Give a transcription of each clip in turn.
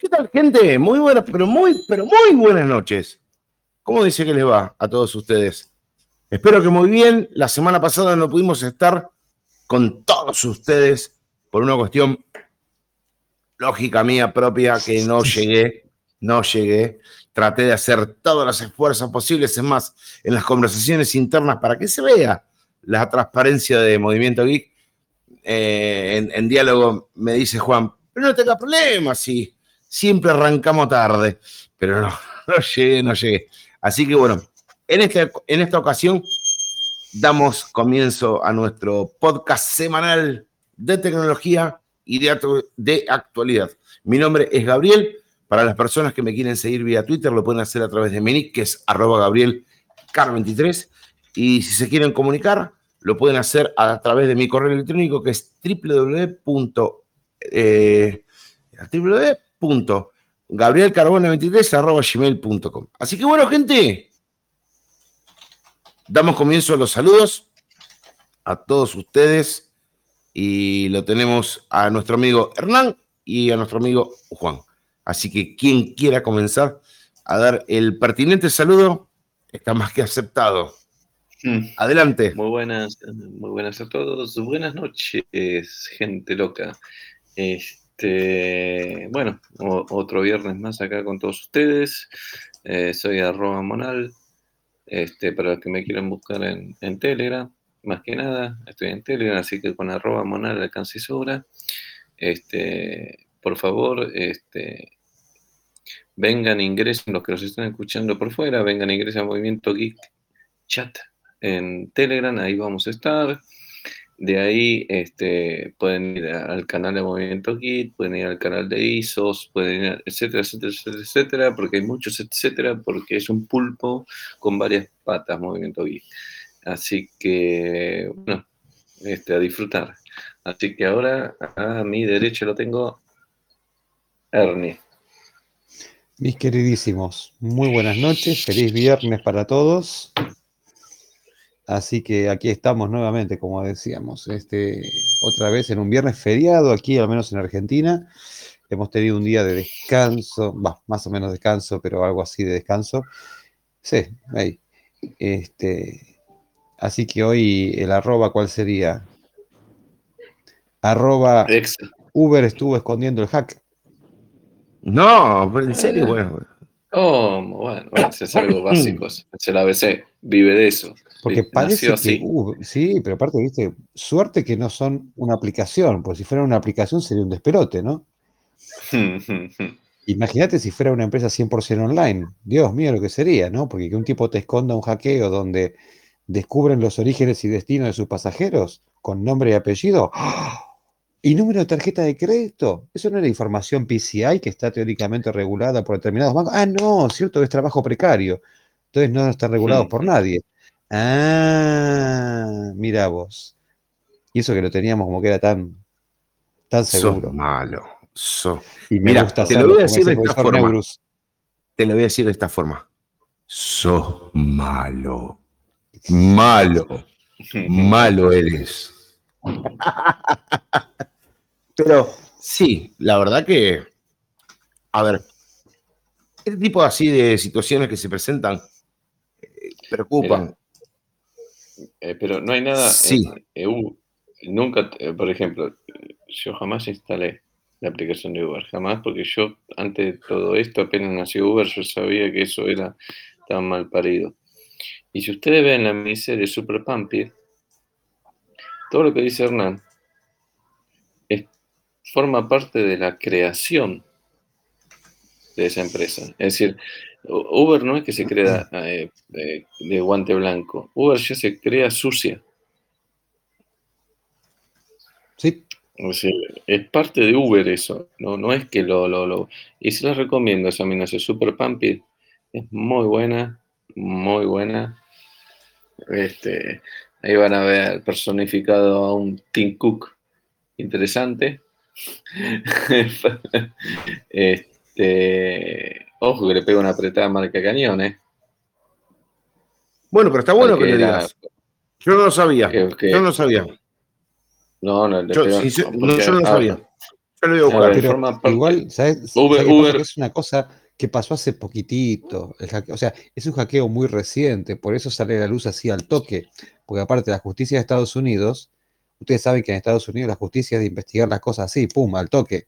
¿Qué tal, gente? Muy buenas, pero muy, pero muy buenas noches. ¿Cómo dice que les va a todos ustedes? Espero que muy bien. La semana pasada no pudimos estar con todos ustedes por una cuestión lógica mía propia que no llegué, no llegué. Traté de hacer todos los esfuerzos posibles, es más, en las conversaciones internas para que se vea la transparencia de Movimiento Geek. Eh, en, diálogo me dice Juan, pero no tenga problemas si siempre arrancamos tarde, pero no, llegué, no llegué. Así que bueno, en, en esta ocasión damos comienzo a nuestro podcast semanal de tecnología y de, actualidad. Mi nombre es Gabriel. Para las personas que me quieren seguir vía Twitter, lo pueden hacer a través de mi nick, que es arroba gabrielcar23. Y si se quieren comunicar, lo pueden hacer a través de mi correo electrónico, que es www. Eh, www.gabrielcarbone23.gmail.com Así que bueno, gente, damos comienzo a los saludos a todos ustedes y lo tenemos a nuestro amigo Hernán y a nuestro amigo Juan. Así que quien quiera comenzar a dar el pertinente saludo está más que aceptado. Hmm. Adelante. Muy buenas, muy buenas a todos. Buenas noches, gente loca. Este, bueno, otro viernes más acá con todos ustedes. Eh, soy arroba monal. Este, para los que me quieran buscar en, Telegram, más que nada, estoy en Telegram, así que con arroba monal alcance y sobra. Este, por favor, este, vengan, ingresen, los que nos están escuchando por fuera, vengan, ingresen a Movimiento Geek Chat en Telegram, ahí vamos a estar. De ahí este, pueden ir al canal de Movimiento Kit, pueden ir al canal de ISOS, pueden ir, etcétera, etcétera, etcétera, etcétera, porque hay muchos, etcétera, porque es un pulpo con varias patas, Movimiento Kit. Así que, bueno, este, a disfrutar. Así que ahora a mi derecha lo tengo Ernie. Mis queridísimos, muy buenas noches, feliz viernes para todos. Así que aquí estamos nuevamente, como decíamos, este, otra vez en un viernes feriado, aquí al menos en Argentina. Hemos tenido un día de descanso, más o menos descanso, pero algo así de descanso. Sí, ahí. Este, así que hoy el arroba, ¿cuál sería? Arroba Uber estuvo escondiendo el hack. No, pero en serio, bueno. Oh, bueno, bueno, es algo básico. Es el ABC, vive de eso. Porque parece que, uh, sí, pero aparte, viste, suerte que no son una aplicación, porque si fuera una aplicación sería un desperote, ¿no? Imagínate si fuera una empresa 100% online. Dios mío, lo que sería, ¿no? Porque que un tipo te esconda un hackeo donde descubren los orígenes y destinos de sus pasajeros con nombre y apellido. ¡Ah! ¿Y número de tarjeta de crédito? Eso no era información PCI que está teóricamente regulada por determinados bancos. Ah, no, cierto, es trabajo precario. Entonces no está regulado por nadie. Ah, mira vos. Y eso que lo teníamos como que era tan, tan seguro. malo. Y mira, te lo voy a decir de esta forma. Te lo voy a decir de esta forma. Sos malo. Malo. malo eres. Pero sí, la verdad que, a ver, este tipo así de situaciones que se presentan eh, preocupan. Eh, pero no hay nada. Sí. nunca, eh, por ejemplo, yo jamás instalé la aplicación de Uber, jamás, porque yo, antes de todo esto, apenas nació Uber, yo sabía que eso era tan mal parido. Y si ustedes ven la miniserie Super Pumpy, todo lo que dice Hernán forma parte de la creación de esa empresa. Es decir, Uber no es que se crea eh, de guante blanco, Uber ya se crea sucia. Sí. Es, parte de Uber eso, no, no es que lo, lo, lo... Y se les recomiendo esa amenaza Super Pumpy, es muy buena, muy buena. Este, ahí van a ver personificado a un Tim Cook interesante. este, ojo que le pega una apretada marca cañón, ¿eh? Bueno, pero está bueno que le digas. Yo no lo sabía. yo no lo sabía. No, no, yo, no, yo no lo sabía. Yo lo buscar. ver, Pero forma parte- igual, ¿sabes? Uber-. Uber- es una cosa que pasó hace poquitito. el hackeo- o sea, es un hackeo muy reciente, por eso sale a la luz así al toque. Porque aparte, la justicia de Estados Unidos, ustedes saben que en Estados Unidos la justicia es de investigar las cosas así, pum, al toque.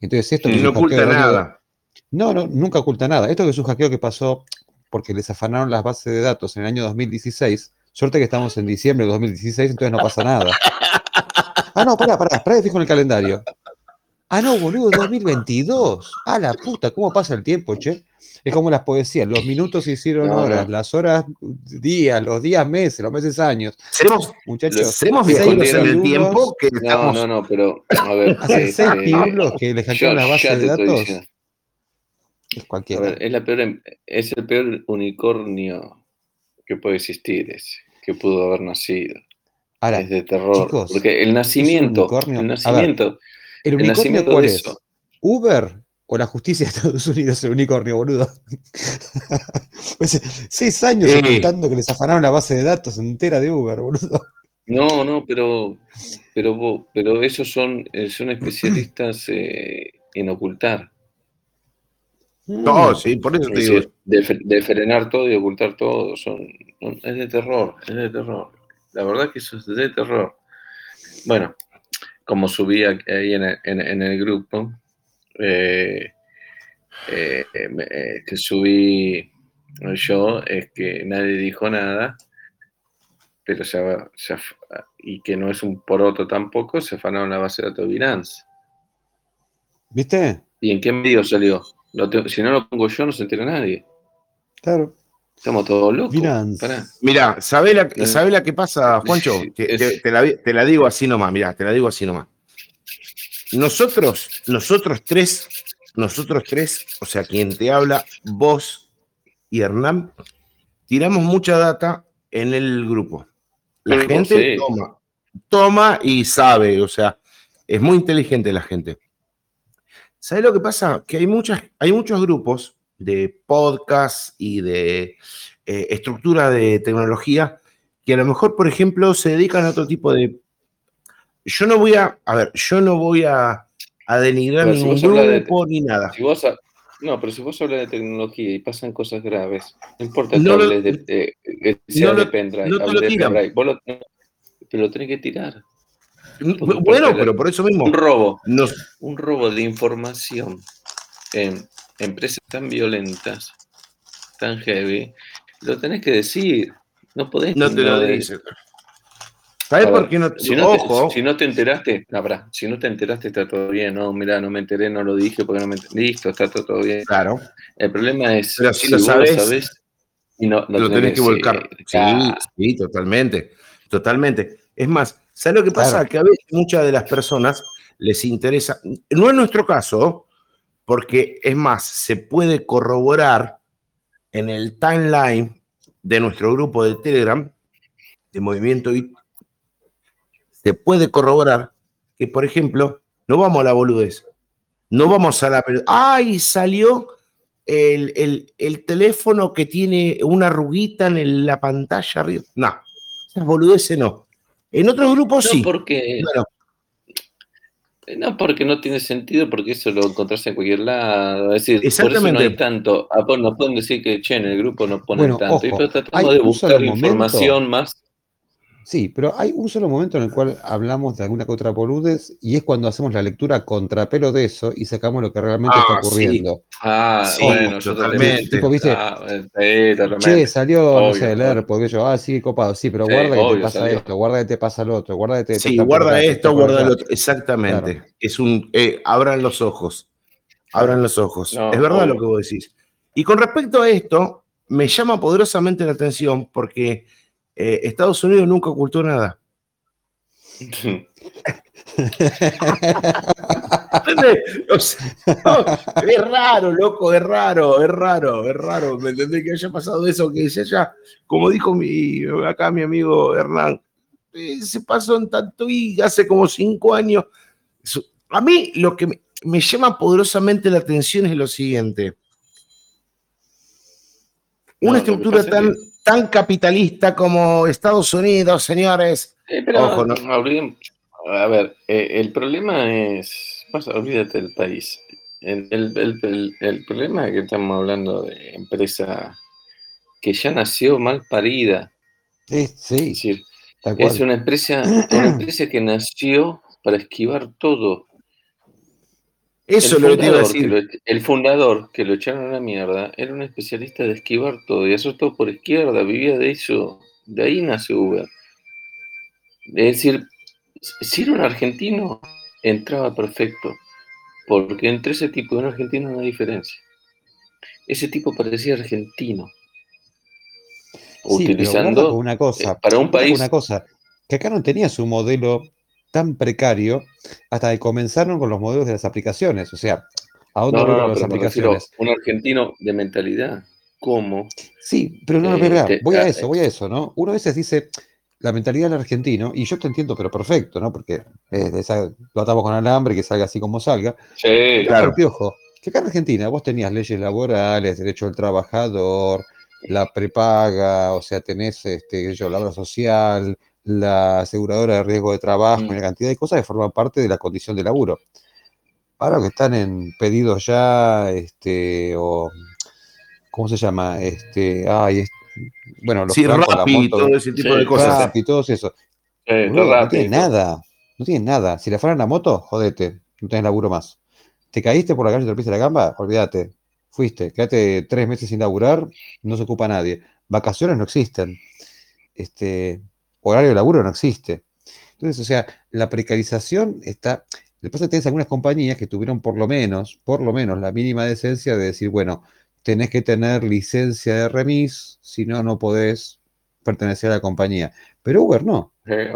Entonces, esto Y no oculta nada. No, no, nunca oculta nada. Esto que es un hackeo que pasó porque les afanaron las bases de datos en el año 2016. Suerte que estamos en diciembre de 2016, entonces no pasa nada. Ah, no, pará, pará, pará, que fijo en el calendario. Ah, no, boludo, 2022. Ah, la puta, ¿cómo pasa el tiempo, che? Es como las poesías, los minutos se hicieron No, horas, no. las horas días, los días meses, los meses años. Seremos, Muchachos, seremos seis viajeros en el tiempo que No, estamos. no, no, pero a ver. Hace seis este, pirulos que le yo hackearon las bases de datos. Es A cualquiera. ver, es, la peor, em- es el peor unicornio que puede existir ese, que pudo haber nacido. Ahora, es de terror. chicos, porque el nacimiento, unicornio. el ver, nacimiento, ¿el el unicornio nacimiento cuál de es? ¿Uber o la justicia de Estados Unidos el unicornio, boludo? Pues, seis años Sí. ocultando que les afanaron la base de datos entera de Uber, boludo. No, no, pero, pero, pero esos son, eh, son especialistas eh, en ocultar. No, sí, por eso Es te digo. decir, de, fre- de frenar todo y ocultar todo. Son, son- es de terror, es de terror. La verdad que eso es de terror. Bueno, como subí ahí en el, en- en el grupo, eh, eh, eh, me- eh, que subí yo, es que nadie dijo nada, pero af- y que no es un poroto tampoco, se afanaron la base de datos de Binance. ¿Viste? ¿Y en qué medio salió? Lo tengo- si no lo pongo yo, no se entera nadie. Claro. Estamos todos locos. Mirá, ¿sabés la, Eh, sabés la que pasa, Juancho? sí, Te, es- te- te la, te la digo así nomás, mirá, te la digo así nomás. Nosotros, nosotros tres, nosotros tres, o sea, quien te habla, vos y Hernán, tiramos mucha data en el grupo. La gente sí. toma, toma y sabe, o sea, es muy inteligente la gente. ¿Sabes lo que pasa? Que hay, muchas, hay muchos grupos de podcast y de eh, estructura de tecnología que a lo mejor, por ejemplo, se dedican a otro tipo de... Yo no voy a, a ver, yo no voy a, a denigrar Pero ningún hablas de- grupo ni nada. Si vos no, pero si vos hablas de tecnología y pasan cosas graves, no importa que lo- hables de, de- que sea no lo- de pendrive, no te hables lo de tiran. pendrive, vos lo, pero lo tenés que tirar. Bueno, pero por eso mismo, Un robo, nos- un robo de información en empresas tan violentas, tan heavy, lo tenés que decir. No podés no te lo no dicen. ¿Sabes por qué no? Si no, Ojo, te, si no te enteraste, no, pará, si no te enteraste está todo bien, no, mira, no me enteré, no lo dije porque no me enteré, listo, está todo, todo bien. claro, El problema es Pero si lo sabés, sabés y no, no lo tenés que decir. volcar. Sí, sí, totalmente, totalmente. Es más, ¿sabes lo que pasa? Claro. Que a veces muchas de las personas les interesa, no es nuestro caso, porque es más, se puede corroborar en el timeline de nuestro grupo de Telegram, de Movimiento IT, se puede corroborar que, por ejemplo, no vamos a la boludez, no vamos a la... ¡Ay, salió el, el- el teléfono que tiene una arruguita en el- la pantalla arriba! No, esas boludeces no. En otros grupos No sí. porque, Bueno, no porque no tiene sentido, porque eso lo encontrás en cualquier lado. Es decir, por eso no Exactamente. hay tanto. Ah, pues nos pueden decir que che, en el grupo no ponen Bueno, tanto. y ojo, pero tratamos de buscar información más. Sí, pero hay un solo momento en el cual hablamos de alguna que otra boludez y es cuando hacemos la lectura contrapelo de eso y sacamos lo que realmente Ah, está sí. ocurriendo. Ah, Sí, bueno, yo totalmente. Tipo, ¿viste? Ah, eh, totalmente. Che, salió, no sé, el. AirPod, porque yo, ah, sí, copado, sí, pero Sí, guarda que te pasa salió. esto, guarda que te pasa lo otro, guarda que te sí, guarda esto, guarda el allá. otro. Exactamente. Claro. Es un. eh, abran los ojos. Abran los ojos. No, es verdad obvio. lo que vos decís. Y con respecto a esto, me llama poderosamente la atención porque eh, Estados Unidos nunca ocultó nada. O sea, no, es raro, loco, es raro, es raro, es raro. ¿Me entendés? Que haya pasado eso, que se haya, como dijo mi, acá mi amigo Hernán, eh, se pasó en tanto y hace como cinco años. A mí lo que me, me llama poderosamente la atención es lo siguiente. Una estructura es tan, capitalista como Estados Unidos, señores, Eh, pero Ojo, no. a ver, eh, el problema es, pasa? Olvídate del país. El, el- el- el problema es que estamos hablando de empresa que ya nació mal parida. Sí, sí, Es decir, es una empresa, una empresa que nació para esquivar todo. Eso es lo que te iba a decir. lo, el fundador que lo echaron a la mierda era un especialista de esquivar todo y hacer todo por izquierda, vivía de eso, de ahí nació Uber. Es decir, si era un argentino, entraba perfecto, porque entre ese tipo y un argentino no hay diferencia. Ese tipo parecía argentino, Sí, utilizando una cosa, eh, para un país una cosa, que acá no tenía su modelo tan precario hasta que comenzaron con los modelos de las aplicaciones. O sea, ¿a dónde No, no, las aplicaciones? un argentino de mentalidad. ¿Cómo? Sí, pero no, Eh, espera, te- voy a ah, eso, voy a eso, ¿no? Uno a veces dice la mentalidad del argentino, y yo te entiendo, pero perfecto, ¿no? Porque eh, esa- lo atamos con alambre, que salga así como salga. Sí, Claro. Aparte, ojo, que acá en Argentina vos tenías leyes laborales, derecho del trabajador, la prepaga, o sea, tenés este, yo, la obra social, la aseguradora de riesgo de trabajo, y Mm. una cantidad de cosas que forman parte de la condición de laburo. Ahora que están en pedidos ya, este, o ¿cómo se llama? Este, ay, es- bueno, los Sí, que con la moto, todo ese tipo Sí, de cosas. Y eh, Boludo, no tienen nada, no tienen nada. Si le fueran la moto, jodete, no tenés laburo más. ¿Te caíste por la calle y te rompiste la gamba? Olvídate, fuiste, quédate tres meses sin laburar, no se ocupa nadie. Vacaciones no existen. Este, horario de laburo no existe. Entonces, o sea, la precarización está. Que tenés algunas compañías que tuvieron por lo menos, por lo menos, la mínima decencia de decir, bueno, tenés que tener licencia de remis, si no, no podés pertenecer a la compañía. Pero Uber no. Eh,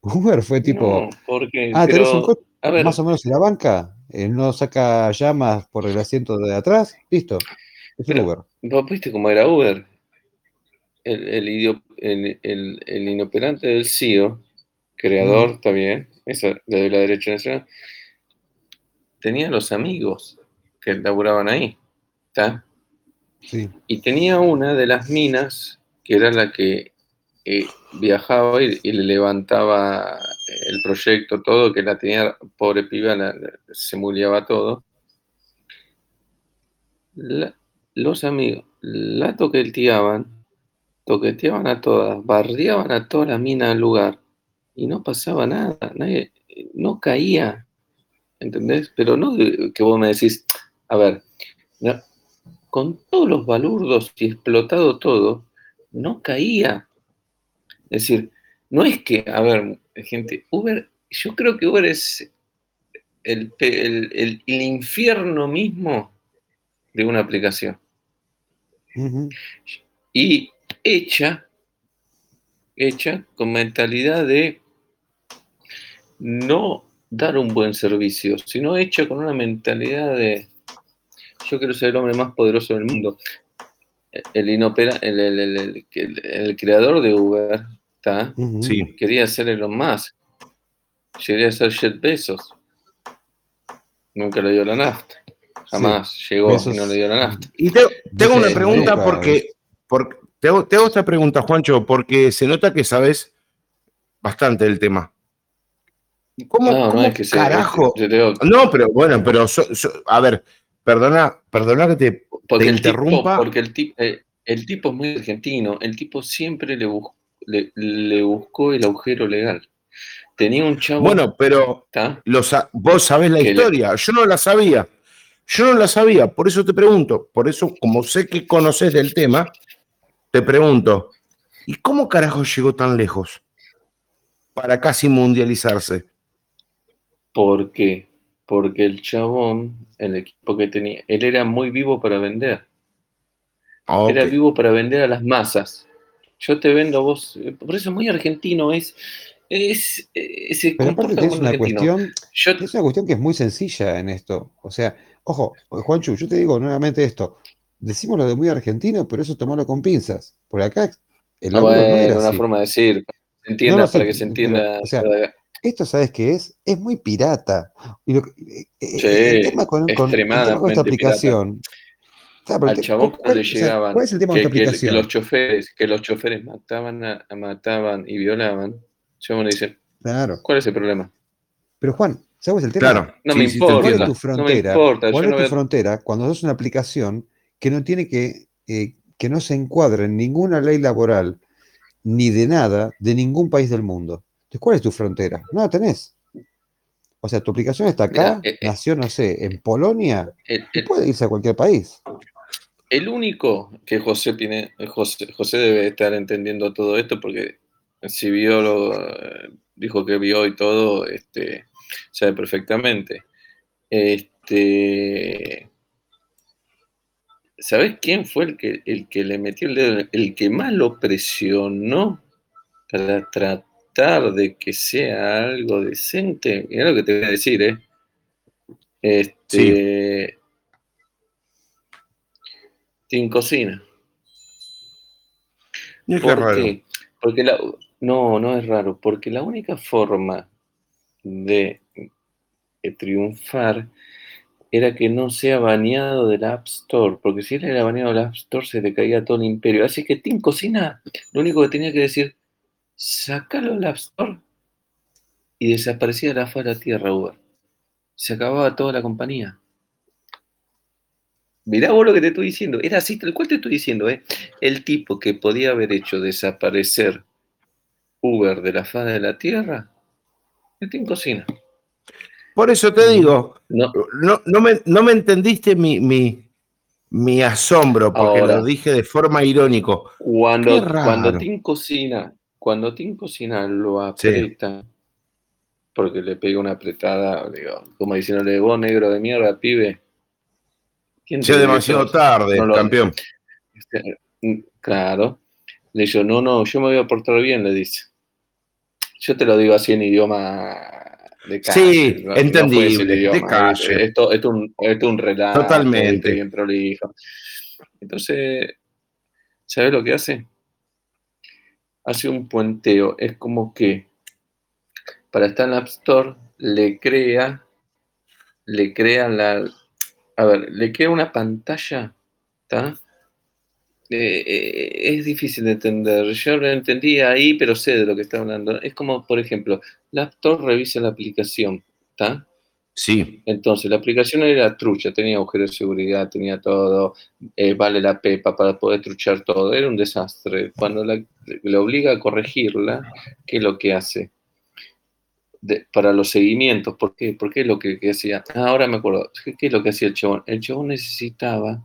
Uber fue tipo, no, porque, ah, tenés un coche más o menos en la banca, eh, no saca llamas por el asiento de atrás, listo, es un Pero- Uber. ¿vos viste cómo era Uber? El, el, el- el- inoperante del CEO, creador, Mm. bien, eso de la derecha nacional, tenía los amigos que laburaban ahí, ¿está? Sí, Y tenía una de las minas que era la que eh, viajaba y, y le levantaba el proyecto, todo, que la tenía, pobre piba, la- la- se muleaba todo. La- los amigos la toqueteaban, toqueteaban a todas, bardeaban a toda la mina del lugar y no pasaba nada, nadie, no caía, ¿entendés? Pero no que vos me decís, a ver, no, con todos los balurdos y explotado todo, no caía. Es decir, no es que, a ver, gente, Uber, yo creo que Uber es el, el- el- el infierno mismo de una aplicación. Y hecha, hecha con mentalidad de no dar un buen servicio, sino hecha con una mentalidad de yo quiero ser el hombre más poderoso del mundo. El, inopera, el, el- el- el- el- el creador de Uber ¿tá? Sí. quería ser Elon Musk, quería ser Jet Bezos. Nunca le dio la nafta. Jamás llegó Bezos- y no le dio la nafta. Y te, te hago una pregunta porque, porque te, hago, te hago esta pregunta, Juancho, porque se nota que sabes bastante del tema. ¿Cómo, No, no es que sea. carajo? yo digo, No, pero bueno, pero so- so- a ver, perdona, perdona que te. Porque te el tipo, interrumpa. porque el tipo, eh, el tipo es muy argentino. El tipo siempre le, bus- le, le buscó el agujero legal. Tenía un chavo. Bueno, pero ¿tá? lo sa- vos sabés la le- historia. Yo no la sabía. Yo no la sabía, por eso te pregunto. Por eso, como sé que conoces del tema, te pregunto. ¿Y cómo carajo llegó tan lejos? Para casi mundializarse. ¿Por qué? Porque el chabón, el equipo que tenía, él era muy vivo para vender. Ah. Era vivo para vender a las masas. Yo te vendo a vos. eh, Por eso muy argentino es. es, eh, se Pero aparte un una argentino. cuestión, Yo, es una cuestión que es muy sencilla en esto. O sea, ojo, Juanchu, yo te digo nuevamente esto. Decimos lo de muy argentino, pero eso tomarlo con pinzas. Por acá el no, laburo no bueno, era una así. forma de decir. entienda, No, no para que se pero, entienda. o sea, Esto, ¿sabes qué es? Es muy pirata. Y lo que- eh, eh, Sí, el tema con, con- el tema con esta aplicación. Claro, pero al te- chabón ¿cuál- cuando o sea, ¿Cuál es el tema que, con esta que- que aplicación? los choferes que los choferes mataban a- mataban y violaban chabón le dice Claro. ¿cuál es el problema? Pero Juan, ¿Sabes el tema? Claro. No sí, me importa. ¿Cuál es tu frontera? No me importa, ¿Cuál es no tu frontera cuando sos una aplicación que no tiene que, eh, que no se encuadra en ninguna ley laboral ni de nada de ningún país del mundo? Entonces, ¿cuál es tu frontera? No la tenés. O sea, tu aplicación está acá, eh, eh. nació, no sé, en Polonia, El, y el- puede irse a cualquier país. el único que José tiene, José, José debe estar entendiendo todo esto porque si vio lo, dijo que vio y todo, este, sabe perfectamente. Este, ¿Sabes quién fue el que, el que le metió el dedo? El que más lo presionó para tratar de que sea algo decente. Mira lo que te voy a decir, ¿eh? Este. Team Cocina. ¿Por raro. qué? Porque la, no, no es raro, porque la única forma de, de triunfar era que no sea baneado del App Store, porque si él era baneado del App Store se le caía todo el imperio. Así que Team Cocina lo único que tenía que decir, sácalo del App Store y desaparecía de la faz de la tierra, Uber. Se acababa toda la compañía. Mirá vos lo que te estoy diciendo. Era así, tal cual te estoy diciendo, ¿eh? El tipo que podía haber hecho desaparecer Uber de la faz de la tierra, Team Cocina. Por eso te digo, No, no, no, me, no me entendiste mi, mi, mi asombro, porque Ahora. lo dije de forma irónico. Cuando, cuando Tim Cocina, cuando Tim Cocina lo aprieta, porque le pega una apretada, digo, como diciéndole, vos negro de mierda, pibe. ¿quién Ya demasiado eso?". tarde, No campeón. Claro. Le dijo, no, no, yo me voy a portar bien, le dice. Yo te lo digo así en idioma de. Sí, no- entendible, de calle. Esto, es un, esto es un relato, Totalmente. bien prolijo. Entonces, ¿sabes lo que hace? Hace un puenteo. Es como que para estar en App Store le crea, le crea la, a ver, le crea una pantalla, ¿está? Eh, eh, es difícil de entender. Yo lo entendí ahí, pero sé de lo que está hablando. Es como, por ejemplo, la Store revisa la aplicación, ¿está? Sí, Entonces, la aplicación era trucha, tenía agujeros de seguridad, tenía todo, eh, vale la pepa para poder truchar todo, era un desastre. Cuando la- le obliga a corregirla, ¿qué es lo que hace? De- para los seguimientos, ¿por qué? ¿Por qué es lo que, que hacía? Ah, ahora me acuerdo, ¿qué, qué es lo que hacía el chabón? El chabón necesitaba,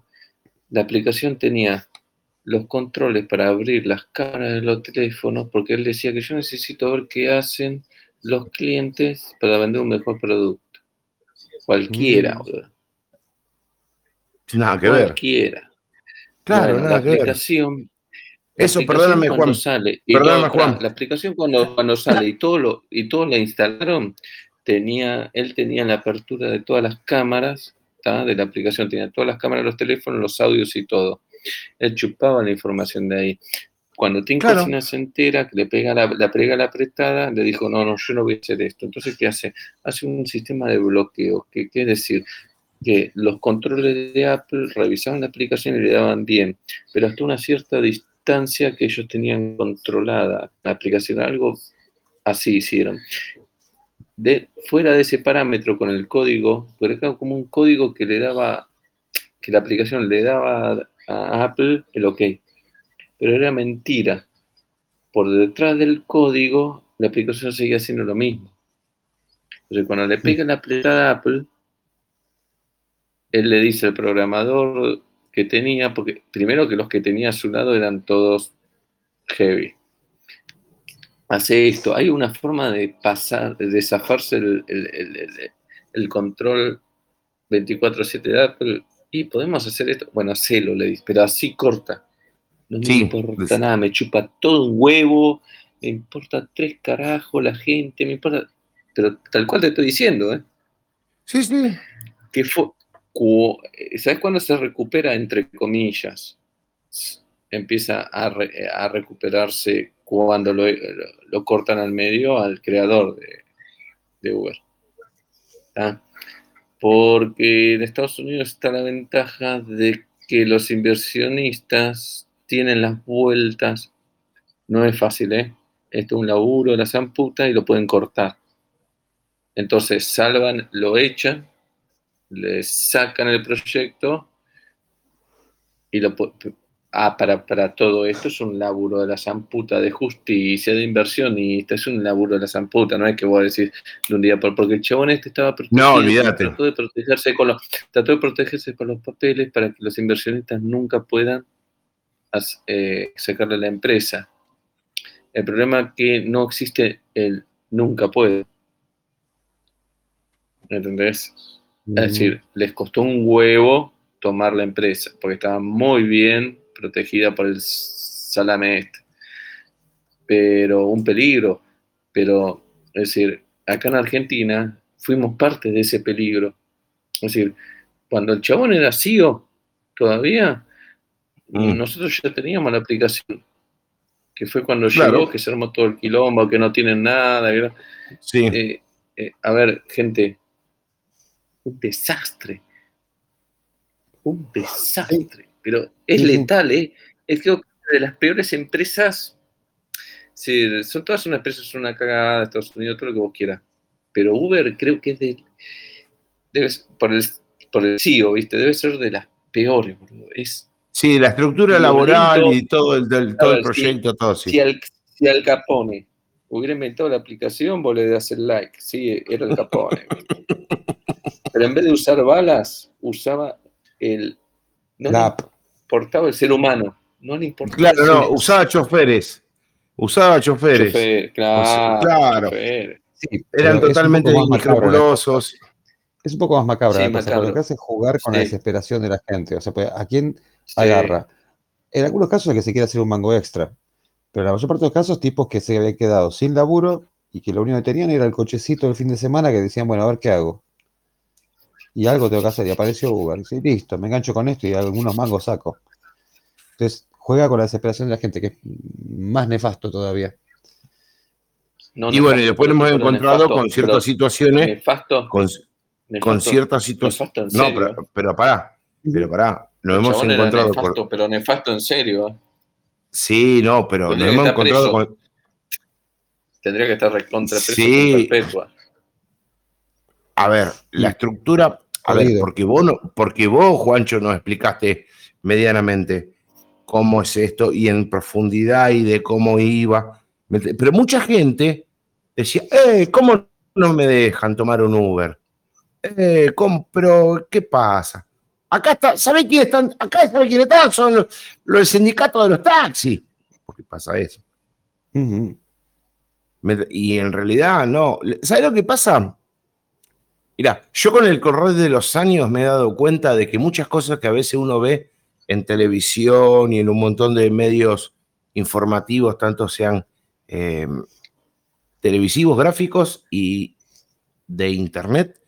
la aplicación tenía los controles para abrir las cámaras de los teléfonos, porque él decía que yo necesito ver qué hacen los clientes para vender un mejor producto. Cualquiera, Mm. boludo. nada que ver. Cualquiera. Claro, Bueno, nada la que ver. aplicación. la Eso, perdóname, Juan. Sale, Perdóname, todo- Juan. La aplicación cuando, cuando sale y todo lo, y todo la instalaron, tenía, él tenía la apertura de todas las cámaras, ¿tá? de la aplicación, tenía todas las cámaras, los teléfonos, los audios y todo. Él chupaba la información de ahí. Cuando Tim Claro. Cocina se entera, que le pega la, la pega la apretada, le dijo, no, no, yo no voy a hacer esto. Entonces, ¿qué hace? Hace un sistema de bloqueo, que quiere decir que los controles de Apple revisaban la aplicación y le daban bien, pero hasta una cierta distancia que ellos tenían controlada la aplicación, algo así hicieron. De, fuera de ese parámetro con el código, porque era como un código que le daba, que la aplicación le daba a Apple el ok, pero era mentira. Por detrás del código, la aplicación seguía haciendo lo mismo. Entonces, cuando le pega la apretada a Apple, él le dice al programador que tenía, porque primero que los que tenía a su lado eran todos heavy. Hace esto. Hay una forma de pasar, de zafarse el- el control 24-7 de Apple. Y podemos hacer esto. Bueno, hacelo, le dice, pero así corta. No me Sí, importa pues- nada, me chupa todo un huevo, me importa tres carajos la gente, me importa. Pero tal cual te estoy diciendo, ¿eh? Sí, sí. que fue, ¿sabes cuándo se recupera? Entre comillas. Empieza a, re- a recuperarse cuando lo, lo cortan al medio al creador de, de Uber. ¿tá? Porque en Estados Unidos está la ventaja de que los inversionistas tienen las vueltas. No es fácil, ¿eh? Esto es un laburo, la zamputa y lo pueden cortar. Entonces salvan, lo echan, le sacan el proyecto y lo po- ah, para, para todo esto es un laburo de la zamputa de justicia, de inversión, y esto es un laburo de la zamputa, no es que voy a decir de un día por porque el chabón este estaba No, olvídate. trató de protegerse con los, trató de protegerse con los papeles para que los inversionistas nunca puedan eh, sacarle la empresa. El problema es que no existe el nunca puede. ¿Entendés? Mm, Es decir, les costó un huevo tomar la empresa, porque estaba muy bien protegida por el salame este. Pero un peligro. Pero, es decir, acá en Argentina fuimos parte de ese peligro. Es decir, cuando el chabón era CEO, todavía, Mm. nosotros ya teníamos la aplicación. Que fue cuando Claro. llegó, que se armó todo el quilombo, que no tienen nada. Sí. eh, eh, a ver, gente, un desastre. Un desastre. Pero es letal, ¿eh? Es que de las peores empresas. Sí, son todas unas empresas, son una cagada, Estados Unidos, todo lo que vos quieras. Pero Uber creo que es de. Debe por, el, por el CEO, ¿viste? Debe ser de las peores, boludo. Es. Sí, la estructura laboral y todo el, del- todo el proyecto, todo sí. Si, al, si Al Capone hubiera inventado la aplicación, vos le das el like. Sí, era el Capone. Pero en vez de usar balas, usaba el. No La app. Importaba el ser humano. No le importaba. Claro, no, usaba choferes. Usaba choferes. chofer, claro. claro. chofer. Sí, Eran totalmente inescrupulosos. Es un poco más macabra Sí, la cosa, porque macabro. lo que hace es jugar con la desesperación de la gente. O sea, pues, ¿a quién Sí. agarra? En algunos casos es que se quiere hacer un mango extra, pero en la mayor parte de los casos, tipos que se habían quedado sin laburo y que lo único que tenían era el cochecito del fin de semana que decían, bueno, a ver qué hago. Y algo tengo que hacer, y apareció Uber. Y dice, listo, me engancho con esto y algunos mangos saco. Entonces, juega con la desesperación de la gente, que es más nefasto todavía. No, Y bueno, y después nos hemos encontrado nefasto, con ciertas pero situaciones, Nefasto, con, nefasto, con ciertas situaciones. nefasto en No, serio. pero, pero pará, pero pará. Nos El hemos encontrado nefasto, con. pero nefasto en serio. Sí, no, pero Tendría nos hemos encontrado preso. con. Tendría que estar recontra preso Sí. perpetua. A ver, la estructura. A ver, porque vos, no, porque vos, Juancho, nos explicaste medianamente cómo es esto y en profundidad y de cómo iba. ¿Me ent- Pero mucha gente decía, eh, ¿cómo no me dejan tomar un Uber? Eh, ¿cómo? Pero, ¿qué pasa? Acá está, ¿sabe quién están? Acá sabe quién están, son los, los del sindicato de los taxis. ¿Por qué pasa eso? Y en realidad no. ¿Sabes lo que pasa? Mira, yo con el correr de los años me he dado cuenta de que muchas cosas que a veces uno ve en televisión y en un montón de medios informativos, tanto sean eh, televisivos, gráficos y de internet,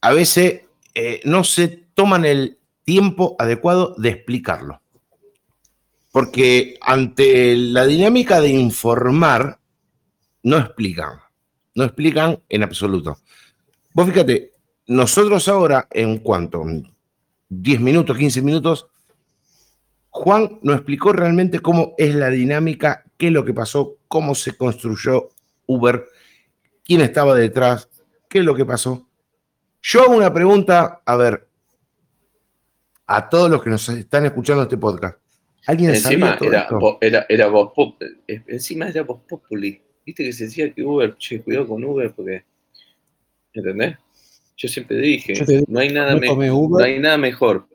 a veces eh, no se toman el tiempo adecuado de explicarlo. Porque ante la dinámica de informar, no explican, no explican en absoluto. Vos fíjate, nosotros ahora, en cuanto 10 minutos, 15 minutos, Juan nos explicó realmente cómo es la dinámica, qué es lo que pasó, cómo se construyó Uber, quién estaba detrás, qué es lo que pasó. Yo hago una pregunta, a ver, a todos los que nos están escuchando este podcast. ¿Alguien Encima sabía todo era, esto? vo- era, era pop- eh, encima era voz populi. Viste que se decía que Uber, che, cuidado con Uber porque. ¿Entendés? Yo siempre dije, Yo te digo, no hay nada no me- tomé no Uber. hay nada mejor.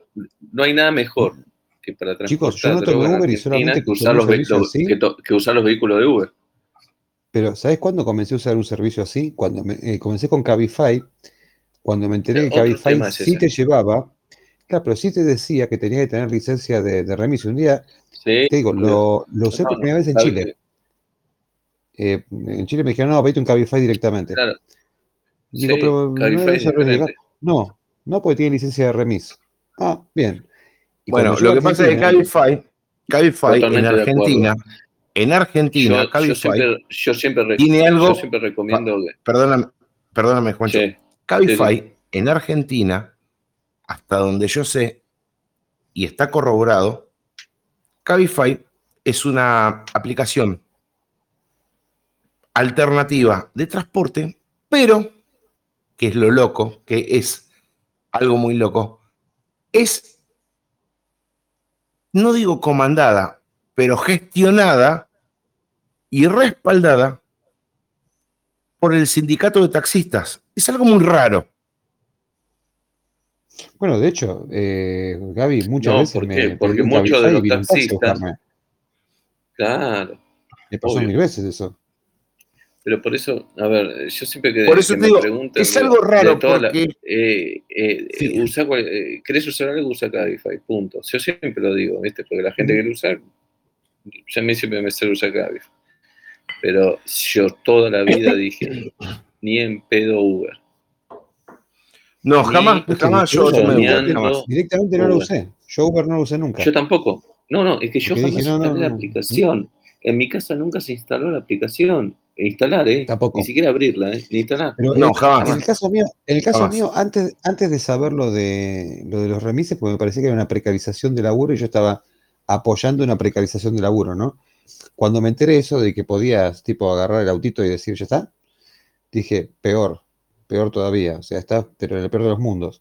No hay nada mejor que para Chicos, transportar yo no tomé Uber y solamente que usar, los así. que, usar los vehículos de Uber. Pero ¿sabes cuándo comencé a usar un servicio así? Cuando me- eh, comencé con Cabify, cuando me enteré que Cabify es sí te llevaba, claro, pero sí te decía que tenía que tener licencia de, de remis. Un día, Sí, te digo, lo, lo usé por primera vez en Chile. Eh, en Chile me dijeron, no, pedite un Cabify directamente. Claro. Digo, Sí, pero no. No, no porque tiene licencia de remis. Ah, bien. Y Bueno, lo que pasa es que Cabify, Cabify en Argentina, en Argentina, Yo, yo siempre, yo, siempre re- tiene algo, yo siempre recomiendo que. perdóname, perdóname, Juancho, Che, Cabify sí, en Argentina, hasta donde yo sé, y está corroborado, Cabify es una aplicación alternativa de transporte, pero que es lo loco, que es algo muy loco, es, no digo comandada, pero gestionada y respaldada por el sindicato de taxistas. Es algo muy raro. Bueno, de hecho, eh, Gaby, muchas No, veces ¿por me? Porque muchos de los taxistas-. Claro. Me pasó obvio. mil veces eso. Pero por eso, a ver, yo siempre que, Por eso que te digo, preguntan es algo raro toda la- porque- eh, eh, Sí. usa eh, ¿Querés usar algo? Usa Cabify, punto. Yo siempre lo digo, ¿viste? Porque la gente quiere usar, ya a mí siempre me sale usar Cabify. Pero yo toda la vida dije, ni en pedo Uber. No, Ni jamás, jamás yo tomé Uber, jamás. Directamente no lo usé. Yo Uber no lo usé nunca. Yo tampoco. No, no, es que yo Porque jamás dije, no, no, instalé la no. aplicación. En mi casa nunca se instaló la aplicación. Instalar, ¿eh? Tampoco. Ni siquiera abrirla, ¿eh? Ni instalar. Pero No, jamás. En el caso mío, en el caso Jamás. mío antes, antes de saber lo de, lo de los remises, porque me parecía que era una precarización de laburo y yo estaba apoyando una precarización de laburo, ¿no? Cuando me enteré eso de que podías, tipo, agarrar el autito y decir, ya está, dije, peor, peor todavía, o sea, está, pero en el peor de los mundos.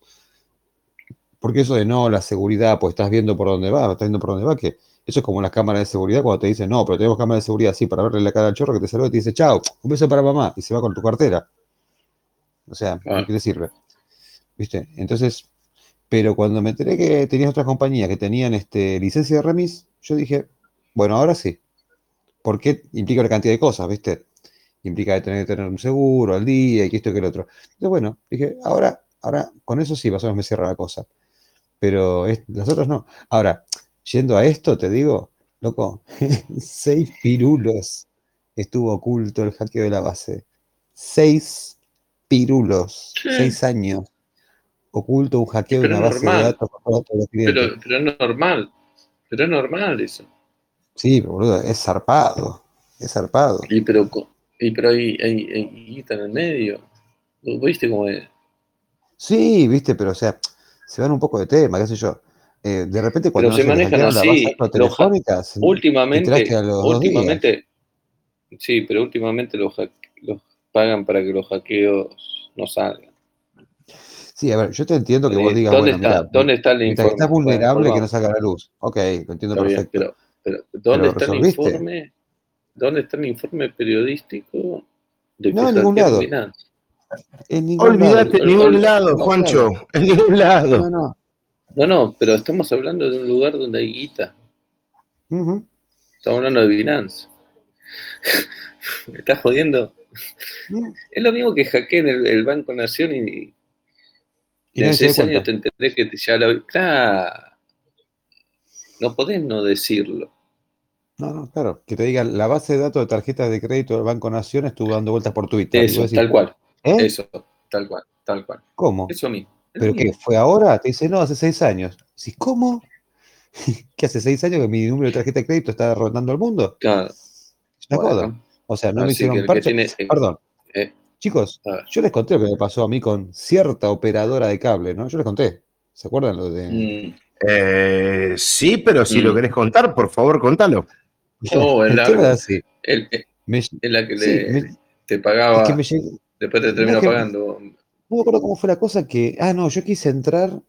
Porque eso de no, la seguridad, pues estás viendo por dónde va, estás viendo por dónde va, que eso es como las cámaras de seguridad cuando te dicen, no, pero tenemos cámaras de seguridad así para verle la cara al chorro que te saluda y te dice, chao, un beso para mamá, y se va con tu cartera. O sea. ¿de qué le sirve? ¿Viste? Entonces, pero cuando me enteré que tenías otras compañías que tenían este, licencia de remis, yo dije, bueno, ahora sí. Porque implica una cantidad de cosas, ¿viste? Implica de tener que tener un seguro al día y que esto y que el otro. Entonces, bueno, dije, ahora, ahora, con eso sí, más o menos me cierra la cosa. Pero es- las otras no. Ahora, yendo a esto, te digo, loco, seis pirulos estuvo oculto el hackeo de la base. Seis pirulos, Sí. seis años. Oculto un hackeo de una base normal. de datos con todos los clientes. Pero, pero es normal. Pero es normal eso. Sí, pero boludo, es zarpado. Es zarpado. Y pero, y pero hay, hay, hay guita en el medio. ¿Vos ¿Viste cómo es? Sí, viste, pero o sea, se van un poco de tema, qué sé yo. Eh, de repente cuando Pero se manejan así, ha- telefónicas, Últimamente, últimamente, sí, pero últimamente los, los pagan para que los hackeos no salgan. Sí, a ver, yo te entiendo que vos digas, ¿Dónde bueno, está? ¿Dónde está el informe? estás vulnerable Bueno, que no salga a la luz. Ok, lo entiendo Está bien, perfecto. pero, pero ¿dónde Pero está el informe? ¿Dónde está el informe periodístico de No, en ningún lado. En ningún Olvídate, en Ol- ningún lado, Juancho, en ningún lado. lado. No, no. No, no, pero estamos hablando de un lugar donde hay guita. Estamos hablando de Binance. ¿Me estás jodiendo? Es lo mismo que hackeen el, el Banco Nación y, Y en seis años te enteré que te- ya lo... Claro. No podés no decirlo. No, no, claro. Que te digan, la base de datos de tarjetas de crédito del Banco Nación estuvo dando vueltas por Twitter. Eso, decís, tal cual. ¿eh? Eso, tal cual, tal cual. ¿Cómo? Eso mismo. ¿Pero qué? ¿Fue ahora? Te dice, no, hace seis años. Sí, ¿cómo? ¿Que hace seis años que mi número de tarjeta de crédito está rondando el mundo? Claro. Bueno. O sea, no me hicieron tiene- eh, Perdón. eh, Chicos, yo les conté lo que me pasó a mí con cierta operadora de cable, ¿no? Yo les conté. ¿Se acuerdan lo de...? Mm. Eh, sí, pero si Mm. lo querés contar, por favor, contalo. Oh, así. El- el- Me- es la que sí, le, me- te pagaba, es que me llegó, después te terminó que- pagando. No me acuerdo cómo fue la cosa que. Ah, no, yo quise entrar.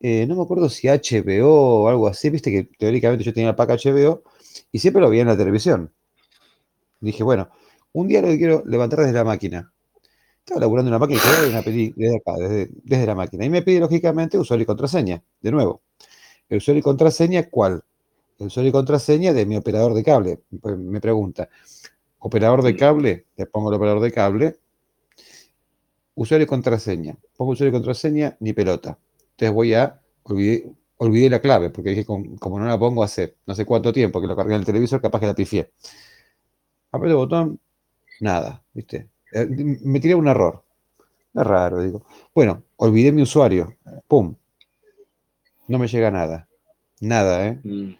eh, no me acuerdo si HBO o algo así. Viste que teóricamente yo tenía el pack HBO y siempre lo veía en la televisión. Dije, bueno, un día lo que quiero levantar desde la máquina. Estaba laburando en la máquina y dije, "Voy a ver una peli desde acá, desde, desde la máquina. Y me pide, lógicamente, usuario y contraseña. De nuevo. ¿El usuario y contraseña cuál? El usuario y contraseña de mi operador de cable. Pues me pregunta, ¿operador de cable? Le pongo el operador de cable. Usuario y contraseña. Pongo usuario y contraseña, ni pelota. Entonces voy a. Olvidé, olvidé la clave, porque dije, com- como, no la pongo hace no sé cuánto tiempo que lo cargué en el televisor, capaz que la pifié. Aprieto el botón, nada, ¿viste? Eh, Me tiré un error. Es raro, digo. Bueno, olvidé mi usuario. Pum. No me llega nada. Nada, ¿eh? Mm.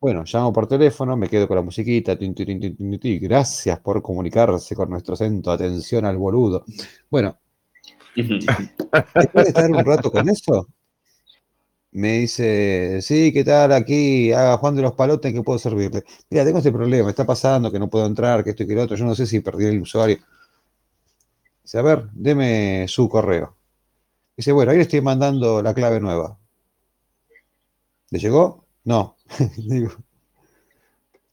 Bueno, llamo por teléfono, me quedo con la musiquita. tin, Gracias por comunicarse con nuestro centro. Atención al boludo. Bueno, después de estar un rato con eso, me dice, sí, ¿qué tal? Aquí, haga Juan de los Palotes, ¿en qué puedo servirle? Mira, tengo este problema, está pasando que no puedo entrar, que esto y que lo otro, yo no sé si perdí el usuario. Dice, a ver, deme su correo. Dice, bueno, ahí le estoy mandando la clave nueva. ¿Le llegó? No. Digo,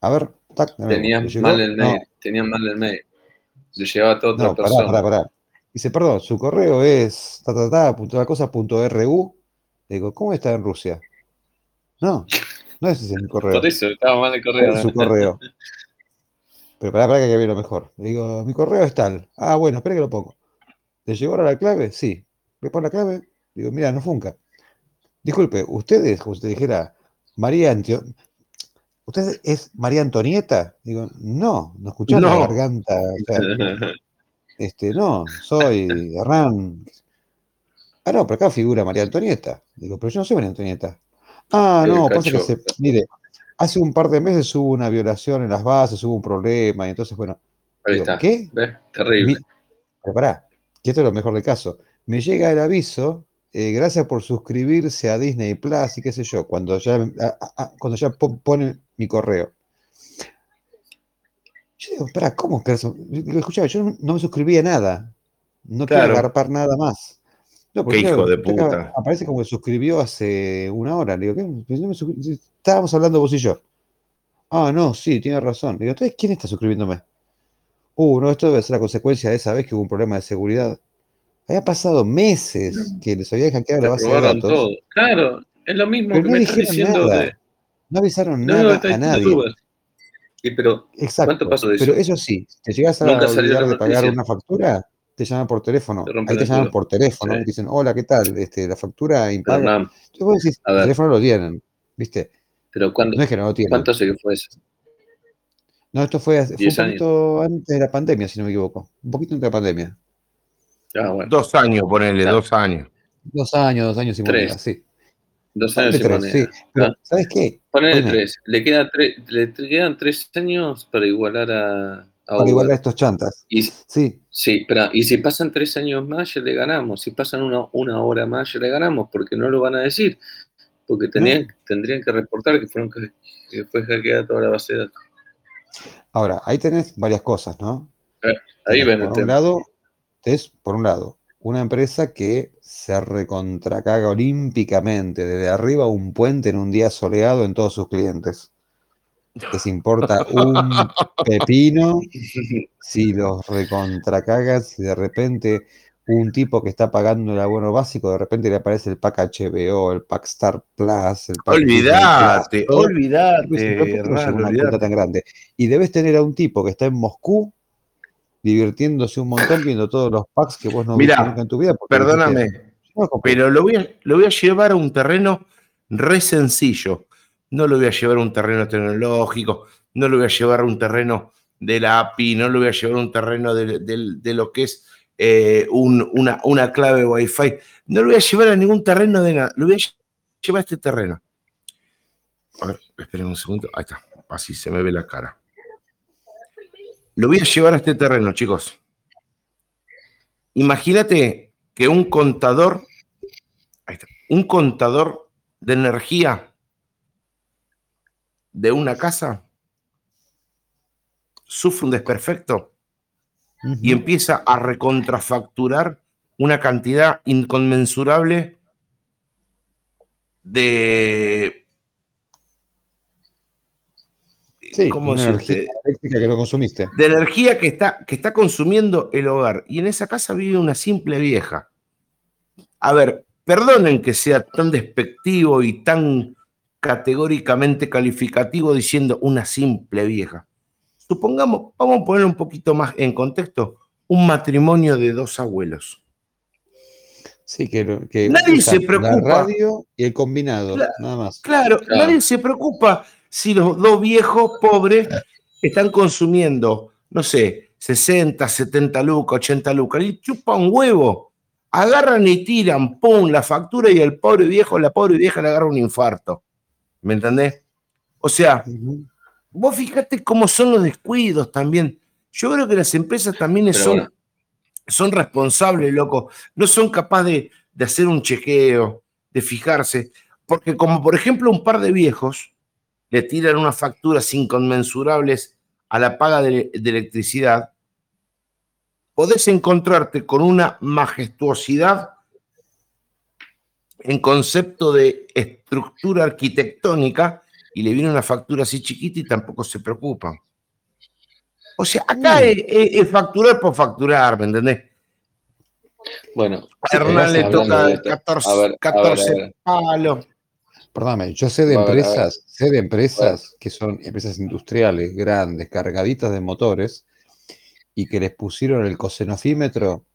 a ver, tac, Tenían mal el No. mail. Tenían mal el mail. Le llevaba a toda otra No, pará, persona. pará, pará. Dice, perdón, su correo es ta, ta, ta, punto, la cosa, punto RU. Le digo, ¿cómo está en Rusia? No, no ese es mi correo. Por eso, estaba mal el ¿Cuál correo. es su correo? Pero pará, pará que ver lo mejor. Le digo, mi correo es tal. Ah, bueno, espera que lo pongo. ¿Le llegó ahora la clave? Sí. ¿Le pone la clave? Digo, mira, no funca. Disculpe, ustedes, como te dijera, María Antio... ¿Usted es María Antonieta? Digo, no, no escuchás la No. garganta. o sea, este, no, soy Hernán. Ah, no, pero acá figura María Antonieta. Digo, pero yo no soy María Antonieta. Ah, no, pasa que se. Mire, hace un par de meses hubo una violación en las bases, hubo un problema, y entonces, bueno. Ahí digo, está. ¿Qué? ¿Ves? Terrible. Mi- pero pará, que esto es lo mejor del caso. Me llega el aviso, eh, gracias por suscribirse a Disney Plus y qué sé yo, cuando ya, a- a- a- cuando ya po- pone mi correo. Yo digo, pará, ¿cómo que eso? Digo, Escuchá, yo no, no me suscribí a nada. No quiero Claro. agarpar nada más. No, porque Qué hijo de puta. Aparece como que suscribió hace una hora. Le digo, ¿qué? Pues no me Estábamos hablando vos y yo. Ah, no, sí, tiene razón. Le digo, entonces, ¿quién está suscribiéndome? Uh, no, esto debe ser la consecuencia de esa vez que hubo un problema de seguridad. Había pasado meses que les había hackeado la base de datos. todo. Claro, es lo mismo Pero que no me estás dijeron diciendo nada. de. No avisaron No, nada a nadie. Y pero, Exacto. ¿Cuánto pasó de Pero eso? eso sí, te llegas a olvidar de pagar una factura, te llaman por teléfono. Te Ahí te llaman culo. por teléfono Sí. y te dicen, hola, ¿qué tal? Este, la factura impaga. no, Entonces vos decís, el teléfono lo tienen, ¿viste? pero ¿cuándo, No es que no lo tienen. ¿cuánto hace que fue eso? No, esto fue, un años. poquito antes de la pandemia, si no me equivoco. Un poquito antes de la pandemia. Ah, bueno. Dos años, ponele, Claro. dos años. Dos años, dos años y Tres. sí. Dos años tres, moneda. sí. Pero, Ah. ¿sabes qué? Ponele tres. Le, queda tres. le quedan tres años para igualar a, a Para Uber. igualar a estos chantas. Y, Sí, sí, pero, y si pasan tres años más, ya le ganamos. Si pasan una, una hora más, ya le ganamos, porque no lo van a decir. Porque tenían, tendrían que reportar que, fueron, que, que fue hackeada toda la base de datos. ahora, ahí tenés varias cosas, ¿no? Ahí Tenés, ven el por un tema. lado, es por un lado, una empresa que se recontracaga olímpicamente desde arriba un puente en un día soleado en todos sus clientes. Les importa un pepino si los recontracagan, si de repente un tipo que está pagando el abono básico, de repente le aparece el pack HBO, el pack Star Plus, el pack Disney Olvídate, Plus, todo. olvídate, Pues, ¿pero por qué no Hernán, llegó una tan grande? Y debes tener a un tipo que está en Moscú divirtiéndose un montón viendo todos los packs que vos no Mirá, viste nunca en tu vida. Perdóname, pero lo voy, a, lo voy a llevar a un terreno re sencillo. No lo voy a llevar a un terreno tecnológico, no lo voy a llevar a un terreno de la API, no lo voy a llevar a un terreno de, de- de lo que es eh, un- una, una clave Wi-Fi. No lo voy a llevar a ningún terreno de nada. Lo voy a llevar a este terreno. A ver, esperen un segundo. Ahí está. Así se me ve la cara. Lo voy a llevar a este terreno, chicos. Imagínate que un contador, ahí está, un contador de energía de una casa sufre un desperfecto y empieza a recontrafacturar una cantidad inconmensurable de... Sí, ¿cómo una decirte? energía eléctrica que no consumiste. de energía que está, que está consumiendo el hogar. Y en esa casa vive una simple vieja. A ver, perdonen que sea tan despectivo y tan categóricamente calificativo diciendo una simple vieja. Supongamos, vamos a poner un poquito más en contexto, un matrimonio de dos abuelos. Sí, que, que Nadie se preocupa. La radio y el combinado, Claro. nada más. Claro, Claro. nadie se preocupa si los dos viejos pobres están consumiendo, no sé, 60, 70 lucas, 80 lucas, y chupa un huevo. Agarran y tiran, pum, la factura y el pobre viejo, la pobre vieja le agarra un infarto. ¿Me entendés? O sea, vos fíjate cómo son los descuidos también. Yo creo que las empresas también Pero son, bueno. son responsables, loco. No son capaces de, de hacer un chequeo, de fijarse. Porque como por ejemplo un par de viejos le tiran unas facturas inconmensurables a la paga de, de electricidad, podés encontrarte con una majestuosidad en concepto de estructura arquitectónica y le viene una factura así chiquita y tampoco se preocupan. O sea, acá Mm. es, es- es facturar por facturar, ¿me entendés? Bueno, A Hernán le toca de esto. 14, A ver, a ver, a 14 ver. palos. Perdóname, yo sé de empresas, sé de empresas que son empresas industriales grandes, cargaditas de motores, y que les pusieron el cosenofímetro,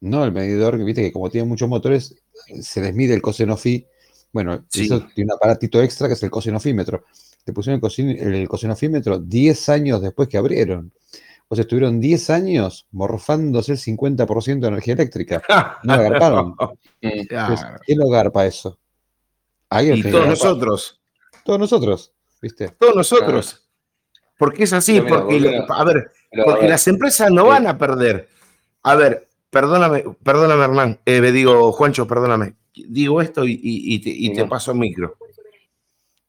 no el medidor, que viste que como tienen muchos motores, se les mide el cosenofí. Bueno, Sí. eso tiene un aparatito extra que es el cosenofímetro. Le pusieron el, cosenofímetro 10 años después que abrieron. O sea, estuvieron 10 años morfándose el 50% de energía eléctrica. No la garparon. Mm, Claro. Entonces, ¿Quién lo garpa eso? Y todos nosotros, Todos nosotros, ¿viste? todos nosotros. Porque es así, mira, porque, a ver, pero, a porque ver, las empresas no Sí. van a perder. A ver, perdóname, perdóname Hernán, eh, me digo, Juancho, perdóname. Digo esto y, y- y te, y Sí, te no. paso el micro.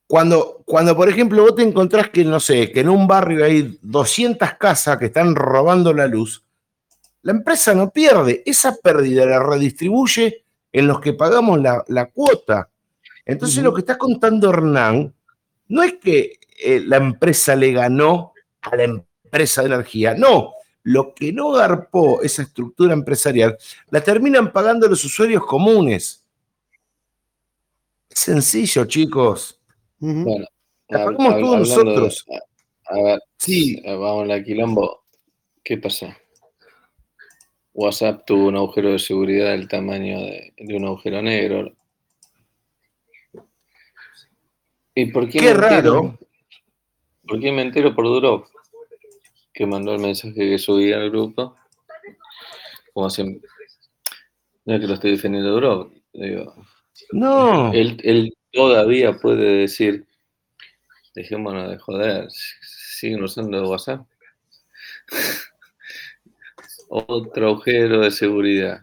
Cuando, cuando, por ejemplo, vos te encontrás que, no sé, que en un barrio hay 200 casas que están robando la luz, la empresa no pierde. Esa pérdida la redistribuye en los que pagamos la, la cuota. Entonces, lo que está contando Hernán no es que eh, la empresa le ganó a la empresa de energía, no. Lo que no garpó esa estructura empresarial la terminan pagando los usuarios comunes. Es sencillo, chicos. Ujú. bueno, La pagamos todos de- nosotros. a, a ver, Sí, eh, vamos a quilombo. ¿Qué pasó? WhatsApp tuvo un agujero de seguridad del tamaño de, de un agujero negro. ¿Y por qué, qué me entero? raro. ¿Por qué me entero por Durov? Que mandó el mensaje que subí al grupo. Como siempre. No es que lo estoy defendiendo a Durov. Digo, No. él, él todavía puede decir, dejémonos de joder, siguen usando WhatsApp. Otro agujero de seguridad.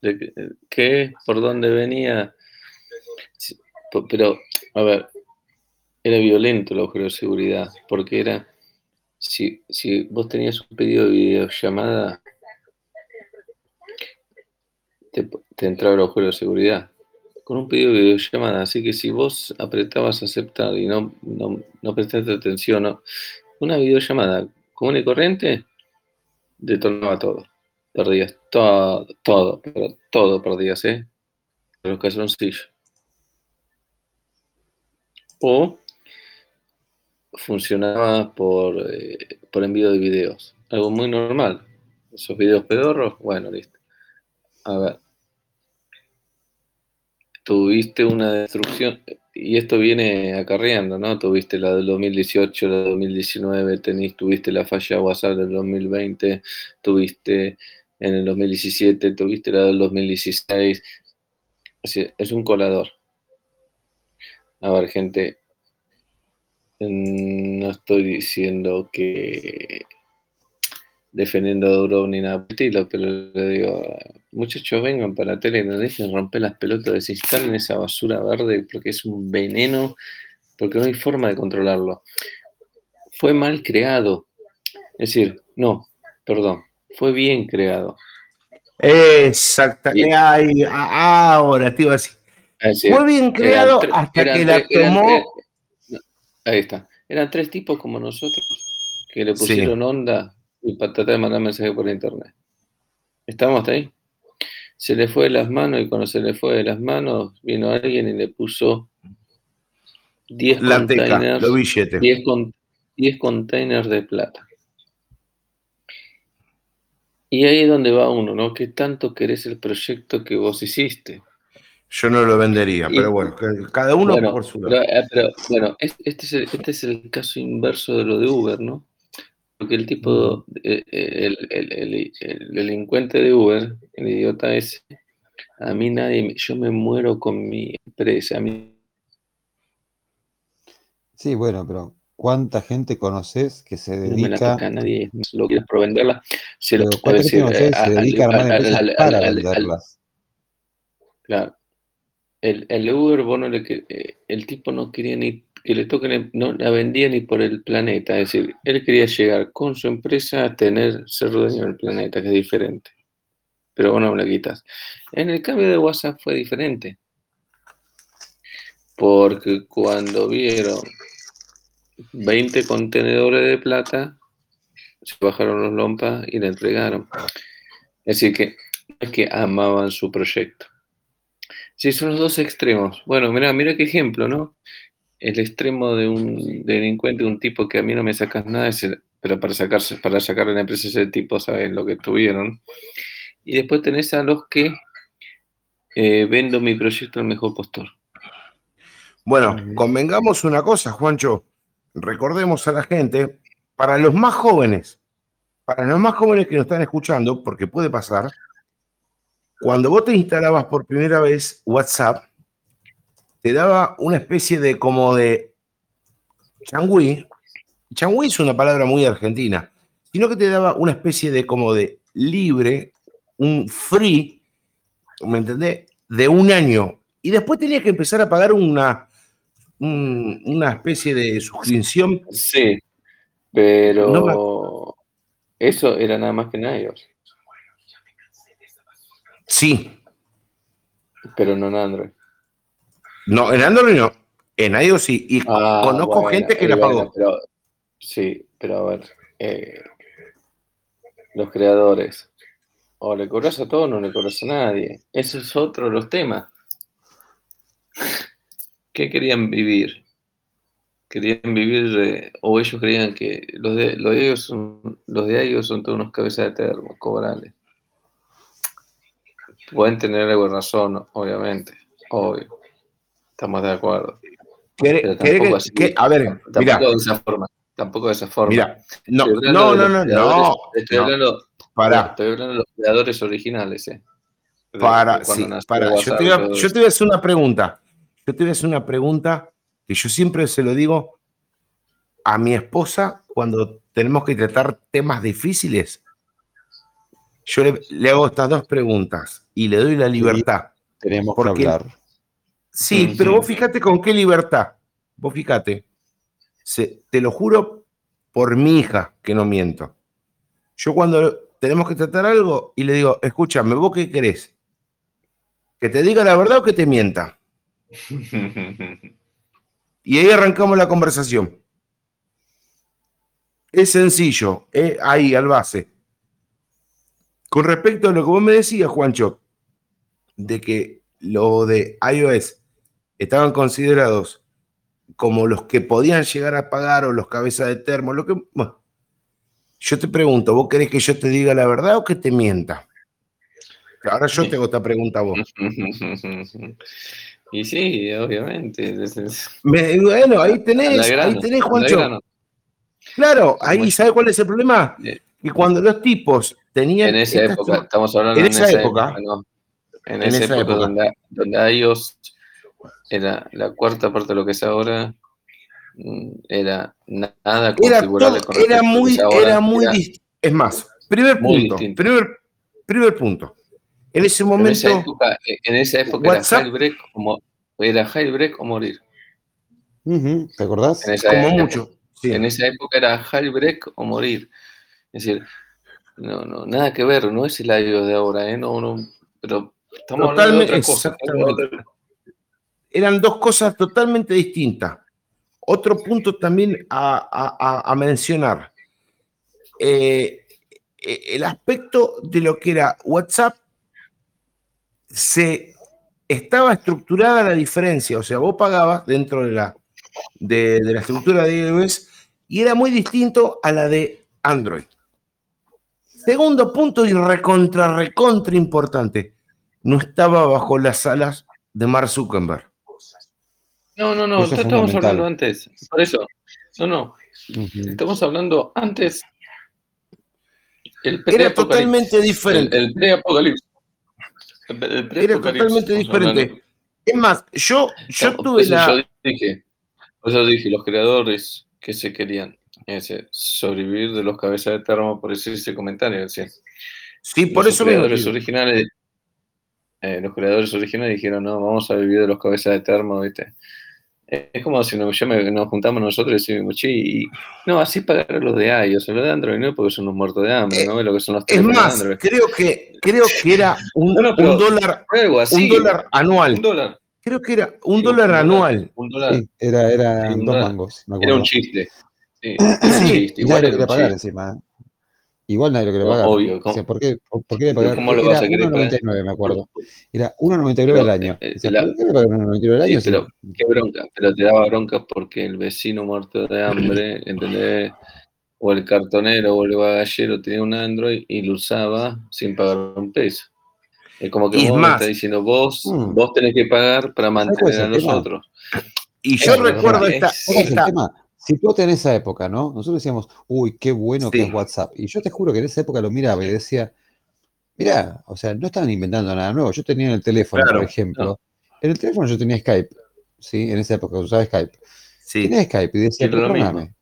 ¿De qué-. ¿Por dónde venía? Pero, a ver, era violento el agujero de seguridad, porque era, si, si vos tenías un pedido de videollamada, te, entraba el agujero de seguridad con un pedido de videollamada. Así que si vos apretabas aceptar y no, no, no prestaste atención, no, una videollamada común y corriente, detonaba todo. Perdías todo, todo, pero todo perdías, ¿eh? Los calzoncillos. O funcionaba por, eh, por envío de videos. Algo muy normal. Esos videos pedorros, bueno, listo. A ver. Tuviste una destrucción, y esto viene acarreando, ¿no? Tuviste la del 2018, la del 2019, tenés, tuviste la falla WhatsApp del 2020, tuviste en el 2017, tuviste la del 2016. Es, un colador. A ver, gente, no estoy diciendo que defendiendo a Durov ni nada estilo, pero le digo, muchachos, vengan para la tele y no dejen romper las pelotas, desinstalen esa basura verde porque es un veneno, porque no hay forma de controlarlo. Fue mal creado. Es decir, no, perdón, fue bien creado. Exacta. Y- eh, ahora te iba a decir. Decir, Fue bien creado tre- hasta eran que la eran tomó. no, ahí está. Eran tres tipos como nosotros que le Sí. pusieron onda y para tratar de mandar mensajes por internet. ¿Estamos hasta ahí? Se le fue de las manos y cuando se le fue de las manos vino alguien y le puso 10 La teca, containers, billetes. 10 con- 10 containers de plata. Y ahí es donde va uno, ¿no? ¿Qué tanto querés el proyecto que vos hiciste? Yo no lo vendería, Y- pero bueno, que- cada uno Bueno, por su lado. eh, pero, bueno, es- este es, el, este es el caso inverso de lo de Uber, ¿no? Porque el tipo, eh, eh, el, el- el- el delincuente de Uber, el idiota ese, a mí nadie, me- yo me muero con mi empresa, a mí Sí, bueno, pero ¿cuánta gente conoces que se no me la dedica, toca a nadie, lo quieres por venderla, se lo puede decir eh, se dedica a armar empresas para venderlas? Claro. El, el Uber, bueno, le que- eh, el tipo no quería ni y le toca, no la vendía ni por el planeta. Es decir, él quería llegar con su empresa a tener, ser dueño del planeta, que es diferente. Pero bueno, me la quitas. En el cambio de WhatsApp fue diferente. Porque cuando vieron 20 contenedores de plata, se bajaron los lompas y le entregaron. Decir, que es que amaban su proyecto. Sí, son los dos extremos. Bueno, mira, mira qué ejemplo, ¿no? El extremo de un delincuente, un tipo que a mí no me sacas nada, pero para sacarse, para sacar a la empresa ese tipo, saben lo que tuvieron. Y después tenés a los que eh, vendo mi proyecto al mejor postor. Bueno, convengamos una cosa, Juancho. Recordemos a la gente, para los más jóvenes, para los más jóvenes que nos están escuchando, porque puede pasar, cuando vos te instalabas por primera vez WhatsApp, te daba una especie de como de changüí. Changüí es una palabra muy argentina, sino que te daba una especie de como de libre, un free, ¿me entendés? De un año. Y después tenías que empezar a pagar una, una especie de suscripción. Sí, pero eso era nada más que iOS. Sí. Pero no en Android. No, en Android no. En iOS sí. Y ah, conozco gente que la pagó. sí, pero a ver. Eh, los creadores. O le cobras a todos o no le cobras a nadie. Eso es otro de los temas. ¿Qué querían vivir? Querían vivir, eh, o ellos creían que los de, los de ellos son, los de ellos son todos unos cabezas de termo, cobrales. Pueden tener algo de razón, obviamente, obvio. Estamos de acuerdo. que, a ver, tampoco de esa forma. Tampoco de esa forma. Mira, no, no, no, no, no, Estoy hablando, para. Estoy hablando de los creadores originales, eh. para, sí, para. Yo te, a, yo te voy a hacer una pregunta. Yo te voy a hacer una pregunta que yo siempre se lo digo a mi esposa cuando tenemos que tratar temas difíciles. Yo le, hago estas dos preguntas y le doy la libertad. tenemos que hablar. Sí, pero vos fíjate con qué libertad. Vos fíjate. te lo juro por mi hija que no miento. Yo cuando tenemos que tratar algo y le digo, escúchame, ¿vos qué querés? ¿Que te diga la verdad o que te mienta? y ahí arrancamos la conversación. Es sencillo, eh, ahí al base. Con respecto a lo que vos me decías, Juancho, de que lo de iOS estaban considerados como los que podían llegar a pagar o los cabezas de termo, lo que. Bueno, yo te pregunto, ¿vos querés que yo te diga la verdad o que te mienta? Ahora yo te hago esta pregunta a vos. Y sí, obviamente. bueno, ahí tenés, ahí tenés, Juancho. Claro, ahí, ¿sabes cuál es el problema? Que cuando los tipos tenían. En esa época, estamos hablando en esa, época. en, esa, época, Donde, donde iOS era la cuarta parte de lo que es ahora, mm, era nada configurable. Era, era muy, era muy Es más, primer punto, primer, primer punto. En ese momento. En esa época, era jailbreak, o, era jailbreak o morir. ¿Te acordás? En esa Como época, mucho. En esa época era jailbreak o morir. Es decir, no, no, nada que ver, no es el año de ahora, ¿eh? No, no, pero estamos hablando de otra cosa. Eran dos cosas totalmente distintas. Otro punto también a, mencionar. Eh, eh, el aspecto de lo que era WhatsApp se estaba estructurada la diferencia, o sea, vos pagabas dentro de la, de, la estructura de iOS y era muy distinto a la de Android. Segundo punto y recontra, recontra importante, no estaba bajo las alas de Mark Zuckerberg. No, no, no, estamos hablando antes, por eso, no, no, estamos hablando antes. El Era totalmente diferente. El, el pre-apocalipsis. Era totalmente diferente. Es más, yo, yo tuve la. Yo dije, eso dije, los creadores que se querían ese, sobrevivir de los cabezas de termo, por decir ese comentario. Sí, por los eso creadores originales eh, Los creadores originales dijeron, no, vamos a vivir de los cabezas de termo, ¿viste? Es como si nos, yo me- nos juntamos nosotros y decimos, che, y, no, así pagar los de iOS, los de Android no, porque son unos muertos de hambre, ¿no? Lo que son los Es de más, creo que, creo que era un, No, no, pero- un dólar, así. un dólar anual. Un dólar. Creo que era un Sí, dólar anual. Un dólar. Sí, era, eran Sí, dos era- mangos, me Era un chiste. Sí, Igual nadie lo un pagar encima. ¿eh? Igual nadie lo No, pagar. obvio, O ¿cómo? sea, ¿por qué, por qué le pagar? ¿Cómo lo Era vas a querer pagar? 1,99 me acuerdo. Era 1,99 al año. eh, la- ¿Por qué le pagan 1,99 al año? pero qué bronca. Pero te daba bronca porque el vecino muerto de hambre, ¿entendés? O el cartonero o el bagallero tenía un Android y lo usaba sin pagar un peso. Es como que Y es vos me más- estás diciendo, vos, Mm. vos tenés que pagar para mantener a nosotros. Y yo Eso, recuerdo es- esta, es ¿Cuál es el esta- Si tú en esa época, ¿no? Nosotros decíamos, uy, qué bueno que es WhatsApp. Y yo te juro que en esa época lo miraba y decía, mira, o sea, no estaban inventando nada nuevo. Yo tenía en el teléfono, Claro, por ejemplo, en el teléfono yo tenía Skype, ¿sí? En esa época usaba Skype. sí, Tenía Skype y decía, perdóname.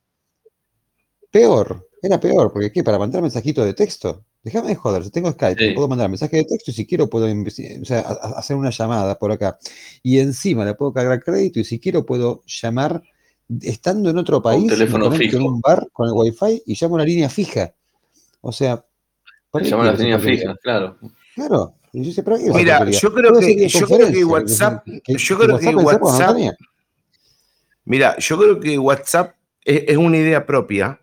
Peor, era peor, porque ¿qué? Para mandar mensajitos de texto. Déjame de joder, tengo Skype, Sí. puedo mandar mensaje de texto y si quiero puedo o sea, hacer una llamada por acá. Y encima le puedo cargar crédito y si quiero puedo llamar estando en otro país, teléfono en un bar con el wifi y llamo a una línea fija. O sea, ¿para qué Se llaman las quiero esa líneas porquería? fijas, claro. Claro. Y yo decía, ¿para qué quiero esa Mira, yo creo que- yo creo que WhatsApp- que- yo creo que WhatsApp. Mira, yo creo que WhatsApp es, es una idea propia.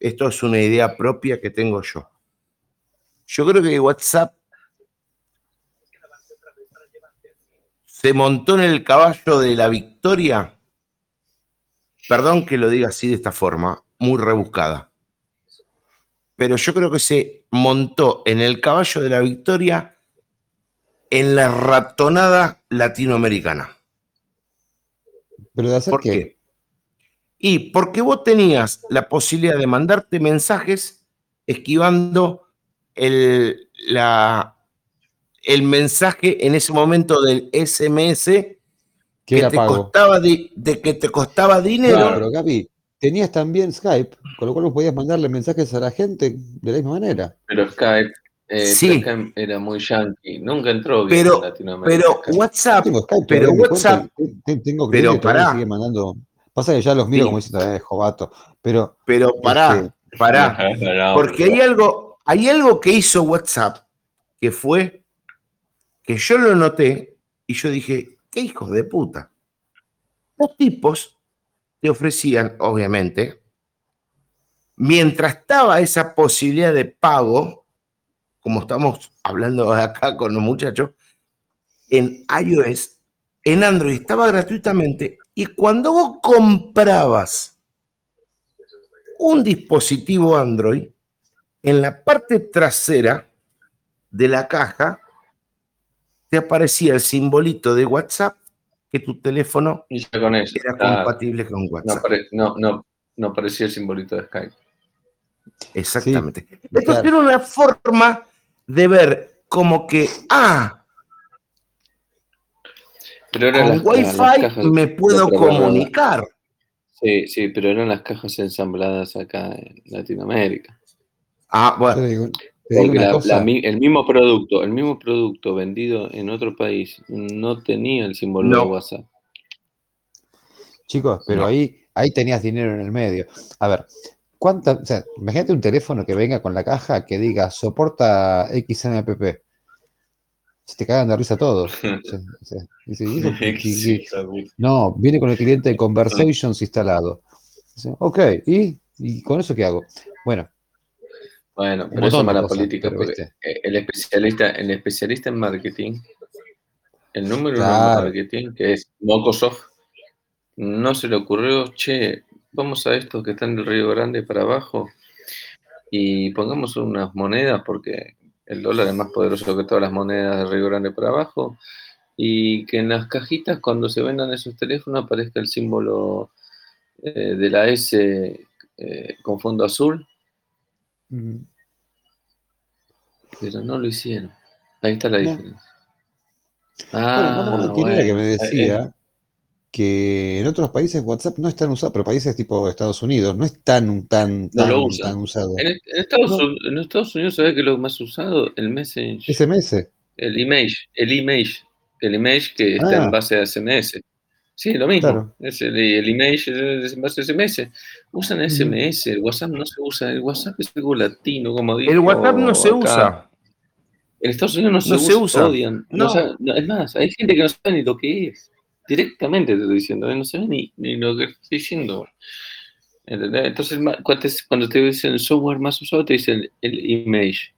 Esto es una idea propia que tengo yo. Yo creo que WhatsApp se montó en el caballo de la victoria. Perdón que lo diga así de esta forma, muy rebuscada. Pero yo creo que se montó en el caballo de la victoria en la ratonada latinoamericana. Pero de hacer ¿Por qué? qué? Y porque vos tenías la posibilidad de mandarte mensajes esquivando el, la, el mensaje en ese momento del SMS Que que era te pago. costaba di- de que te costaba dinero. Claro, pero Gaby, tenías también Skype, con lo cual vos podías mandarle mensajes a la gente de la misma manera. Pero Skype, eh, Sí. Skype era muy yankee. Nunca entró bien Pero- en Latinoamérica. Pero Skype. WhatsApp, tengo Skype, pero WhatsApp- cuenta tengo pero crédito, todavía pará. sigue mandando. Pasa que ya los miro Sí. como diciendo, eh, jovato. Pero pero pará, Este, pará. Porque hay algo, hay algo que hizo WhatsApp que fue que yo lo noté y yo dije, qué hijos de puta. Los tipos te ofrecían, obviamente, mientras estaba esa posibilidad de pago, como estamos hablando acá con los muchachos, en iOS, en Android estaba gratuitamente y cuando vos comprabas un dispositivo Android, en la parte trasera de la caja te aparecía el simbolito de WhatsApp que tu teléfono Y ya con eso. era ah, compatible con no, WhatsApp. no, no, no aparecía el simbolito de Skype. Exactamente. Sí, Entonces claro. era una forma de ver como que, ah, Pero eran con las, las Wi-Fi cajas me puedo comunicar. Sí, sí, pero eran las cajas ensambladas acá en Latinoamérica. Ah, bueno, Porque la- la el mismo producto, el mismo producto vendido en otro país no tenía el símbolo No. de WhatsApp. Chicos, pero No. ahí, ahí tenías dinero en el medio. A ver, ¿cuánta, o sea, imagínate un teléfono que venga con la caja que diga soporta XMPP. Se te cagan de risa todos. No, viene con el cliente de Conversations instalado. Ok, ¿y? ¿y con eso qué hago? Bueno, Bueno, pero eso es mala cosas, política, porque ¿viste? eh, el especialista, el especialista en marketing, el número uno Claro. en marketing, que es Microsoft, no se le ocurrió, che, vamos a esto que está en el Río Grande para abajo y pongamos unas monedas, porque el dólar es más poderoso que todas las monedas del Río Grande para abajo, y que en las cajitas cuando se vendan esos teléfonos aparezca el símbolo eh, de la S eh, con fondo azul, pero no lo hicieron. Ahí está la No. diferencia. Bueno, Ah, no acuerdo quién era que me bueno. decía que en otros países WhatsApp no es tan usado, pero países tipo Estados Unidos no es tan, tan, No tan, tan usado. En, en Estados, No. Unidos, en Estados Unidos, ¿sabes qué es lo más usado? El Messenger. SMS. El image. El image. El image que está Ah. en base a SMS. Sí, lo mismo. Claro. Es el, el email SMS. Usan SMS, el WhatsApp no se usa. El WhatsApp es algo latino, como digo. El WhatsApp no se usa. En Estados Unidos no se, No se usa, usa. odian. No No. sabe- no, es más, hay gente que no sabe ni lo que es. Directamente te estoy diciendo, ¿eh? no sabe ni, ni lo que estoy diciendo. ¿Entendés? Entonces, cuando te, cuando te dicen el software más usado, te dicen el image.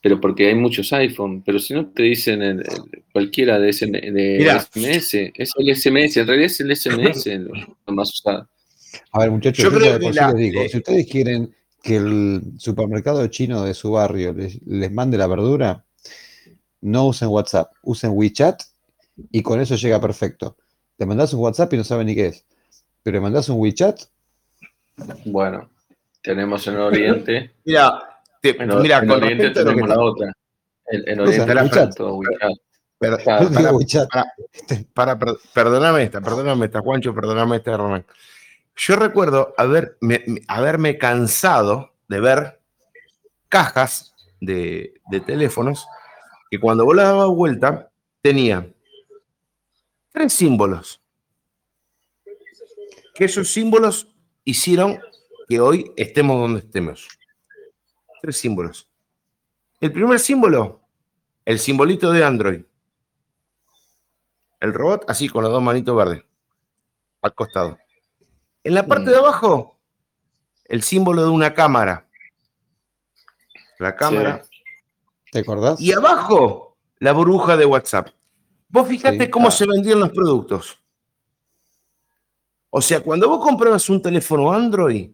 Pero porque hay muchos iPhone. Pero si no te dicen el- el- cualquiera de, SM de. SMS, es el SMS. En realidad es el SMS lo, lo más usado. A ver, muchachos, Yo yo, creo que la- les digo, eh, si ustedes quieren que el supermercado chino de su barrio les, les mande la verdura, no usen WhatsApp, usen WeChat y con eso llega perfecto. Le mandás un WhatsApp y no saben ni qué es. Pero le mandás un WeChat, Bueno, tenemos en Oriente. Mira, te- mira, en con Oriente que tenemos la otra. En, Oriente la para- perdóname esta, perdóname esta, Juancho, perdóname esta, Hernán. Yo recuerdo haber, me- me- haberme cansado de ver cajas de, de teléfonos que cuando vos la dabas vuelta tenían tres símbolos. Que esos símbolos hicieron que hoy estemos donde estemos. Tres símbolos. El primer símbolo, el simbolito de Android. El robot así con los dos manitos verdes al costado. En la parte Mm. de abajo, el símbolo de una cámara. La cámara. ¿te acordás? Y abajo, la burbuja de WhatsApp. Vos fijate Sí, cómo claro. se vendían los productos. O sea, cuando vos comprabas un teléfono Android,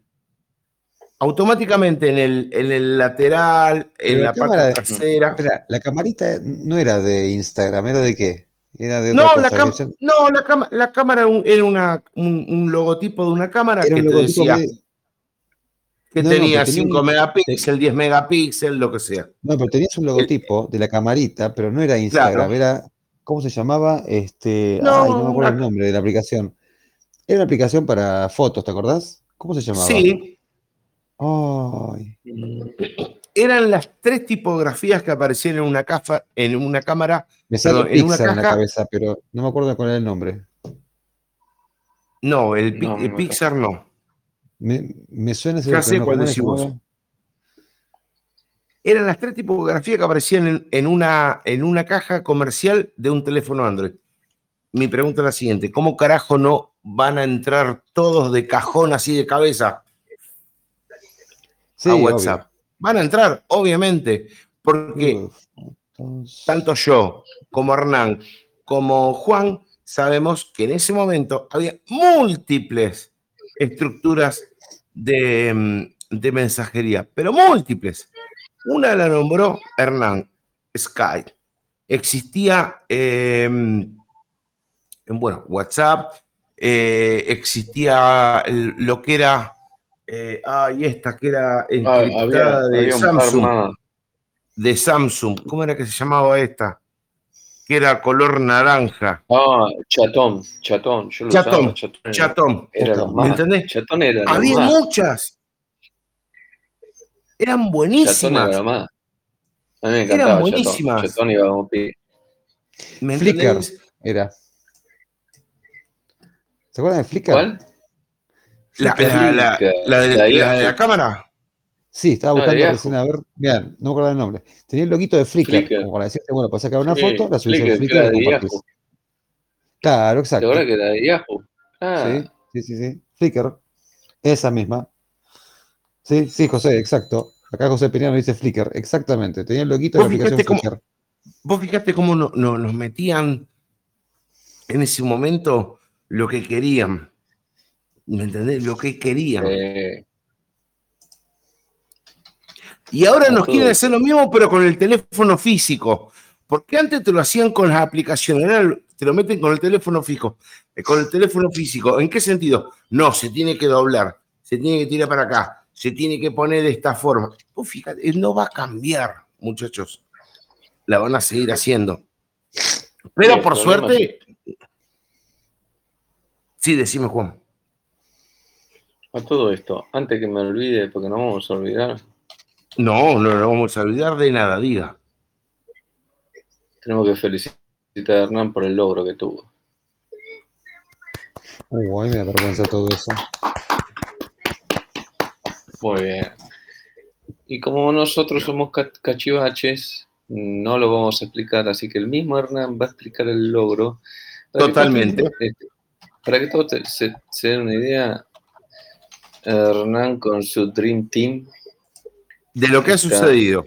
automáticamente en el, en el lateral, en la la parte trasera. Espera, la camarita no era de Instagram, ¿era de qué? Era de No, la, no, la, la cámara era un- era una- un, un logotipo de una cámara era que un te decía de- que No, no, tenía tenía 5 un- megapíxeles, 10 megapíxeles, lo que sea. No, pero tenías un logotipo de la camarita, pero no era Instagram, Claro. era, ¿cómo se llamaba? Este, No, ay, no me acuerdo el nombre de la aplicación. Era una aplicación para fotos, ¿te acordás? ¿Cómo se llamaba? Sí, Ay, eran las tres tipografías que aparecían en una, caja, en una cámara. me sale Perdón, en una Pixar en la caja- cabeza, pero no me acuerdo cuál era el nombre. No, el, No, el no. Pixar no. Me, me suena ese Ya sé cuál ¿cómo decís vos. Eran las tres tipografías que aparecían en, en una, en una caja comercial de un teléfono Android. Mi pregunta es la siguiente: ¿cómo carajo no van a entrar todos de cajón así de cabeza Sí, a obvio. WhatsApp? Van a entrar, obviamente, porque entonces- tanto yo como Hernán como Juan sabemos que en ese momento había múltiples estructuras de, mm, de mensajería, pero múltiples. Una la nombró Hernán, Skype. Existía, eh, en, bueno, WhatsApp, eh, existía lo que era, eh, ay, esta que era Ah, encriptada había, de había Samsung de Samsung. ¿Cómo era que se llamaba esta? Que era color naranja. Ah, chatón, chatón. Yo lo Chatón, usaba, chatón. era- Chatón. Era lo ¿Me entendés? Chatón era Había más. muchas. Eran Chatón era buenísimas. lo más. A mí me Eran buenísimas. Chatón. Chatón iba como pi- ¿Me Flickr. Era. ¿Se acuerdan de Flickr? ¿Cuál? La, la- la- la de, La la de la cámara. Sí, estaba buscando Yahoo. recién a ver. Mirá, no me acuerdo el nombre. Tenía el loguito de Flickr, Flickr. como para decirte, bueno, para sacar una Sí, foto, la subís a Flickr, y la de compartís. Yahoo. Claro, ¿Te exacto. que era de Yahoo? Ah, Sí, sí, sí, sí. Flickr. Esa misma. Sí, sí, José, exacto. Acá José Piriano dice Flickr, exactamente. Tenía el loguito de la aplicación cómo- Flickr. Vos fijate cómo no- no- nos metían en ese momento lo que querían. ¿Me entendés? Lo que querían. eh, Y ahora nos quieren hacer lo mismo, pero con el teléfono físico. Porque antes te lo hacían con las aplicaciones, ahora te lo meten con el teléfono fijo, eh, con el teléfono físico. ¿En qué sentido? No, se tiene que doblar, se tiene que tirar para acá, se tiene que poner de esta forma. Vos fíjate, no va a cambiar, muchachos. La van a seguir haciendo. Pero por suerte. Sí, decime, Juan. A todo esto, antes que me olvide, porque no vamos a olvidar, No, no nos vamos a olvidar de nada, diga. tenemos que felicitar a Hernán por el logro que tuvo. Mí me da vergüenza todo eso. Muy bien. Y como nosotros somos ca- cachivaches, no lo vamos a explicar, así que el mismo Hernán va a explicar el logro. Que Totalmente. para que todos se den una idea, Hernán con su Dream Team, De lo que ha sucedido.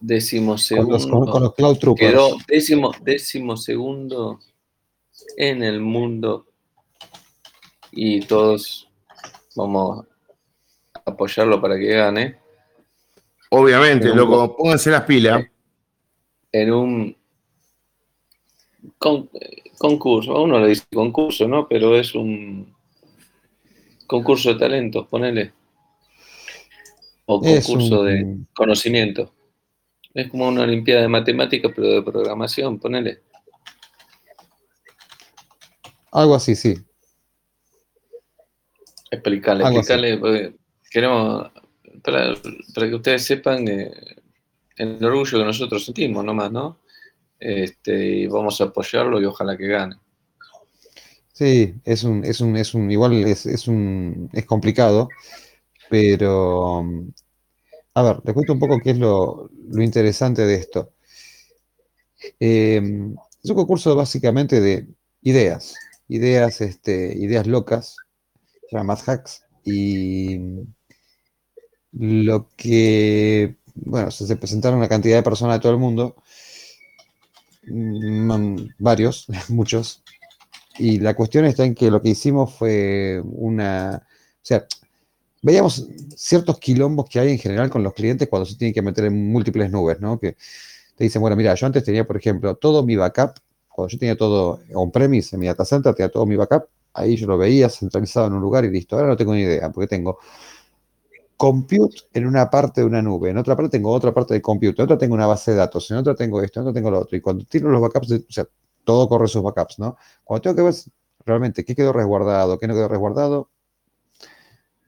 décimo Con segundo, los, con, con los Cloud Troopers. quedó décimo, décimo segundo en el mundo y todos vamos a apoyarlo para que gane. Obviamente, Pero- loco, pónganse las pilas. en un con- concurso, a uno le dice concurso, ¿no? Pero es un concurso de talentos, ponele. O concurso un- de conocimiento. Es como una olimpiada de matemáticas, pero de programación, ponele. Algo así, sí. Explicarle, explicarle, porque queremos, para, para que ustedes sepan eh, el orgullo que nosotros sentimos nomás, ¿no? Este, y vamos a apoyarlo y ojalá que gane. Sí, es un, es un, es un, igual es, es un, es complicado, pero um, a ver, les cuento un poco qué es lo, lo interesante de esto. Eh, es un concurso básicamente de ideas, ideas, este, ideas locas, se llama Hacks, y lo que, bueno, se, se presentaron una cantidad de personas de todo el mundo, mm, varios, muchos, y la cuestión está en que lo que hicimos fue una, o sea, veíamos ciertos quilombos que hay en general con los clientes cuando se tienen que meter en múltiples nubes, ¿no? Que te dicen, bueno, mira, yo antes tenía, por ejemplo, todo mi backup, cuando yo tenía todo on-premise en mi data center, tenía todo mi backup, ahí yo lo veía centralizado en un lugar y listo. Ahora no tengo ni idea, porque tengo compute en una parte de una nube, en otra parte tengo otra parte de compute, en otra tengo una base de datos, en otra tengo esto, en otra tengo lo otro. Y cuando tiro los backups, o sea, todo corre sus backups, ¿no? Cuando tengo que ver realmente qué quedó resguardado, qué no quedó resguardado,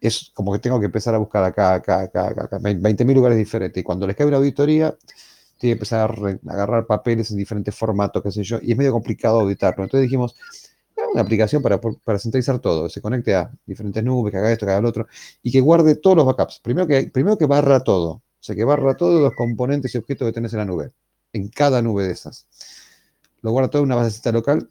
es como que tengo que empezar a buscar acá, acá, acá, acá, acá 20.000 lugares diferentes. Y cuando les cae una auditoría, tiene que empezar a, agarrar papeles en diferentes formatos, qué sé yo, y es medio complicado auditarlo. Entonces dijimos, "Hagamos una aplicación para, para centralizar todo, se conecte a diferentes nubes, que haga esto, que haga lo otro, y que guarde todos los backups. Primero que, primero que barra todo, o sea, que barra todos los componentes y objetos que tenés en la nube, en cada nube de esas. Lo guarda todo en una basecita local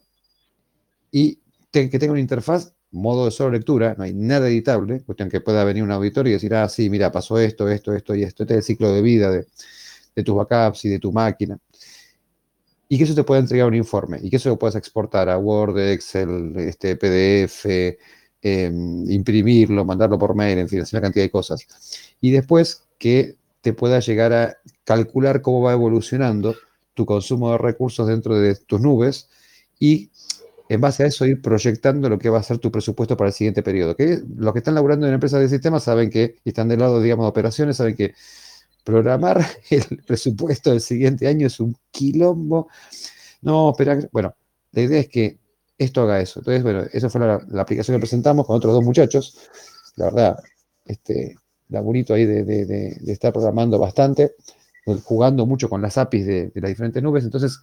y que tenga una interfaz, modo de solo lectura, no hay nada editable, cuestión que pueda venir un auditor y decir, ah, sí, mira, pasó esto, esto, esto y esto, este es el ciclo de vida de, tus backups y de tu máquina. Y que eso te pueda entregar un informe y que eso lo puedas exportar a Word, Excel, este, PDF, eh, imprimirlo, mandarlo por mail, en fin, hacer una cantidad de cosas. Y después que te pueda llegar a calcular cómo va evolucionando tu consumo de recursos dentro de tus nubes y en base a eso ir proyectando lo que va a ser tu presupuesto para el siguiente periodo. Que los que están laburando en empresas de sistemas saben que, están del lado, digamos, de operaciones, saben que programar el presupuesto del siguiente año es un quilombo. No, espera, bueno, la idea es que esto haga eso. Entonces, bueno, esa fue la, aplicación que presentamos con otros dos muchachos. La verdad, este, laburito ahí de estar programando bastante, jugando mucho con las APIs de, las diferentes nubes. Entonces,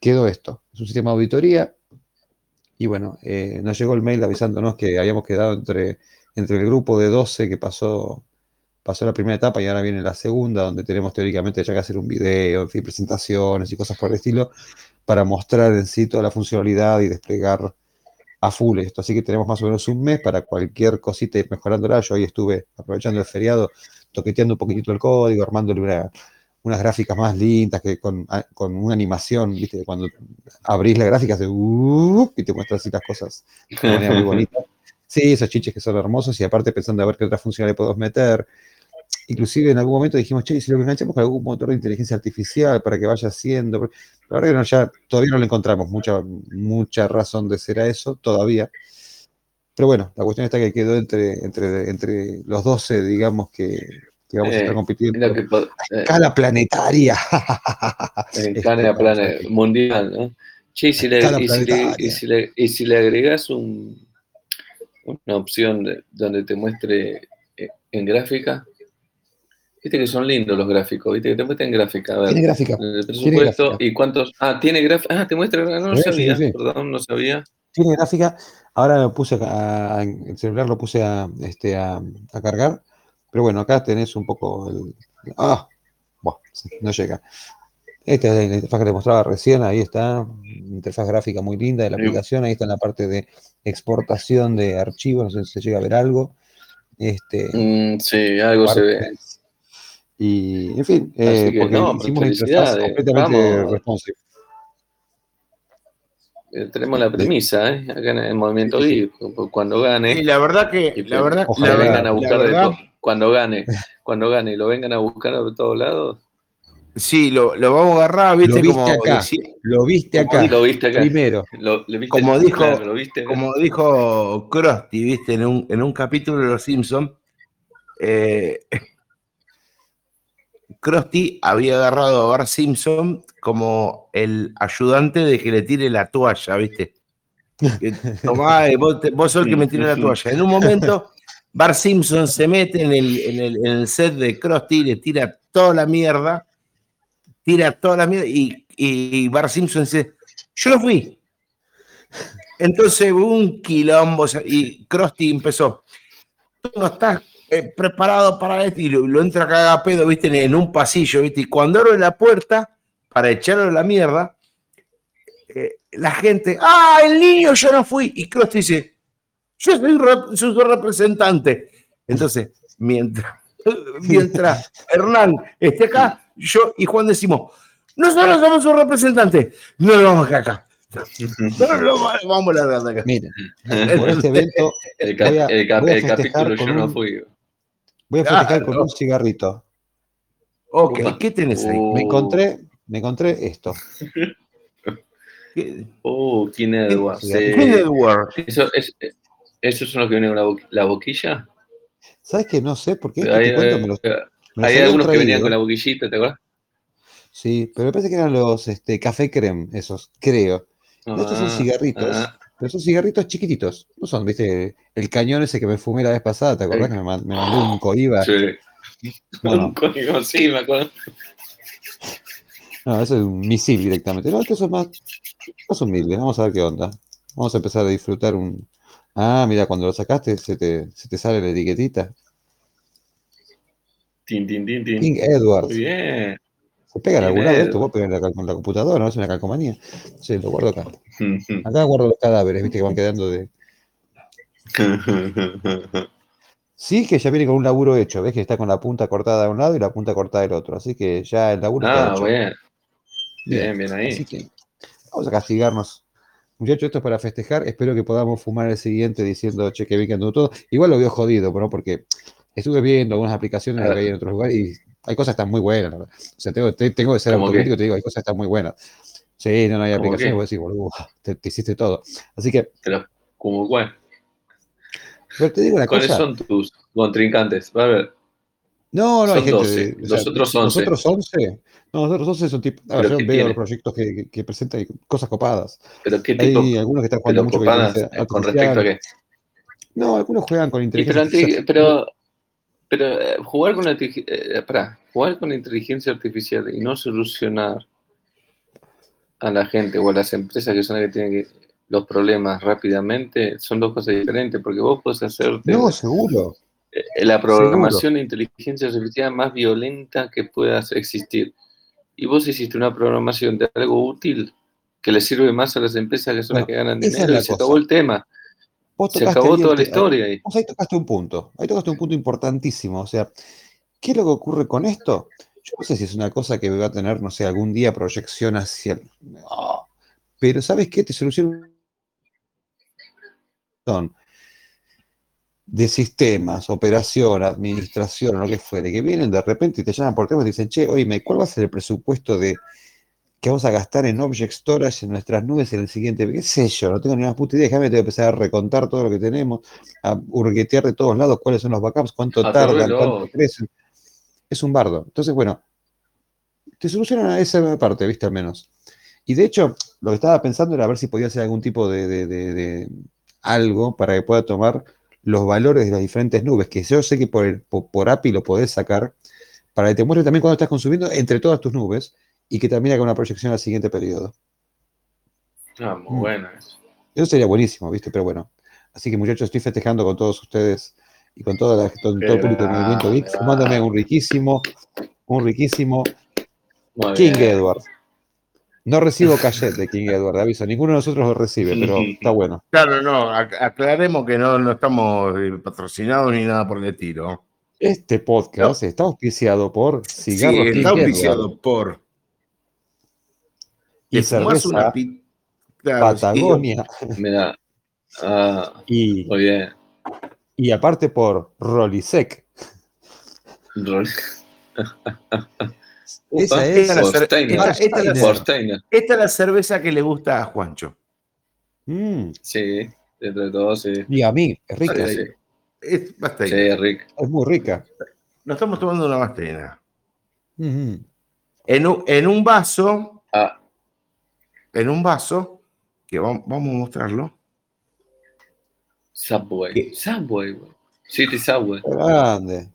quedó esto. Es un sistema de auditoría. Y bueno, eh, nos llegó el mail avisándonos que habíamos quedado entre, entre el grupo de 12 que pasó, pasó la primera etapa y ahora viene la segunda, donde tenemos teóricamente ya que hacer un video, en fin, presentaciones y cosas por el estilo, para mostrar en sí toda la funcionalidad y desplegar a full esto. Así que tenemos más o menos un mes para cualquier cosita ir mejorándola. Yo hoy estuve aprovechando el feriado, toqueteando un poquitito el código, armándole una- unas gráficas más lindas, que con, con una animación, ¿viste? Cuando abrís la gráfica, hace "Uh", y te muestra así las cosas de manera muy bonita. Sí, esos chiches que son hermosos y aparte pensando a ver qué otra función le podemos meter. Inclusive en algún momento dijimos, che, ¿y si lo enganchamos con algún motor de inteligencia artificial para que vaya haciendo. La verdad que no, ya, todavía no le encontramos mucha, mucha razón de ser a eso, todavía. Pero bueno, la cuestión está que quedó entre, entre, entre los 12, digamos, que, que vamos a estar Eh, compitiendo que eh, escala planetaria. en Cana vamos a ver plane- qué- mundial, ¿no? Che, y si le, Escala y si le, y si le, y si le agregas un, una opción de- donde te muestre eh, en gráfica, viste que son lindos los gráficos, viste que te muestran gráfica, a ver, Tiene gráfica. el presupuesto gráfica. y cuántos, ah, tiene gráfica, ah, te muestra, no lo Sí, sí, sabía, sí. perdón, no sabía. Tiene gráfica. Ahora me puse a, a- el celular lo puse a, este, a, a cargar. Pero bueno, acá tenés un poco el. ¡Ah! Buah, no llega. Esta es la interfaz que le mostraba recién, ahí está, interfaz gráfica muy linda de la Sí. aplicación, ahí está en la parte de exportación de archivos, no sé si se llega a ver algo. Este, Mm, sí, algo se ve. y, en fin, eh, que porque no, hicimos una interfaz completamente vamos. responsive. Eh, Tenemos la premisa, ¿eh? Acá en el Movimiento Sí, sí. Cuando gane. Y la verdad que, y la verdad, Ojalá la lo vengan a buscar de verdad, to- cuando gane, cuando gane y lo vengan a buscar de todos lados. sí, lo, lo vamos a agarrar, viste, viste como, acá. decía- Lo viste acá, Lo viste acá. primero. Lo, lo viste Como dijo- claro, lo viste acá. como dijo Krusty, viste, en un, en un capítulo de Los Simpsons, eh, Krusty había agarrado a Bart Simpson como el ayudante de que le tire la toalla, viste. Tomá, eh, vos, sos el que me tire la toalla. En un momento, Bart Simpson se mete en el, en el, en el set de Krusty, le tira toda la mierda, tira toda la mierda, y, y Bart Simpson dice, yo no fui. Entonces hubo un quilombo y Krusty empezó. Tú no estás eh, preparado para esto y lo, lo entra a pedo, viste, en, en un pasillo, viste, y cuando abre la puerta para echarlo a la mierda, eh, la gente, ah, el niño yo no fui. Y Krusty dice, yo soy, rep- soy representante. Entonces, mientras, mientras Hernán esté acá, yo y Juan decimos, nosotros somos un representante, no lo vamos a acá. No lo vamos a de acá. Mira, por este evento El, cap- voy a- el cap- capítulo yo no fui. Voy a festejar Claro. con un cigarrito. Ok. ¿qué tenés ahí? Uh, Me encontré, me encontré esto. ¿Qué- Oh, King Edward. Sí, sí. ¿Quién es Word? Eso, es, ¿Esos son los que vienen con la, la boquilla? ¿Sabes que No sé por qué. Hay, te cuento, me los- hay me hay algunos que venían traído. con la boquillita, ¿te acuerdas? Sí, pero me parece que eran los este, café creme, esos, creo. Estos son Ah, cigarritos, ah, pero son cigarritos chiquititos. No son, viste, el cañón ese que me fumé la vez pasada, ¿te acordás Sí. que me, man- me mandó un coiba? sí. Bueno, Un código, sí, me acuerdo. no, eso es un misil directamente. No, estos son más, más humildes. Vamos a ver qué onda. Vamos a empezar a disfrutar un. Ah, mira, cuando lo sacaste se te, se te sale la etiquetita. Tin, tin, tin, tin. King Edward. Muy bien. ¿Se pega en algún lado esto? Vos la, con la computadora, no es una calcomanía. Sí, lo guardo acá. Acá guardo los cadáveres, viste, que van quedando de. Sí, que ya viene con un laburo hecho, ves que está con la punta cortada de un lado y la punta cortada del otro, así que ya el laburo está ah, bien. Bien, Bien, bien ahí. Así que vamos a castigarnos. Muchachos, esto es para festejar. Espero que podamos fumar el siguiente diciendo, che, que bien que todo. Igual lo veo jodido, ¿no? Porque estuve viendo algunas aplicaciones que hay en otros lugares y hay cosas que están muy buenas. O sea, tengo, te- tengo que ser ¿Cómo autocrítico, te digo, hay cosas que están muy buenas. Sí, no, no hay ¿Cómo aplicaciones, vos decís, boludo, te, te hiciste todo. Así que, Pero, ¿cómo cuál? pero te digo una ¿Cuáles cosa. son tus contrincantes? A ver. No, no, hay Son gente. 12, de- o los otros 11. Los otros 11. No, los otros 11 son tipo. ah, ¿Pero yo veo tiene? los proyectos que, que, que presentan cosas copadas. ¿Pero qué tipo? Hay algunos que están jugando mucho copadas eh, con respecto a qué? No, algunos juegan con inteligencia pero, pero, pero eh, jugar con la intelig- eh, pará, jugar con la inteligencia artificial y no solucionar a la gente o a las empresas que son las que tienen que- los problemas rápidamente son dos cosas diferentes, porque vos podés hacerte No, seguro. eh, la programación de inteligencia artificial más violenta que puedas existir. Y vos hiciste una programación de algo útil que le sirve más a las empresas que son las que ganan dinero y se acabó el tema. Vos Se acabó toda la historia ahí. Vos ahí tocaste un punto. Ahí tocaste un punto importantísimo. O sea, ¿qué es lo que ocurre con esto? Yo no sé si es una cosa que va a tener, no sé, algún día proyección hacia el. No. Pero ¿sabes qué? Te soluciona de sistemas, operación, administración, lo que fuere, que vienen de repente y te llaman por teléfono y te dicen, che, oye, ¿cuál va a ser el presupuesto de que vamos a gastar en Object Storage en nuestras nubes en el siguiente? ¿Qué sé yo? No tengo ni una puta idea. Déjame tengo que empezar a recontar todo lo que tenemos, a hurguetear de todos lados cuáles son los backups, cuánto Ah, tardan, cuánto crecen. Es un bardo. Entonces, bueno, te solucionan esa parte, ¿viste? Al menos. Y de hecho, lo que estaba pensando era ver si podía hacer algún tipo de, de- de- de algo para que pueda tomar los valores de las diferentes nubes, que yo sé que por, el- por, por API lo podés sacar, para que te muestre también cuando estás consumiendo entre todas tus nubes y que también haga una proyección al siguiente periodo. Ah, muy Mm. bueno eso. Eso sería buenísimo, ¿viste? Pero bueno. Así que muchachos, estoy festejando con todos ustedes y con toda la, todo, todo el público del movimiento VIX. Mándame un riquísimo, un riquísimo Muy King bien. Edward. No recibo cachet de King Edward, aviso. Ninguno de nosotros lo recibe, pero está bueno. Claro, no, ac- aclaremos que no, no estamos eh, patrocinados ni nada por el estilo. Este podcast está auspiciado por Sí, Cigarros King está Edward auspiciado por. Y cerveza una pi- Claro, sí. Patagonia Mira. Ah, y, muy bien. y aparte por Rolisec. Rol- Esa es- esta- esta es la-. Esta es la cerveza que le gusta a Juancho. Mm, Sí, entre todos, sí. y a mí, es rica, Sí, sí. Es. Sí, Rick. es muy rica. Nos estamos tomando una bastena. Mm, En un, en un vaso, Ah, en un vaso, que vam- vamos a mostrarlo. Subway. ¿Qué? Subway, güey. City Subway. grande.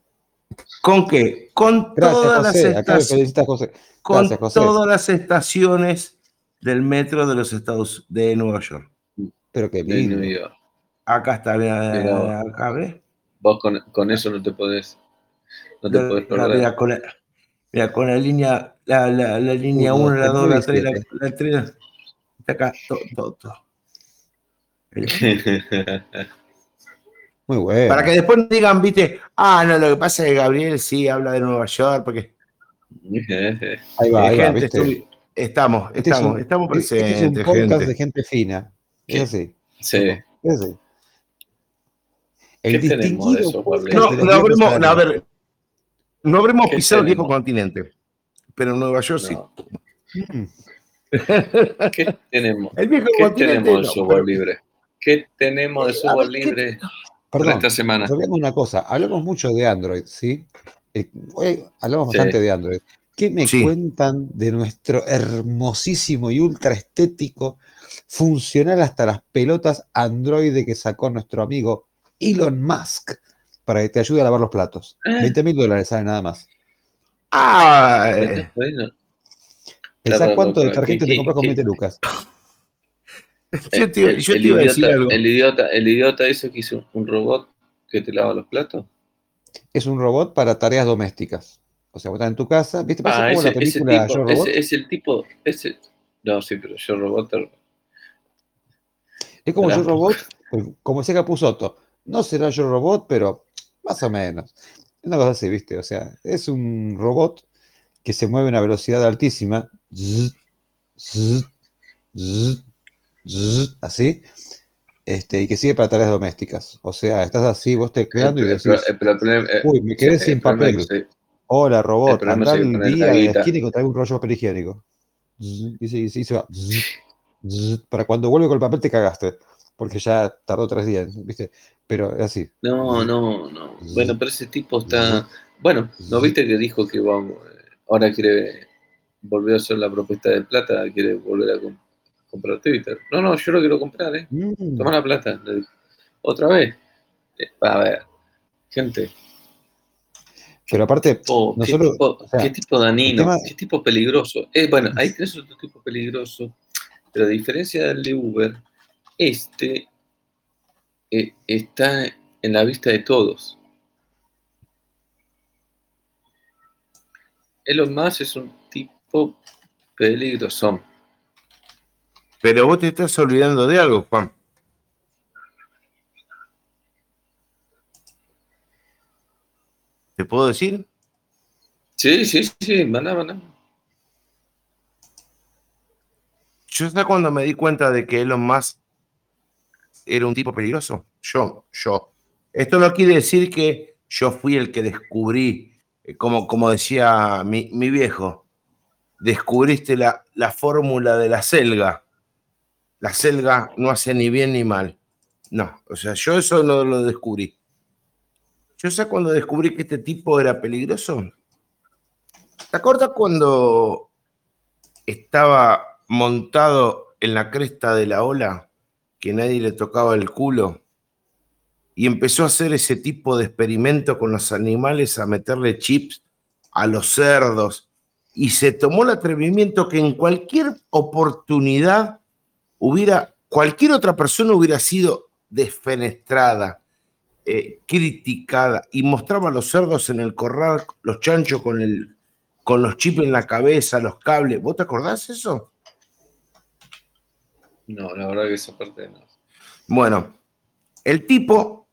¿Con qué? Con Gracias, todas las José. Me estaciones. con todas las estaciones del metro de los Estados de Nueva York. Pero qué lindo. York. Acá está, mira, acá, ¿ves? Vos con, con eso no te podés. No te podés Mira, perder. mira, con la, mira, con la línea, la, la, la línea Uno, 1, la tres, 2, la nueve, 3, la, siete. la 3. Está acá, todo, todo, todo. Muy bueno. Para que después no digan, viste, ah, no, lo que pasa es que Gabriel sí habla de Nueva York, porque Ahí va, ahí va, gente, ¿viste? estoy- estamos, Este es estamos, un- estamos Este es un presentes, podcast gente. de gente fina. ¿Qué? Es así. sí. Es así. El ¿Qué tenemos de distinguido eso? No, no habremos, a no, la a ver, no habremos ¿Qué pisado el viejo continente, pero en Nueva York sí. No. Mm, ¿Qué tenemos? El viejo ¿Qué tenemos de software libre? ¿Qué tenemos de software ver, ¿qué- libre para Perdón, esta semana? Hablamos una cosa, hablamos mucho de Android, ¿sí? Eh, hoy hablamos Sí. bastante de Android. ¿Qué me Sí. cuentan de nuestro hermosísimo y ultra estético, funcional hasta las pelotas Android que sacó nuestro amigo Elon Musk para que te ayude a lavar los platos? Eh. 20 mil dólares, sale nada más. Ah, eh, Bueno, ¿Pensás Claro, cuánto de tarjeta ¿qué- te compras con qué- 20 lucas? yo te, iba- el, yo te el iba a decir idiota, algo. el idiota, el idiota hizo que hizo un robot que te lava los platos. Es un robot para tareas domésticas. O sea, vos estás en tu casa, ¿viste? Pasa Ah, como la ese, ese película tipo, Yo Robot. ese, es el tipo, ese, no, sí, pero yo robot, Es como Yo. Robot, pero como decía Capusotto. No será Yo Robot, pero más o menos. Una cosa así, ¿viste? O sea, es un robot que se mueve a una velocidad altísima. Zzz, zzz, zzz, zzz, así. Este, y que sigue para tareas domésticas. O sea, estás así, vos tecleando y el, decís, el el eh, uy, me quedé el sin papel. Hola, robot, andá poner día de la esquina y encontrar un rollo de papel higiénico. Y se, y y va. Para cuando vuelve con el papel te cagaste. Porque ya tardó tres días, ¿viste? Pero es así. No, no, no. Bueno, pero ese tipo está. Bueno, ¿no viste que dijo que vamos, eh, ahora quiere volver a hacer la propuesta de plata? Quiere volver a com- comprar Twitter. No, no, yo lo quiero comprar, ¿eh? Mm, Toma la plata. Otra vez. Eh, a ver, gente. Pero aparte, Oh, ¿qué, tipo, o sea, qué tipo dañino, el tema- qué tipo peligroso. Eh, bueno, ahí tenés otro tipo peligroso, pero a diferencia del de Uber, este eh, está en la vista de todos. Elon Musk es un tipo peligroso. Pero vos te estás olvidando de algo, Juan. ¿Te puedo decir? Sí, sí, sí, maná, maná. Yo sé cuando me di cuenta de que Elon Musk era un tipo peligroso. Yo, yo. Esto no quiere decir que yo fui el que descubrí, eh, como, como decía mi, mi viejo, descubriste la, la fórmula de la selga. La selga no hace ni bien ni mal. No, o sea, yo eso no lo descubrí. Yo sé cuando descubrí que este tipo era peligroso. ¿Te acuerdas cuando estaba montado en la cresta de la ola, que nadie le tocaba el culo, y empezó a hacer ese tipo de experimento con los animales, a meterle chips a los cerdos, y se tomó el atrevimiento que en cualquier oportunidad hubiera cualquier otra persona hubiera sido desfenestrada, eh, criticada y mostraba a los cerdos en el corral, los chanchos con, el, con los chips en la cabeza, los cables. ¿Vos te acordás eso? No, la verdad que esa parte no. Bueno, el tipo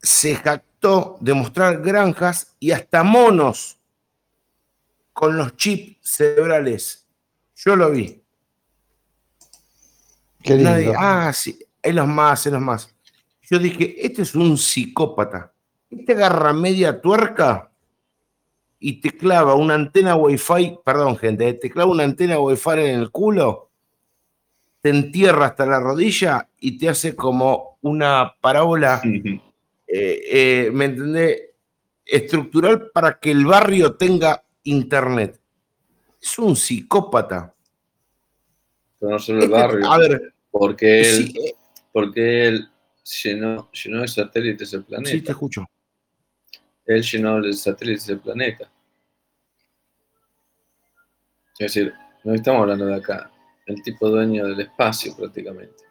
se jactó de mostrar granjas y hasta monos con los chips cerebrales. Yo lo vi. Qué lindo. Nadie- ah, sí, es los más, es los más. Yo dije, este es un psicópata. Este agarra media tuerca y te clava una antena wifi, perdón gente, te clava una antena wifi en el culo, te entierra hasta la rodilla y te hace como una parábola, eh, eh, ¿me entendés? Estructural para que el barrio tenga internet. Es un psicópata. Solo el Este- barrio. a ver, porque él, sí, eh, porque él llenó, llenó de satélites el planeta. sí, te escucho. Él llenó de satélites el planeta. Es decir, no estamos hablando de acá. El tipo dueño del espacio prácticamente.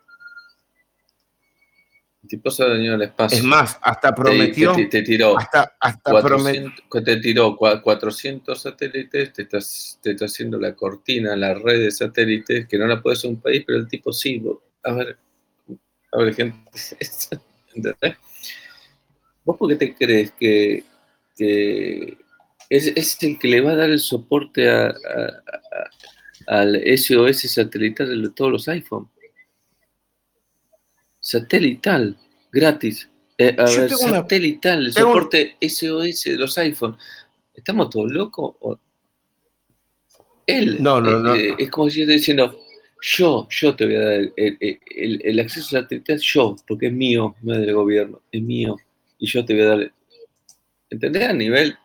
El tipo es dueño del espacio. Es más, hasta prometió, te, te tiró hasta, hasta prometió. 400, que te tiró cua- 400 satélites, te está, te está haciendo la cortina, la red de satélites, que no la puede hacer un país, pero el tipo sí. A ver, a ver, gente, ¿entendés? ¿Vos por qué te crees que, que es, es el que le va a dar el soporte a- a- a- al SOS satelital de todos los iPhone? Satelital, gratis. Eh, a Yo ver, tengo una- satelital, el tengo soporte SOS de los iPhone. ¿Estamos todos locos? o- Él No, no, no. eh, es como si yo diciendo, yo, yo te voy a dar el, el- el- el acceso satelital, yo, porque es mío, no es del gobierno, es mío, y yo te voy a dar. ¿Entendés? A nivel.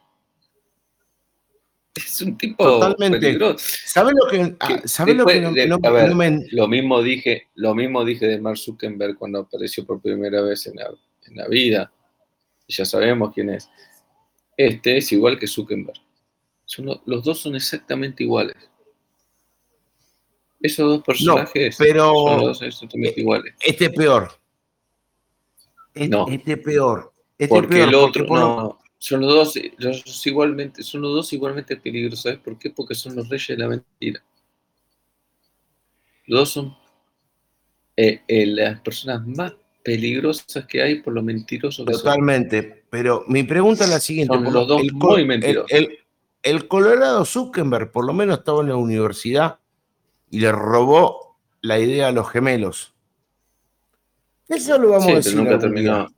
Es un tipo Totalmente. peligroso. ¿Sabes lo que, ah, Que ¿sabés lo que no, no- ver, no me- Lo mismo dije, lo mismo dije de Mark Zuckerberg cuando apareció por primera vez en la, en la vida. Y ya sabemos quién es. Este es igual que Zuckerberg. Son lo- los dos son exactamente iguales. Esos dos personajes pero- son los dos exactamente iguales. Este es peor. Este, No. este es peor. Este Porque peor. el otro, por lo- no, no, son los dos, los dos igualmente, son los dos igualmente peligrosos. ¿Sabes por qué? Porque son los reyes de la mentira. Los dos son eh, eh, las personas más peligrosas que hay por lo mentirosos que son. Totalmente. Pero mi pregunta es la siguiente. Son los lo- dos el, muy mentirosos. el- el Colorado Zuckerberg por lo menos estaba en la universidad y le robó la idea a los gemelos. Eso lo vamos Sí, a decir. nunca terminó.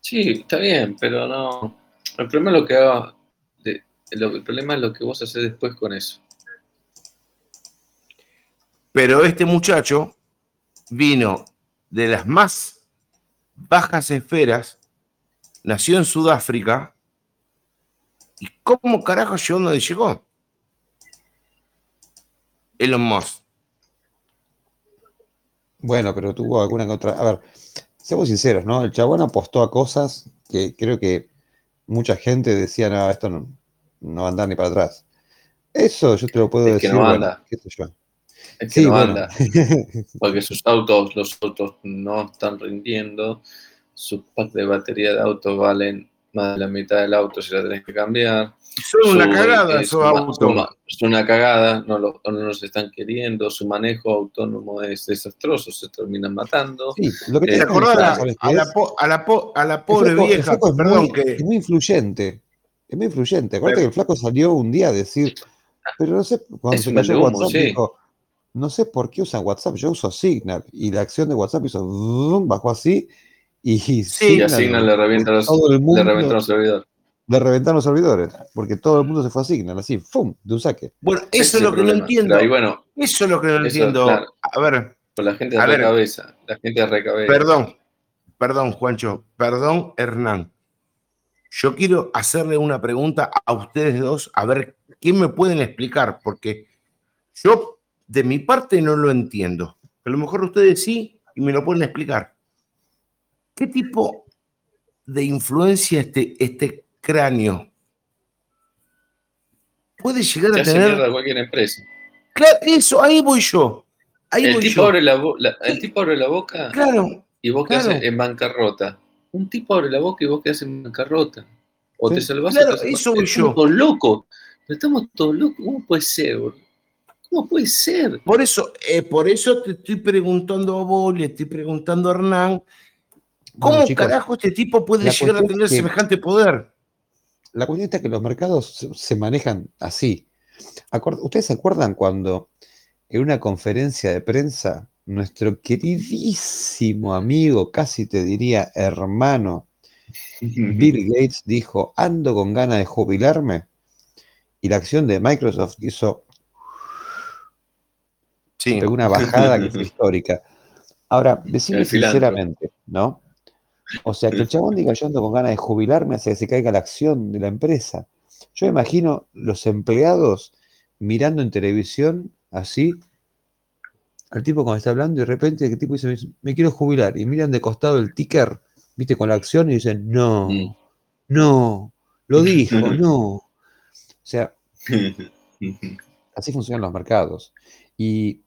Sí, está bien, pero no. El problema es lo que haga- de- lo- el problema es lo que vos haces después con eso. Pero este muchacho vino de las más bajas esferas, nació en Sudáfrica, y cómo carajo llegó donde llegó. Elon Musk. Bueno, pero tuvo alguna que otra. A ver, seamos sinceros, ¿no? El chabón apostó a cosas que creo que mucha gente decía, no, esto no, no va a andar ni para atrás. Eso yo te lo puedo Es que decir, no bueno, anda. qué sé yo. Es que Sí, no bueno. anda. Porque sus autos, los autos no están rindiendo, sus packs de batería de auto valen más de la mitad del auto si la tenés que cambiar. Son una Su- cagada eh, esos su Es una cagada, no, lo- no nos están queriendo, su manejo autónomo es desastroso, se terminan matando. Sí, lo que Eh, ¿Te te acordás a la, ¿sabes qué a la po- a la po- a la pobre flaco- vieja? flaco es Perdón, muy, que es muy influyente. Es muy influyente. Acuérdate que el flaco salió un día a decir, pero no sé, cuando se cayó WhatsApp, sí. dijo, no sé por qué usan WhatsApp, yo uso Signal. Y la acción de WhatsApp hizo, bajó así, y Y Signal, a Signal le revienta los, todo el le mundo, revientan los servidores. le reventaron los servidores, porque todo el mundo se fue a Signal, así, ¡fum! de un saque. bueno, eso es lo que no entiendo. Ahí, bueno, Eso es lo que no Eso, entiendo. claro. A ver, pues la gente de recabeza, la gente de recabeza. Perdón, perdón, Juancho, perdón, Hernán. Yo quiero hacerle una pregunta a ustedes dos, a ver quién me pueden explicar, porque yo de mi parte no lo entiendo. A lo mejor ustedes sí y me lo pueden explicar. ¿Qué tipo de influencia este, este cráneo puede llegar Se a tener? mierda cualquier empresa. Claro, eso, ahí voy yo. Ahí El voy tipo, yo. abre la, la- el tipo abre la boca Claro, y vos claro. quedás en bancarrota. Un tipo abre la boca y vos quedás en bancarrota. O Sí. te salvás Claro, o te salvás. eso voy Estamos yo. todos locos. Pero estamos todos locos. ¿Cómo puede ser? ¿Cómo puede ser? por eso, eh, por eso te estoy preguntando a vos, le estoy preguntando a Hernán, ¿cómo Bueno, chicos, carajo este tipo puede llegar a tener es que- semejante poder? La cuestión está que los mercados se, se manejan así. ¿Ustedes se acuerdan cuando en una conferencia de prensa nuestro queridísimo amigo, casi te diría hermano, Bill Gates dijo, ando con ganas de jubilarme? Y la acción de Microsoft hizo Sí. una bajada que fue histórica. Ahora, decime sinceramente, ¿no? O sea, que el chabón diga yo ando con ganas de jubilarme hace que se caiga la acción de la empresa. Yo me imagino los empleados mirando en televisión así, al tipo cuando está hablando y de repente el tipo dice, me quiero jubilar, y miran de costado el ticker, viste, con la acción y dicen, no, Mm. no, lo dijo, no. O sea, así funcionan los mercados. Y,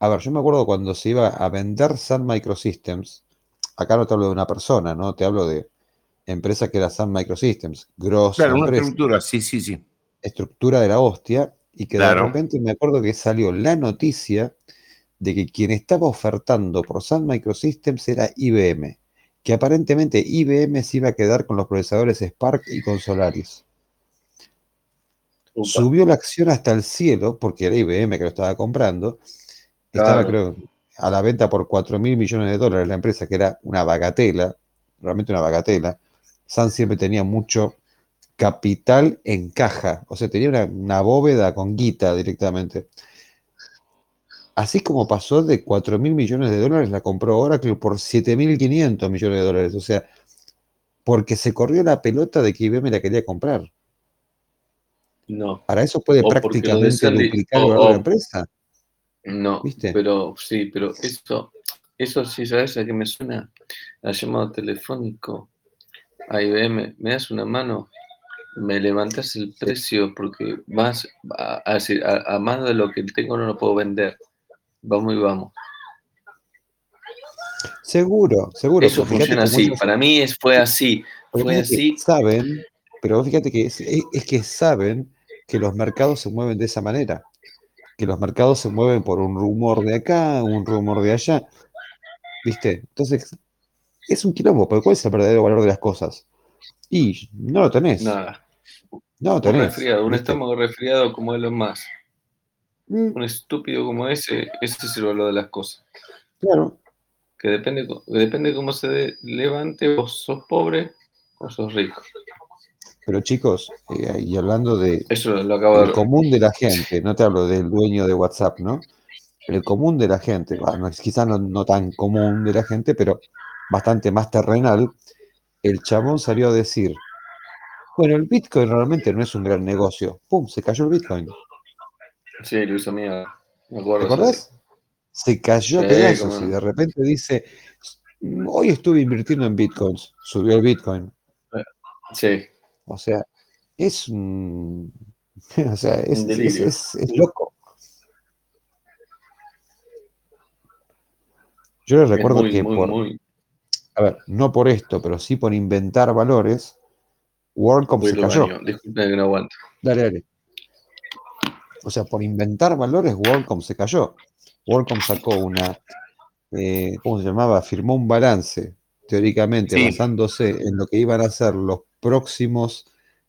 a ver, yo me acuerdo cuando se iba a vender Sun Microsystems, acá no te hablo de una persona, ¿no? Te hablo de empresa que era Sun Microsystems, grossa Claro, una empresa, estructura, sí, sí, sí. estructura de la hostia, y que de repente me acuerdo que salió la noticia de que quien estaba ofertando por Sun Microsystems era IBM, que aparentemente IBM se iba a quedar con los procesadores Spark y con Solaris. Upa. Subió la acción hasta el cielo, porque era IBM que lo estaba comprando. Estaba, creo, a la venta por 4 mil millones de dólares la empresa, que era una bagatela, realmente una bagatela. Sun siempre tenía mucho capital en caja, o sea, tenía una, una bóveda con guita directamente. Así como pasó de 4 mil millones de dólares, la compró Oracle por 7 mil 500 millones de dólares. O sea, porque se corrió la pelota de que IBM la quería comprar. No, Para eso puede O prácticamente duplicar o- de la o- empresa. No. ¿Viste? Pero sí, pero eso, eso sí, ¿sabes a qué me suena? A llamado telefónico a IBM. ¿Me das una mano? Me levantas el precio porque más, a, a a- más de lo que tengo no lo puedo vender. Vamos y vamos. Seguro, seguro. Eso funciona así. Para mí es, fue así. porque Fue así. Saben, pero fíjate que es, es- es que saben que los mercados se mueven de esa manera. Que los mercados se mueven por un rumor de acá, un rumor de allá. ¿Viste? Entonces, es un quilombo, porque ¿cuál es el verdadero valor de las cosas? Y no lo tenés. Nada. No lo Un tenés. resfriado, un estómago resfriado como Elon Musk. Mm, Un estúpido como ese, ese es el valor de las cosas. claro. Que depende, depende cómo se de- levante, vos sos pobre o sos rico. Pero chicos, eh, y hablando de, Eso lo, lo acabo de el común de la gente, no te hablo del dueño de WhatsApp, ¿no? El común de la gente, bueno, quizás no, no tan común de la gente, pero bastante más terrenal, el chabón salió a decir, bueno, el Bitcoin realmente no es un gran negocio. ¡Pum! Se cayó el Bitcoin. Sí, lo hizo. Me ¿Te acordás? Se cayó Sí, pedazos cómo y de repente dice, hoy estuve invirtiendo en Bitcoins, subió el Bitcoin. Sí, O sea, es un... O sea, es, Un es- es- es loco. Yo les es recuerdo muy, que muy, por, muy. a ver, no por esto, pero sí por inventar valores, WorldCom se cayó. baño. Disculpe que no aguanto. Dale, dale. O sea, por inventar valores, WorldCom se cayó. WorldCom sacó una, eh, ¿cómo se llamaba? Firmó un balance, teóricamente, Sí. basándose en lo que iban a ser los próximos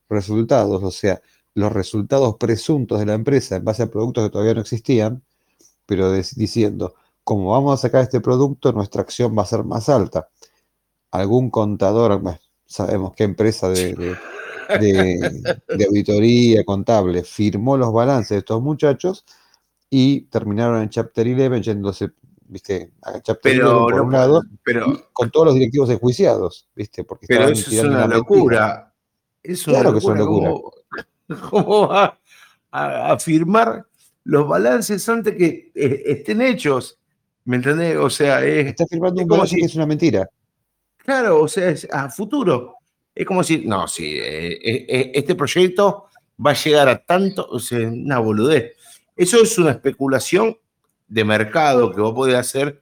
resultados, o sea, los resultados presuntos de la empresa en base a productos que todavía no existían, pero diciendo, como vamos a sacar este producto, nuestra acción va a ser más alta. Algún contador, sabemos qué empresa de auditoría contable firmó los balances de estos muchachos y terminaron en Chapter 11 yéndose, viste, a Chapter 11 Pero, por no, un lado, pero, con todos los directivos enjuiciados, viste, porque pero eso es una locura. Es una Claro que es una locura. ¿Cómo, cómo va a, a firmar los balances antes que eh, estén hechos? ¿Me entendés? O sea, es, Está firmando es un balance si- que es una mentira. Claro, o sea, es a futuro. Es como si, no, sí, eh, eh, eh, este proyecto va a llegar a tanto, o sea, una boludez. Eso es una especulación de mercado que vos podés hacer,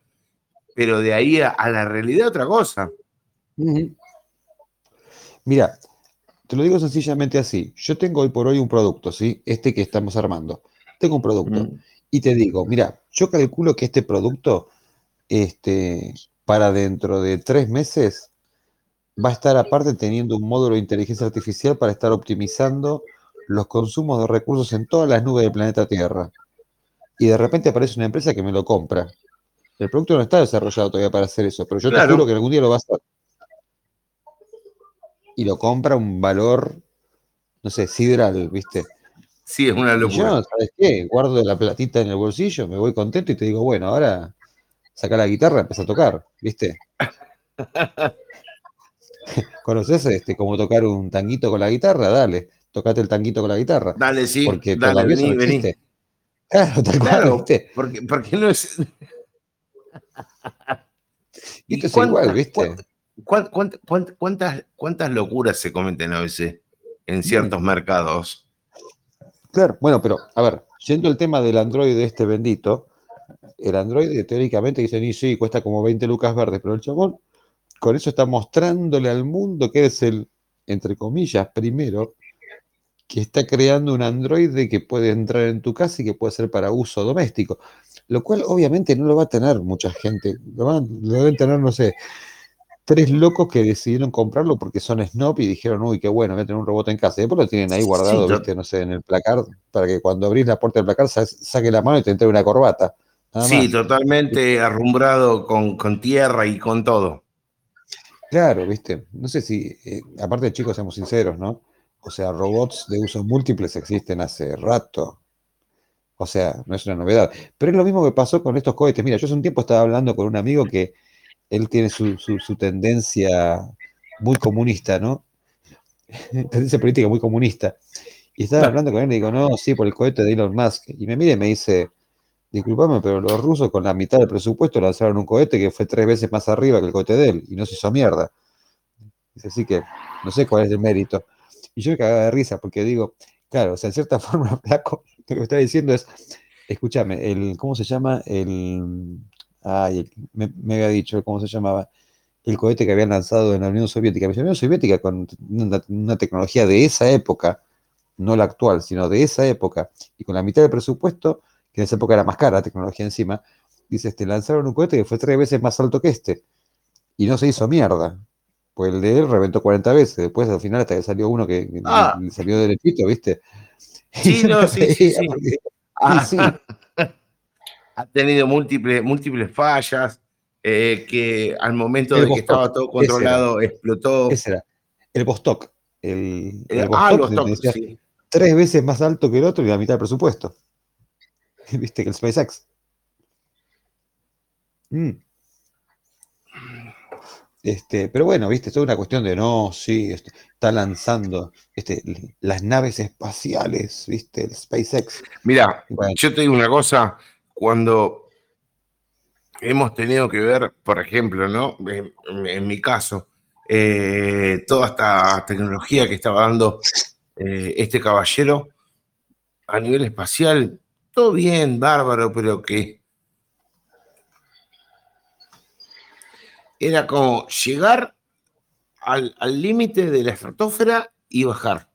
pero de ahí a, a la realidad otra cosa. Mira, te lo digo sencillamente así. Yo tengo hoy por hoy un producto, ¿sí? Este que estamos armando. Tengo un producto. Y te digo, mira, yo calculo que este producto, este, para dentro de tres meses, va a estar aparte teniendo un módulo de inteligencia artificial para estar optimizando los consumos de recursos en todas las nubes del planeta Tierra. Y de repente aparece una empresa que me lo compra. El producto no está desarrollado todavía para hacer eso, pero yo Claro. te juro que algún día lo va a hacer. Y lo compra un valor, no sé, sideral, ¿viste? Sí, es una Y locura. yo, ¿sabes qué? Guardo la platita en el bolsillo, me voy contento y te digo, bueno, ahora saca la guitarra, empieza a tocar, ¿viste? ¿Conoces este, cómo tocar un tanguito con la guitarra? Dale, tocate el tanguito con la guitarra. Dale, sí, Porque dale, vení, no vení. Claro, tal cual, Claro, ¿viste? porque, porque no es. Y esto es igual, ¿viste? cuán- cuán- cuán- cuán- cuántas, ¿Cuántas locuras se cometen a veces en ciertos mercados? Claro, bueno, pero a ver, yendo al tema del Android de este bendito, el Android teóricamente dicen, y sí, cuesta como 20 lucas verdes, pero el chabón con eso está mostrándole al mundo que es el, entre comillas, primero, que está creando un Android que puede entrar en tu casa y que puede ser para uso doméstico, lo cual obviamente no lo va a tener mucha gente, lo, van- lo deben tener, no sé, tres locos que decidieron comprarlo porque son snob y dijeron, uy, qué bueno, voy a tener un robot en casa. Y después lo tienen ahí guardado, viste, no sé, en el placar, para que cuando abrís la puerta del placar sa- saque la mano y te entre una corbata. Nada Sí, más. totalmente arrumbrado con, con tierra y con todo. Claro, viste. No sé si, eh, aparte chicos, seamos sinceros, ¿no? O sea, robots de usos múltiples existen hace rato. O sea, no es una novedad. Pero es lo mismo que pasó con estos cohetes. Mira, yo hace un tiempo estaba hablando con un amigo que él tiene su, su- su tendencia muy comunista, ¿no? tendencia política muy comunista. Y estaba hablando con él y digo, no, sí, por el cohete de Elon Musk. Y me mira y me dice, disculpame, pero los rusos con la mitad del presupuesto lanzaron un cohete que fue tres veces más arriba que el cohete de él y no se hizo mierda. Dice, así que no sé cuál es el mérito. Y yo me cagaba de risa porque digo, claro, o sea, en cierta forma, Flaco, lo que me está diciendo es, escúchame, el, ¿cómo se llama? El, ay, me, había dicho, ¿cómo se llamaba? El cohete que habían lanzado en la Unión Soviética. La Unión Soviética con una, una tecnología de esa época, no la actual, sino de esa época, y con la mitad del presupuesto, que en esa época era más cara la tecnología encima, dice, este, lanzaron un cohete que fue tres veces más alto que este, y no se hizo mierda. Pues el de él reventó 40 veces, después al final hasta que salió uno que Ah. salió derechito, ¿viste? Sí, no, sí, sí, sí. Ah, sí. ha tenido múltiples, múltiples fallas, eh, que al momento El de que estaba todo ese era. controlado explotó. Ese era. El Vostok. El, Eh, el ah, toques, decía, sí. tres veces más alto que el otro y la mitad del presupuesto. ¿Viste? Que el SpaceX. Mm. Este, pero bueno, viste, es una cuestión de no, sí, este, está lanzando este, las naves espaciales, viste, el SpaceX. Mira, Bueno. yo te digo una cosa, cuando hemos tenido que ver, por ejemplo, ¿no? En, en mi caso, eh, toda esta tecnología que estaba dando eh, este caballero a nivel espacial, todo bien, bárbaro, pero que era como llegar al límite de la estratosfera y bajar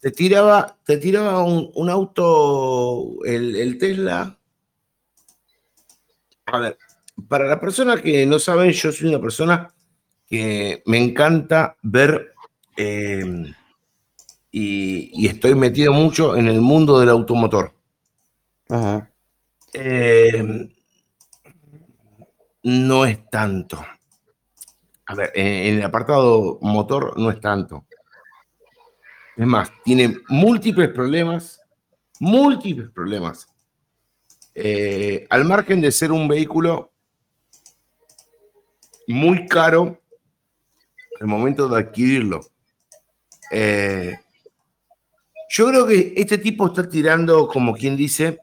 te tiraba, te tiraba un, un auto, el, el Tesla. A ver, para la persona que no saben, yo soy una persona que me encanta ver eh, y, y estoy metido mucho en el mundo del automotor. Ajá. Eh, no es tanto. A ver, en, el apartado motor no es tanto. Es más, tiene múltiples problemas, múltiples problemas. Eh, al margen de ser un vehículo muy caro al momento de adquirirlo. Eh, yo creo que este tipo está tirando, como quien dice,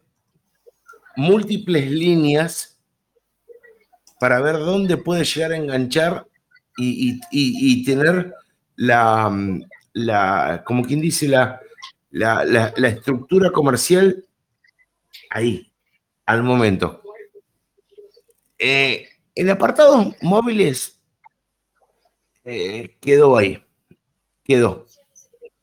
múltiples líneas para ver dónde puede llegar a enganchar y, y- y- tener la, la, como quien dice, la- la estructura comercial ahí. al momento. Eh, el apartado móviles eh, quedó ahí, quedó.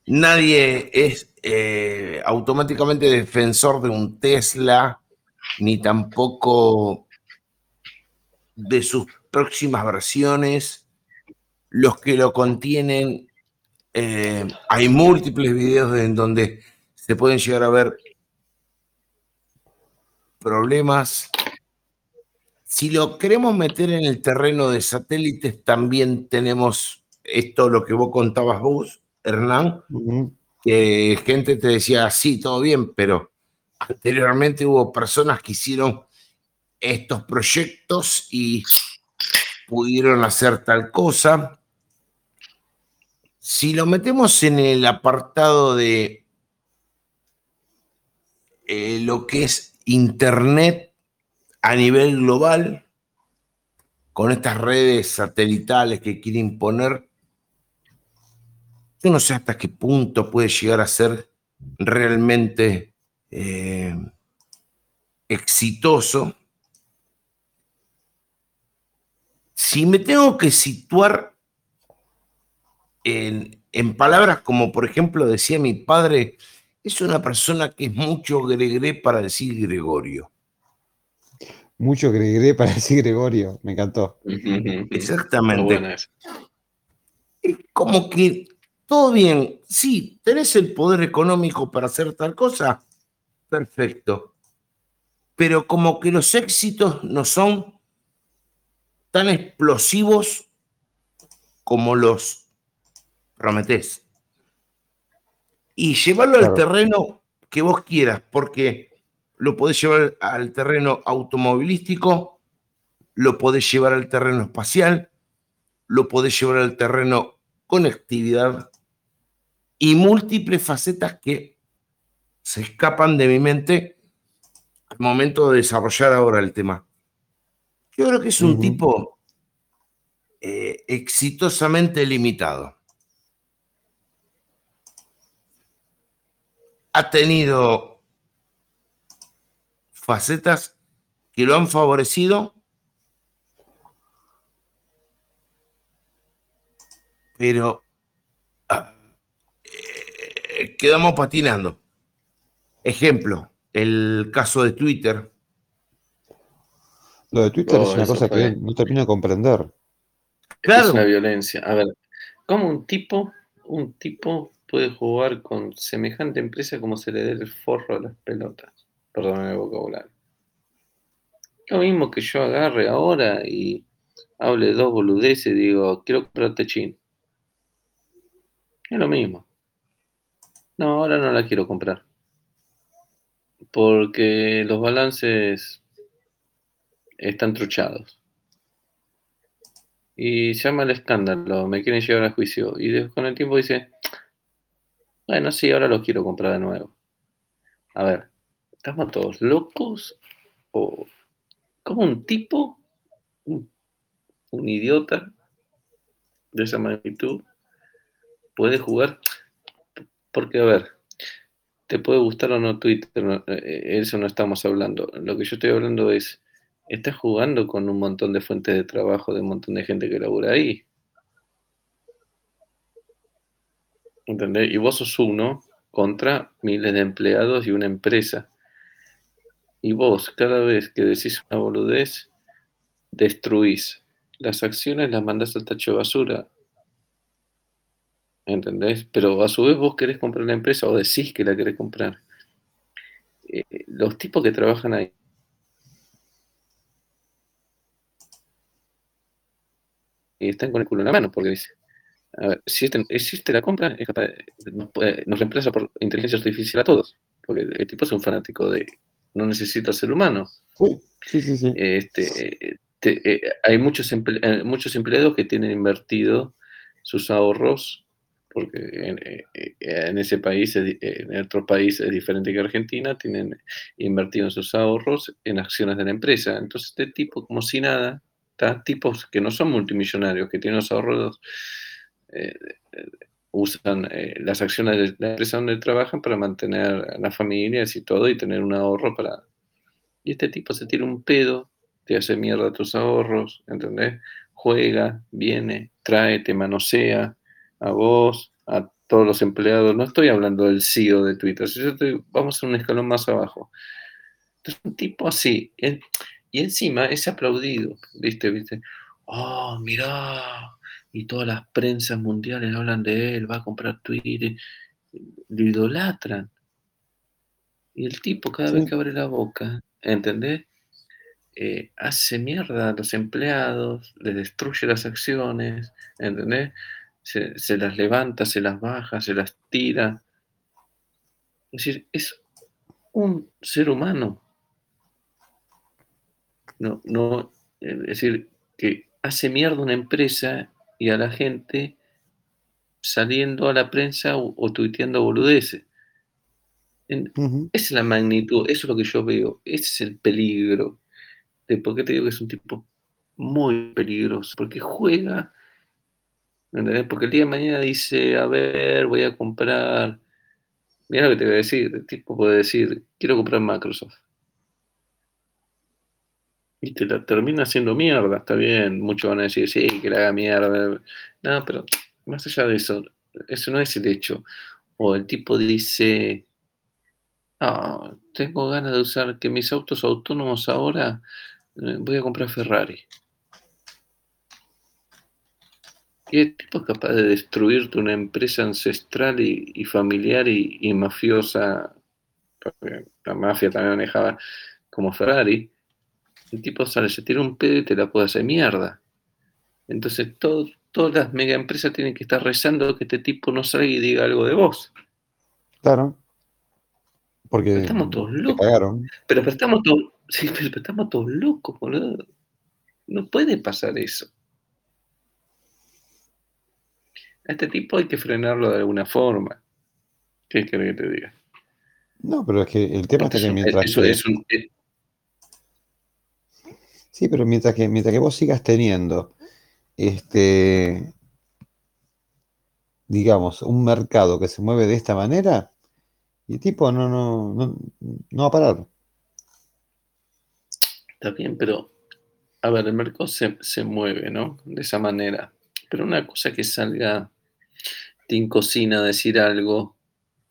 Nadie es eh, automáticamente defensor de un Tesla, ni tampoco de sus próximas versiones. Los que lo contienen, eh, hay múltiples videos en donde se pueden llegar a ver problemas. Si lo queremos meter en el terreno de satélites, también tenemos esto, lo que vos contabas vos, Hernán, que gente te decía, sí, todo bien, pero anteriormente hubo personas que hicieron estos proyectos y pudieron hacer tal cosa. Si lo metemos en el apartado de eh, lo que es Internet a nivel global, con estas redes satelitales que quiere imponer, yo no sé hasta qué punto puede llegar a ser realmente eh, exitoso. Si me tengo que situar en, en, palabras como, por ejemplo, decía mi padre, es una persona que es mucho gregré para decir Gregorio. Mucho gregré para decir Gregorio, me encantó. Exactamente. Es como que todo bien, sí, tenés el poder económico para hacer tal cosa, perfecto. Pero como que los éxitos no son tan explosivos como los prometés. Y llevarlo al terreno que vos quieras, porque lo podés llevar al terreno automovilístico, lo podés llevar al terreno espacial, lo podés llevar al terreno conectividad, y múltiples facetas que se escapan de mi mente al momento de desarrollar ahora el tema. Yo creo que es un tipo eh, exitosamente limitado. Ha tenido facetas que lo han favorecido, pero quedamos patinando. Ejemplo, el caso de Twitter. Lo de Twitter es una cosa que no termino de comprender. Claro. Es una violencia. A ver, ¿cómo un tipo, un tipo puede jugar con semejante empresa como se le dé el forro a las pelotas? Perdón el vocabulario. Lo mismo que yo agarre ahora y hable dos boludeces y digo, quiero comprar techín. Es lo mismo. No, ahora no la quiero comprar. Porque los balances están truchados. Y se llama el escándalo, me quieren llevar a juicio. Y con el tiempo dice, bueno, sí, ahora lo quiero comprar de nuevo. A ver, ¿estamos todos locos? ¿O como un tipo, un, un idiota de esa magnitud, puede jugar? Porque, a ver, te puede gustar o no Twitter, eh, eso no estamos hablando. Lo que yo estoy hablando es, estás jugando con un montón de fuentes de trabajo de un montón de gente que labura ahí. ¿Entendés? Y vos sos uno contra miles de empleados y una empresa. Y vos, cada vez que decís una boludez, destruís. Las acciones las mandás al tacho de basura ¿entendés? Pero a su vez vos querés comprar la empresa o decís que la querés comprar. Eh, los tipos que trabajan ahí están con el culo en la mano, porque dice, a ver, si este, existe la compra, nos, reemplaza por inteligencia artificial a todos, porque el tipo es un fanático de, no necesita ser humano. sí, sí, sí. Este, eh, hay muchos, eh, muchos empleados que tienen invertido sus ahorros porque eh, eh, en, ese país, en otro país es diferente que Argentina, tienen invertido en sus ahorros en acciones de la empresa. Entonces, este tipo, como si nada, tipos que no son multimillonarios, que tienen los ahorros, eh, usan las acciones de la empresa donde trabajan para mantener a las familias y todo y tener un ahorro para... Y este tipo se tira un pedo, te hace mierda tus ahorros, ¿entendés? Juega, viene, trae, te manosea a vos, a todos los empleados. No estoy hablando del CEO de Twitter, yo estoy, vamos a un escalón más abajo. Entonces, un tipo así, y encima es aplaudido, ¿viste? ¿viste? Oh, mirá, y todas las prensas mundiales hablan de él, va a comprar Twitter, lo idolatran. Y el tipo cada vez que abre la boca, ¿entendés? Eh, hace mierda a los empleados, les destruye las acciones, ¿entendés? Se, las levanta, se las baja, se las tira. Es decir, es un ser humano. No, no, es decir, que hace mierda una empresa y a la gente saliendo a la prensa o, tuiteando boludeces. Esa es la magnitud, eso es lo que yo veo, ese es el peligro. De por qué te digo que es un tipo muy peligroso, porque juega, porque el día de mañana dice, a ver, voy a comprar, mira lo que te voy a decir, el tipo puede decir, quiero comprar Microsoft. Y te la termina haciendo mierda, está bien, muchos van a decir, sí, que la haga mierda. No, pero más allá de eso, eso no es el hecho. O el tipo dice, ah, tengo ganas de usar que mis autos autónomos ahora, eh, voy a comprar Ferrari. Y el tipo es capaz de destruirte una empresa ancestral y, familiar y, mafiosa, la mafia también manejaba como Ferrari. El tipo sale, se tira un pedo y te la puede hacer mierda. Entonces todas las mega empresas tienen que estar rezando que este tipo no salga y diga algo de vos. Claro. Porque estamos todos locos. Pero, estamos todos, sí, pero estamos todos locos, boludo. No puede pasar eso. A este tipo hay que frenarlo de alguna forma. ¿Qué querés que te diga? No, pero es que el tema es que mientras. Eso es un, Sí, pero mientras que, mientras que vos sigas teniendo este, digamos, un mercado que se mueve de esta manera, y tipo no, no, no, no va a parar. Está bien, pero a ver, el mercado se, mueve, ¿no? De esa manera. Pero una cosa que salga Tim Cocina a decir algo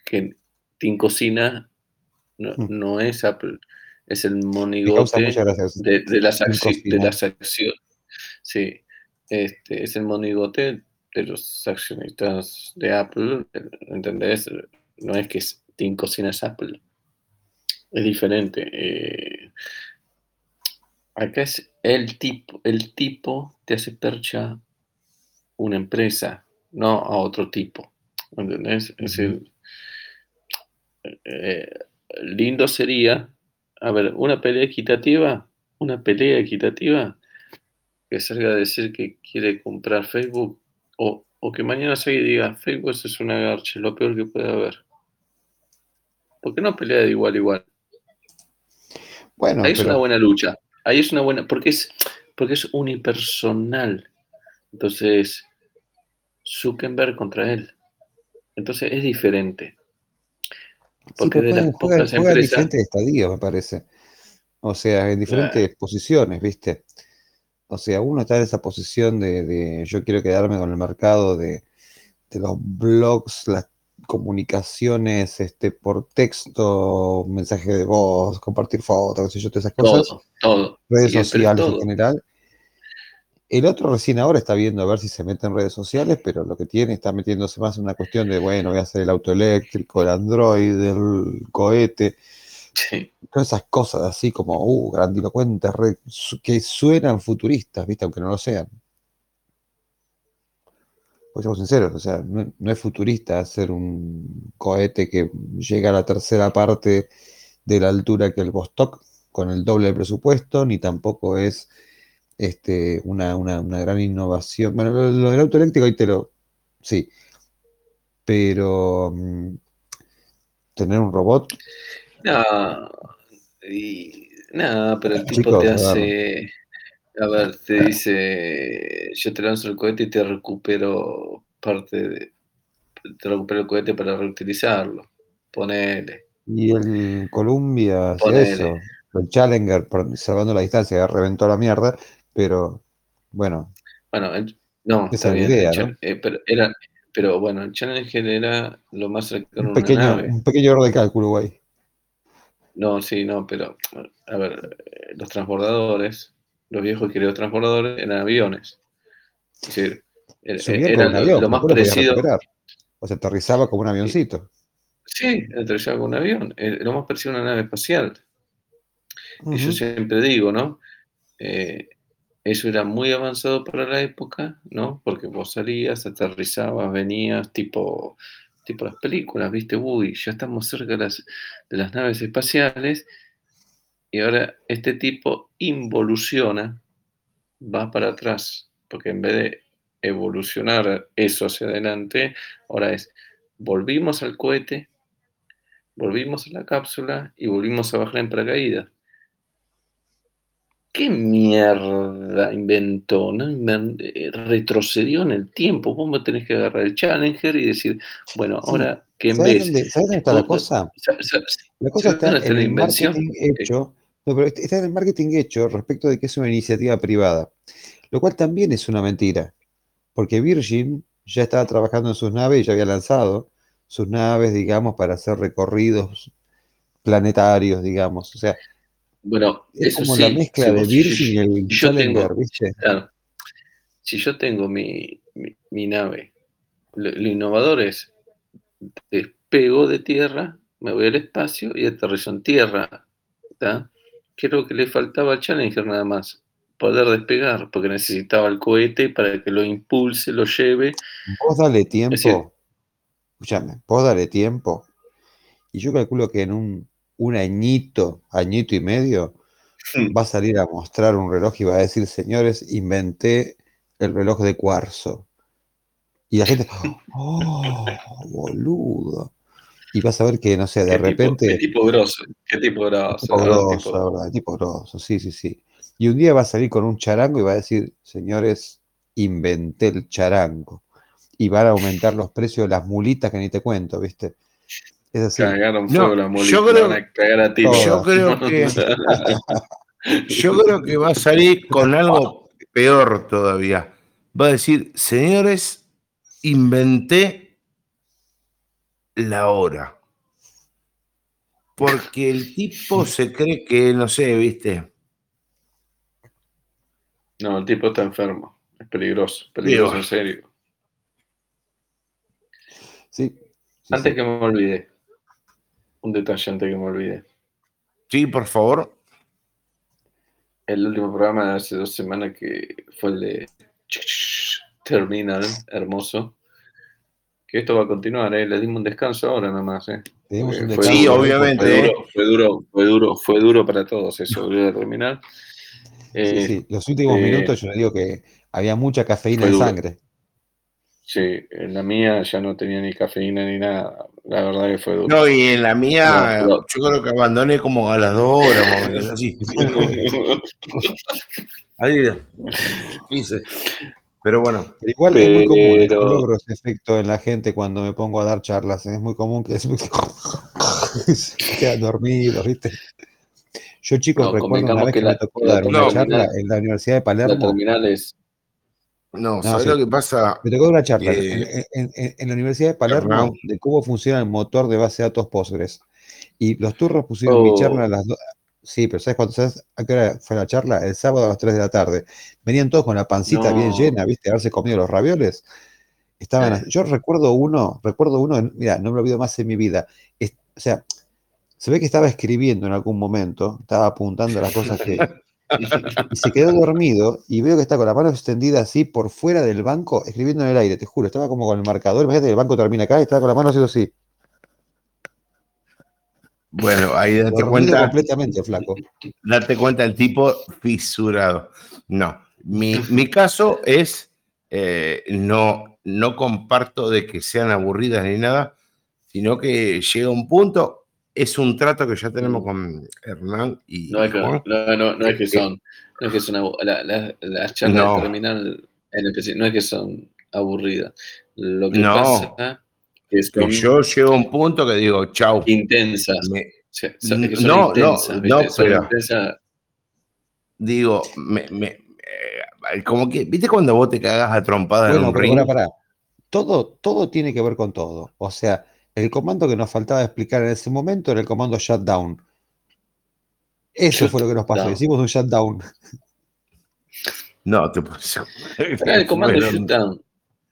que Tim Cocina no, mm. no es Apple es el monigote de, de, las acciones. Sí, este, es el monigote de los accionistas de Apple, ¿entendés? No es que Tim cocina es Apple. Es diferente. Eh, acá es el tipo, el tipo te hace percha una empresa, no a otro tipo. ¿Entendés? Es decir, eh, lindo sería a ver, una pelea equitativa, una pelea equitativa que salga a decir que quiere comprar Facebook o, que mañana y diga Facebook es una garcha, lo peor que puede haber. ¿Por qué no pelea de igual a igual? Bueno, ahí es una buena lucha. Ahí es una buena, porque es, porque es unipersonal. Entonces, Zuckerberg contra él. Entonces es diferente. Porque de las pocas en diferentes estadios, me parece. O sea, en diferentes posiciones, ¿viste? O sea, uno está en esa posición de, yo quiero quedarme con el mercado de, los blogs, las comunicaciones este, por texto, mensaje de voz, compartir fotos, qué sé yo, todas esas cosas. Todo, todo. Redes sociales en general. El otro recién ahora está viendo a ver si se mete en redes sociales, pero lo que tiene está metiéndose más en una cuestión de, bueno, voy a hacer el auto eléctrico, el Android, el cohete. Todas esas cosas así como, uh, grandilocuentes, que suenan futuristas, ¿viste? Aunque no lo sean. Pues seamos sinceros, o sea, no, no, es futurista hacer un cohete que llega a la tercera parte de la altura que el Vostok con el doble de presupuesto, ni tampoco es este, una, gran innovación. Bueno, lo, del auto eléctrico ahí te lo. Sí. Pero. Mm, tener un robot. No. nada, pero el tipo te hace. A ver, te dice: Yo te lanzo el cohete y te recupero parte de. Te recupero el cohete para reutilizarlo. Ponele. Y el Columbia hace eso. el Challenger, salvando la distancia, reventó la mierda, pero bueno, Bueno, el- no, Esa bien. idea, el ¿no? Eh, pero, era, pero bueno, el Challenger era lo más cercano a un una pequeño, nave. un pequeño error de cálculo, güey. No, sí, no, pero a ver, eh, los transbordadores, los viejos y queridos transbordadores eran aviones. Es decir, era, con era lo- avión, lo más parecido. O sea, aterrizaba como un avioncito. Sí, aterrizaba con un avión, eh, lo más parecido a una nave espacial. Y yo siempre digo, ¿no? Eh, eso era muy avanzado para la época, ¿no? Porque vos salías, aterrizabas, venías, tipo, tipo las películas, ¿viste? Uy, ya estamos cerca de las, de las naves espaciales. Y ahora este tipo involuciona, va para atrás, porque en vez de evolucionar eso hacia adelante, ahora es, volvimos al cohete, volvimos a la cápsula y volvimos a bajar en paracaídas. ¿Qué mierda inventó? eh, Retrocedió en el tiempo. Vos me tenés que agarrar el Challenger y decir, bueno, Sí. ahora que en ¿Sabes vez. dónde, ¿sabes dónde está la cosa? sa- sa- La cosa ¿sabes está en la el invención? marketing hecho. No, pero está en el marketing hecho respecto de que es una iniciativa privada. Lo cual también es una mentira. Porque Virgin ya estaba trabajando en sus naves y ya había lanzado sus naves, digamos, para hacer recorridos planetarios, digamos. O sea, Bueno, es eso como sí. la mezcla si de Virgin y el yo Challenger, tengo- ¿viste? Claro. Si yo tengo mi, mi- mi nave, lo, lo innovador es despego de tierra, me voy al espacio y aterrizo en tierra. ¿tá? ¿Qué es lo que le faltaba al Challenger nada más? Poder despegar, porque necesitaba el cohete para que lo impulse, lo lleve. Vos dale tiempo. decir- escúchame, vos dale tiempo. Y yo calculo que en un, un añito, añito y medio, va a salir a mostrar un reloj y va a decir, señores, inventé el reloj de cuarzo. Y la gente, oh, boludo. Y vas a ver que, no sé, de ¿Qué tipo- repente... qué tipo grosso, qué tipo grosso. Grosso, Tipo- la verdad, tipo grosso, sí, sí, sí. Y un día va a salir con un charango y va a decir, señores, inventé el charango. Y van a aumentar los precios de las mulitas que ni te cuento, ¿viste? Es así. Cagaron No, la molita, yo creo- van a cagar a tiro. Yo creo que, yo creo que va a salir con algo peor todavía. Va a decir, señores, inventé la hora. Porque el tipo se cree que, no sé, viste. No, el tipo está enfermo. Es peligroso. Peligroso, en serio. Sí. sí, Antes sí. que me olvide. Un detalle antes que me olvide. Sí, por favor. El último programa de hace dos semanas que fue el de Terminal, hermoso. Que esto va a continuar, ¿eh? Le dimos un descanso ahora nada más, ¿eh? Un descanso, Sí, duro, obviamente, Fue ¿eh? duro, fue duro, fue duro, fue duro para todos eso, volver a terminar. Sí, Eh, sí. Los últimos eh, minutos yo le digo que había mucha cafeína en duro. sangre. Sí, en la mía ya no tenía ni cafeína ni nada. La verdad que fue duro. No, y en la mía, No, no. yo creo que abandoné como a las dos horas, más o menos, así. Ahí, hice. Pero bueno, Pero igual es muy común. Pero- yo logro ese efecto en la gente cuando me pongo a dar charlas. ¿eh? Es muy común que se quedan dormidos, ¿viste? Yo, chicos, No, recuerdo una vez que que la- me tocó la dar una charla en la Universidad de La Palermo. terminal es. No, ¿sabes sí. lo que pasa? Me tocó una charla Eh, en, en- en- en la Universidad de Palermo de cómo funciona el motor de base de datos Postgres. Y los turros pusieron mi Oh. charla a las dos. Sí, pero ¿sabes cuándo sabes a qué hora fue la charla? El sábado a las 3 de la tarde. Venían todos con la pancita bien No. llena, ¿viste? Haberse comido los ravioles. Estaban, Eh. yo recuerdo uno, recuerdo uno, mira, no me lo olvido más en mi vida. Es- o sea, se ve que estaba escribiendo en algún momento, estaba apuntando las cosas que. y se quedó dormido y veo que está con la mano extendida así por fuera del banco, escribiendo en el aire, te juro, estaba como con el marcador, imagínate que el banco termina acá y estaba con la mano haciendo así. Bueno, ahí date Dormido cuenta, completamente, flaco. date cuenta el tipo fisurado. No, mi, mi caso es, eh, no, no comparto de que sean aburridas ni nada, sino que llega un punto, es un trato que ya tenemos con Hernán y No es que, Juan. no, no, no es que son. No es que son abu- la- la- las charlas No. de terminal en especi- no es que son aburridas. Lo que No. pasa es que Que yo llego a un punto que digo, chau, intensas. me, que son No, no, intensas, no, pero- intensas. Digo, me, me- eh, como que, ¿viste cuando vos te cagas a trompada en Bueno, un pero ring? pará, pará. Todo, todo tiene que ver con todo. O sea, el comando que nos faltaba explicar en ese momento era el comando shutdown. Eso fue lo que nos pasó. Shutdown. Hicimos un shutdown. No, te puedo Pará, el comando shutdown.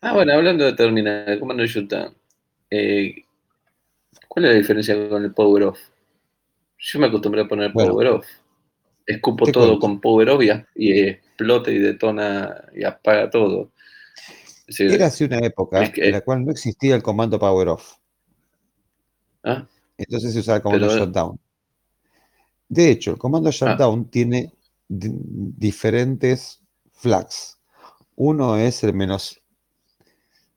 Ah, bueno, hablando de terminar, el comando shutdown. Eh, ¿Cuál es la diferencia con el power off? Yo me acostumbré a poner Bueno, power off. Escupo todo cuento. con power off y, y explota y detona y apaga todo. Era así una época Es que- en la cual no existía el comando power off. ¿Ah? Entonces se usaba el comando Pero- shutdown. De hecho, el comando shutdown tiene di- diferentes flags. Uno es el menos,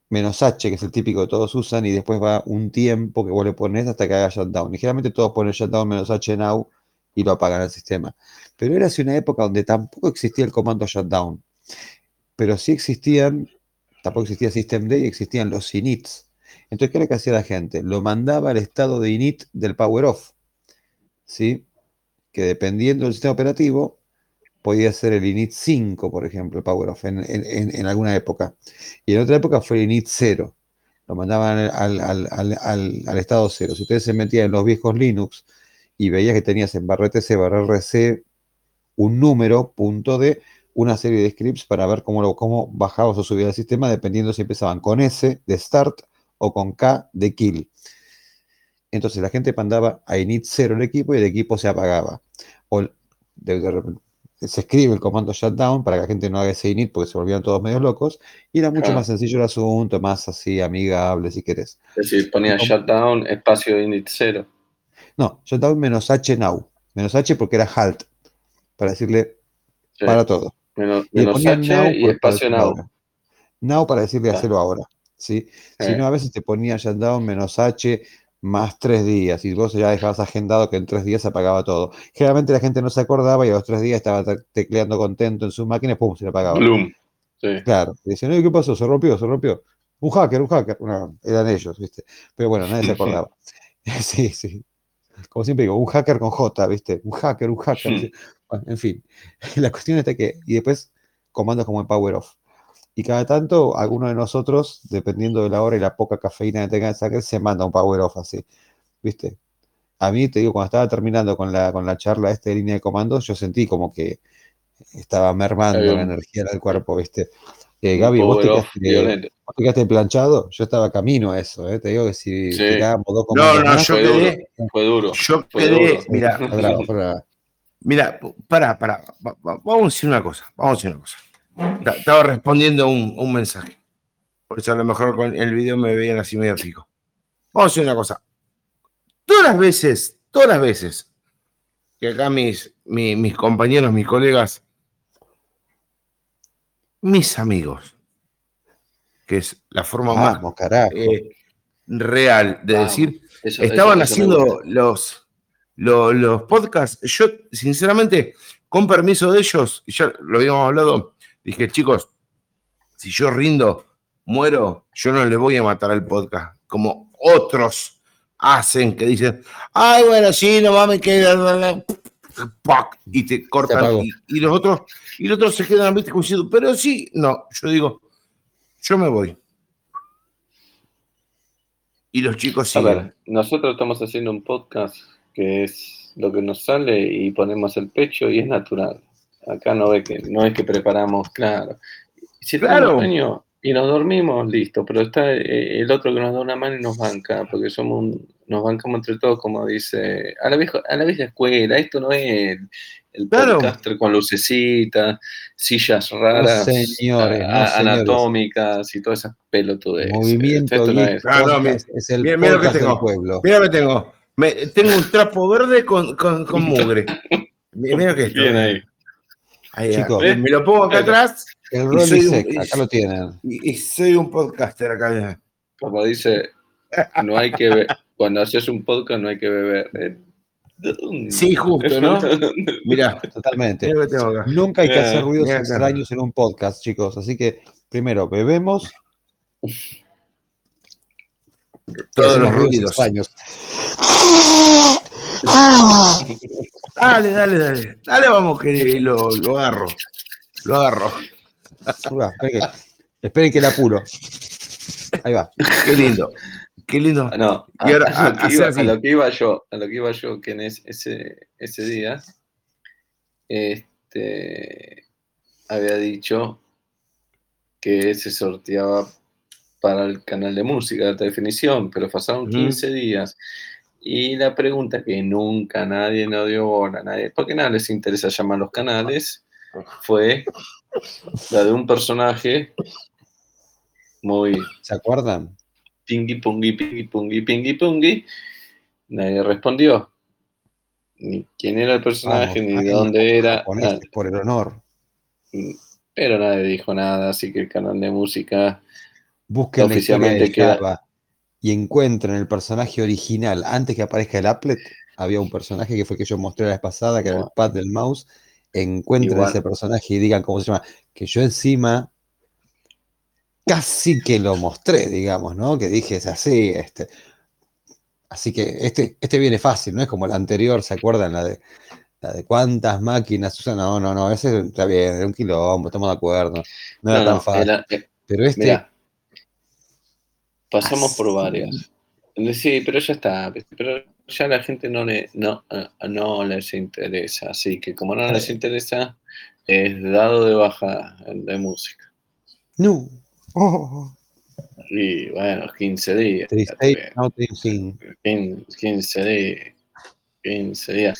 menos H, que es el típico que todos usan, y después va un tiempo que vos le pones hasta que haga shutdown. Y generalmente todos ponen shutdown menos H now y lo apagan al sistema. Pero era así una época donde tampoco existía el comando shutdown. Pero sí existían, tampoco existía systemd y existían los inits. Entonces, ¿qué era que hacía la gente? Lo mandaba al estado de init del power off. ¿Sí? Que dependiendo del sistema operativo, podía ser el init 5, por ejemplo, el power off, en, en- alguna época. Y en otra época fue el init 0. Lo mandaban al, al- al- al- al estado 0. Si ustedes se metían en los viejos Linux y veías que tenías en barra TC, barra RC, un número, punto de una serie de scripts para ver cómo, lo, cómo bajabas o subías el sistema, dependiendo si empezaban con S de start o con K de kill. Entonces la gente mandaba a init 0 el equipo y el equipo se apagaba. O de- de repente se escribe el comando shutdown para que la gente no haga ese init porque se volvían todos medios locos. Y era mucho Claro. más sencillo el asunto, más así amigable si querés. Es decir, ponía shutdown, espacio init cero. No, shutdown menos H now. Menos H porque era halt. Para decirle Sí. para todo. Menos, H now y espacio now. ahora. Now para decirle hacerlo ahora. ¿Sí? Si no, a veces te ponía shutdown menos H más tres días y vos ya dejabas agendado que en tres días se apagaba todo. Generalmente la gente no se acordaba y a los tres días estaba te- tecleando contento en su máquina y pum, se le apagaba. Bloom. Sí. Claro. Y decían, "Oye, ¿qué pasó? Se rompió, se rompió. Un hacker, un hacker. No, eran ellos, ¿viste? Pero bueno, nadie se acordaba. sí, sí. Como siempre digo, un hacker con J, ¿viste? Un hacker, un hacker. ¿sí? Bueno, en fin. La cuestión está que, y después comandos como el power off. Y cada tanto, alguno de nosotros, dependiendo de la hora y la poca cafeína que tenga el saque, se manda un power off así. ¿Viste? A mí, te digo, cuando estaba terminando con la, con la charla esta de línea de comandos, yo sentí como que estaba mermando la energía del cuerpo, ¿viste? Eh, Gaby, vos te, quedaste, violento. vos te quedaste planchado, yo estaba camino a eso, ¿eh? Te digo que si Sí. tirábamos dos No, comandos no, más, yo fue quedé, Fue duro. yo Fue quedé, duro. mira. Mira, para, para, vamos a decir una cosa, vamos a decir una cosa. Ta- Estaba respondiendo un, un mensaje. Por eso a lo mejor con el video me veían así medio pico. Vamos a decir una cosa. Todas las veces, todas las veces que acá mis, mi- mis compañeros, mis colegas, mis amigos, que es la forma más eh, real de decir, Eso- estaban eso- eso me haciendo los, los, los podcasts. Yo, sinceramente, con permiso de ellos, y ya lo habíamos hablado, dije, chicos, si yo rindo, muero, yo no le voy a matar al podcast, como otros hacen que dicen, ay, bueno, sí, no mames, que... Y te cortan. Y, y los otros, y los otros se quedan, viste, como diciendo, pero sí, no, yo digo, yo me voy. Y los chicos A siguen. ver, nosotros estamos haciendo un podcast que es lo que nos sale y ponemos el pecho y es natural. Acá no ve que no es que preparamos, claro. Si Claro. sueño y nos dormimos, listo, pero está eh, el otro que nos da una mano y nos banca, porque somos un- nos bancamos entre todos, como dice, a la vieja, a la vieja escuela, esto no es el, el Claro. podcaster con lucecitas, sillas raras, señores, no, a- señores. anatómicas y todas esas pelotudes. Movimiento Esto no Geek es. Ah, no, es el mira, mira lo que tengo. pueblo. Mira que tengo. Me- tengo un trapo verde con, con, con mugre. Mira mira que esto. Bien ahí. Ahí, Chicos. me, me lo pongo acá atrás El Y soy un- Sec, acá lo tienen. y, y soy un podcaster acá. Como dice, no hay que ver, cuando haces un podcast no hay que beber. Eh, Sí, justo, ¿no? Mira, Totalmente. mira. Nunca hay que Eh, hacer ruidos mira extraños en un podcast, chicos. Así que, primero, bebemos. y Todos los ruidos. extraños. Dale, dale, dale. Dale, vamos, que lo, lo agarro. Lo agarro. Va, esperen, que, esperen que la apuro. Ahí va. Qué lindo. Qué lindo. No, Y ahora, a, a lo que iba, así. a lo que iba yo, a lo que iba yo, que en es- ese, ese día, este, había dicho que se sorteaba para el canal de música de alta definición, pero pasaron Ujú. 15 días. Y la pregunta que nunca nadie no dio bola, nadie, porque nada les interesa llamar los canales, fue la de un personaje muy ¿Se acuerdan? pingui pungui, pingui pungui, pingui pungui. Nadie respondió. Ni quién era el personaje, Vamos, ni de dónde era. por el honor. Pero nadie dijo nada, así que el canal de música. Busquen Oficialmente queda- y encuentren el personaje original. Antes que aparezca el applet, había un personaje que fue el que yo mostré la vez pasada, que era el pad del mouse. Encuentren Igual. ese personaje y digan cómo se llama. Que yo encima casi que lo mostré, digamos, ¿no? Que dije, es así, este. Así que este, este viene fácil, no es como el anterior, ¿se acuerdan? La de, la de cuántas máquinas usan. No, no, no, ese está bien, era un quilombo, estamos de acuerdo. No era tan no, fácil. era- eh, Pero este. mirá, pasamos por varias. Sí, pero ya está. Pero ya la gente no, le, no, eh, no les interesa. Así que como no les interesa, es dado de baja de música. No. Oh. Y bueno, 15 días. Tristeza, no te fin. 15, 15 días. 15 días.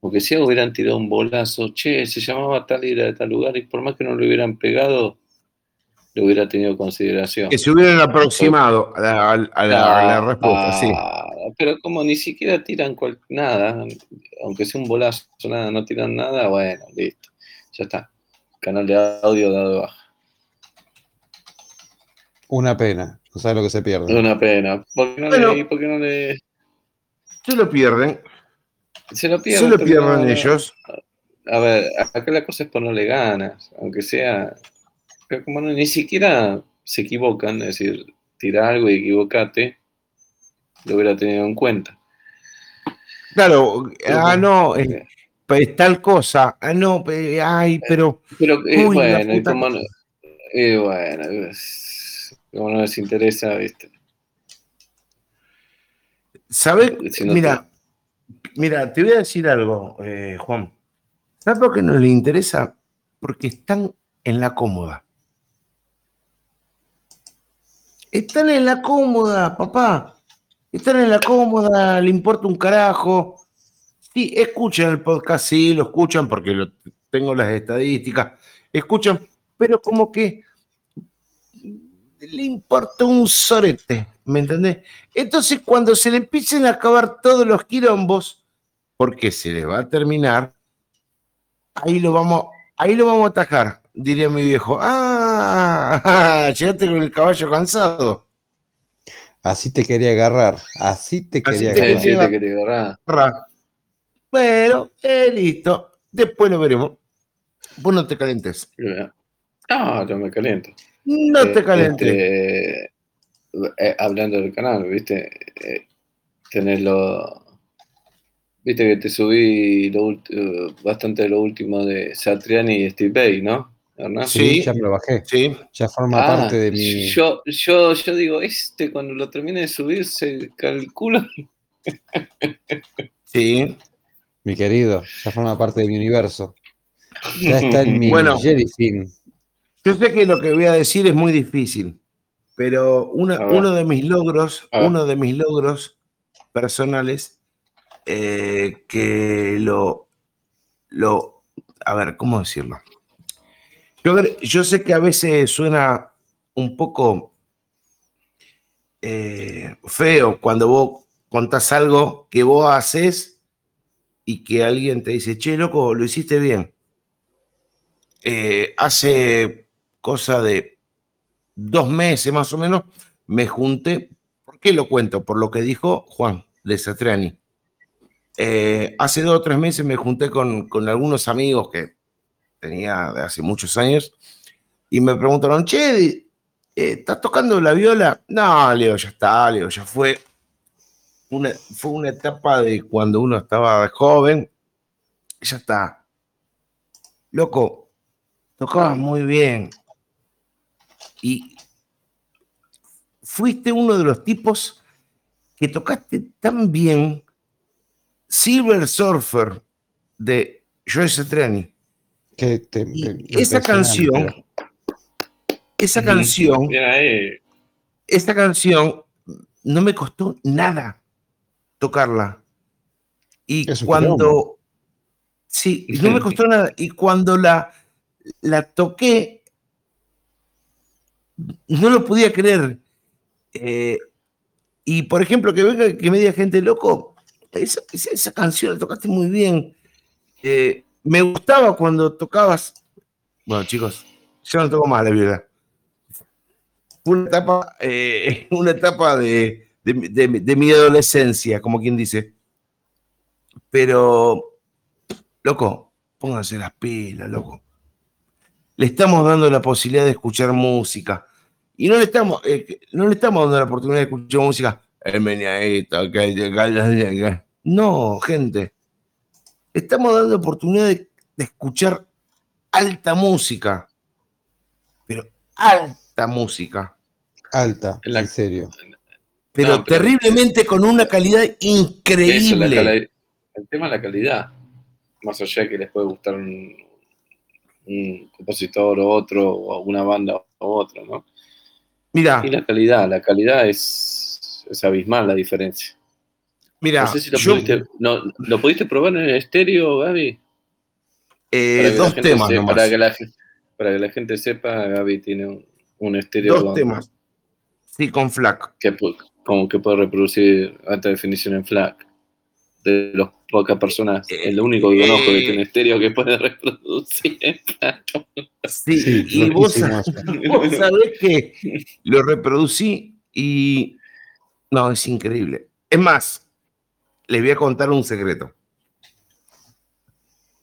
Porque si hubieran tirado un bolazo, che, se llamaba tal y era de tal lugar, y por más que no le hubieran pegado, le hubiera tenido consideración. Que se hubieran aproximado a la, a la- a la- a la respuesta, sí. Ah, Pero como ni siquiera tiran cual- nada, aunque sea un bolazo, nada, no tiran nada, bueno, listo. Ya está. Canal de audio dado de baja. Una pena. No sabes lo que se pierde. Una pena. ¿Por qué no, Bueno. le, por qué no le- Se lo pierden. Se lo Se pierden. lo pero pierden no- ellos. A ver, acá la cosa es ponerle ganas, aunque sea. Pero como no, ni siquiera se equivocan, es decir, tira algo y equivocate, lo hubiera tenido en cuenta. Claro, ah, no, es, es tal cosa. Ah, no, pe- ay, pero. Pero eh, Uy, bueno, como no, eh, bueno, como no les interesa, ¿viste? ¿Sabes? Si no mira, mira, te voy a decir algo, eh, Juan. ¿Sabes por qué no le interesa? Porque están en la cómoda. Están en la cómoda, papá. Están en la cómoda, le importa un carajo. Sí, escuchan el podcast, sí, lo escuchan porque tengo las estadísticas. Escuchan, pero como que le importa un sorete, ¿me entendés? Entonces, cuando se le empiecen a acabar todos los quilombos, porque se les va a terminar, ahí lo vamos, ahí lo vamos a atajar, diría mi viejo. Ah, llegaste con el caballo cansado. Así te quería agarrar. Así te Así quería te agarrar. quería- te quería agarrar. Ra. Bueno, eh, listo. Después lo veremos. Vos no te calentes. No, yo me caliento. No Eh, te calentes. este, eh, hablando del canal, ¿viste? Eh, tenerlo. Viste que te subí lo eh, bastante de lo último de Satriani y Steve Bay, ¿no? Sí. Sí, ya me lo bajé. Sí. Ya forma Ah, parte de mi. Yo, yo, yo digo, este cuando lo termine de subir se calcula. Sí. Mi querido, ya forma parte de mi universo. Ya está en mi Bueno. Jellyfin. Yo sé que lo que voy a decir es muy difícil, pero una- uno de mis logros, uno de mis logros personales, eh, que lo, lo, a ver, ¿cómo decirlo? Yo, sé que a veces suena un poco eh, feo cuando vos contás algo que vos haces y que alguien te dice, che, loco, lo hiciste bien. Eh, hace cosa de dos meses más o menos, me junté. ¿Por qué lo cuento? Por lo que dijo Juan de Satriani. Eh, hace dos o tres meses me junté con algunos amigos que tenía de hace muchos años y me preguntaron, che, eh, ¿estás tocando la viola? No, Leo, ya está, Leo, ya fue. una, fue una etapa de cuando uno estaba joven. Ya está. Loco, tocabas muy bien. Y fuiste uno de los tipos que tocaste tan bien Silver Surfer de Joe Satriani. Que te- Y te- esa canción, esa Ujú. canción, ahí. esta canción no me costó nada tocarla. Y cuando. Sí, no me costó nada. Y cuando la, la toqué, no lo podía creer. Eh, y por ejemplo, que venga que me diga gente loco, esa, esa- esa canción la tocaste muy bien. Eh, me gustaba cuando tocabas. Bueno, chicos, yo no toco más la viola. Fue una etapa, eh, una etapa de, de, de- de mi adolescencia, como quien dice. Pero, loco, pónganse las pilas, loco. Le estamos dando la posibilidad de escuchar música. Y no le estamos, eh, no le estamos dando la oportunidad de escuchar música. Que- No, gente. Estamos dando oportunidad de, de escuchar alta música. Pero alta música. Alta, La- en serio. Pero, No, pero- terriblemente con una calidad la increíble. cali- el tema es la calidad. Más allá de que les puede gustar un, un compositor o otro, o una banda o otra, ¿no? Mira, Y la calidad, la calidad es, es abismal la diferencia. Mira, no sé si lo, yo, pudiste, no, ¿lo pudiste probar en el estéreo, Gaby? eh, dos temas se- nomás. para, que la, gen- para que la gente sepa, Gaby tiene un, un estéreo Dos con- temas. Sí, con FLAC. que, como que puede reproducir alta definición en FLAC. De las pocas personas, Eh, el único que conozco que eh. tiene estéreo que puede reproducir en FLAC. Sí, Sí, y vos, vos sabés que lo reproducí y no, es increíble. Es más, les voy a contar un secreto.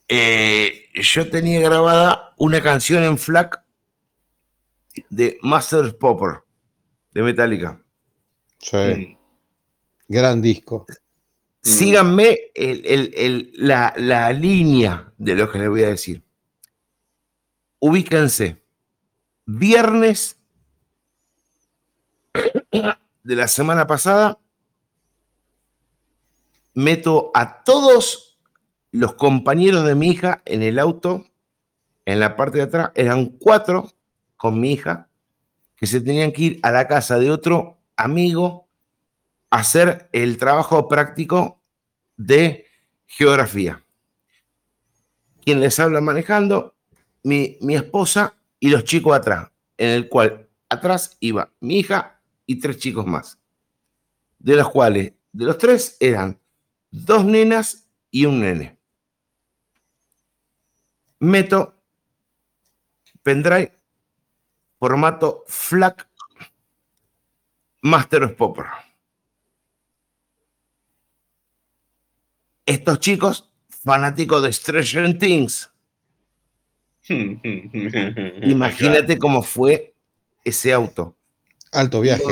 Eh, yo tenía grabada una canción en FLAC de Master Popper de Metallica. Sí, gran disco. Síganme el- el- el- la, la línea de lo que les voy a decir. Ubíquense. Viernes de la semana pasada, meto a todos los compañeros de mi hija en el auto, en la parte de atrás, eran cuatro con mi hija, que se tenían que ir a la casa de otro amigo a hacer el trabajo práctico de geografía. Quien les habla manejando, mi, mi esposa y los chicos atrás, en el cual atrás iba mi hija y tres chicos más, de los cuales, de los tres eran dos nenas y un nene. Meto pendrive formato FLAC Master of Popper. Estos chicos, fanáticos de Stranger Things, imagínate cómo fue ese auto. Alto viaje.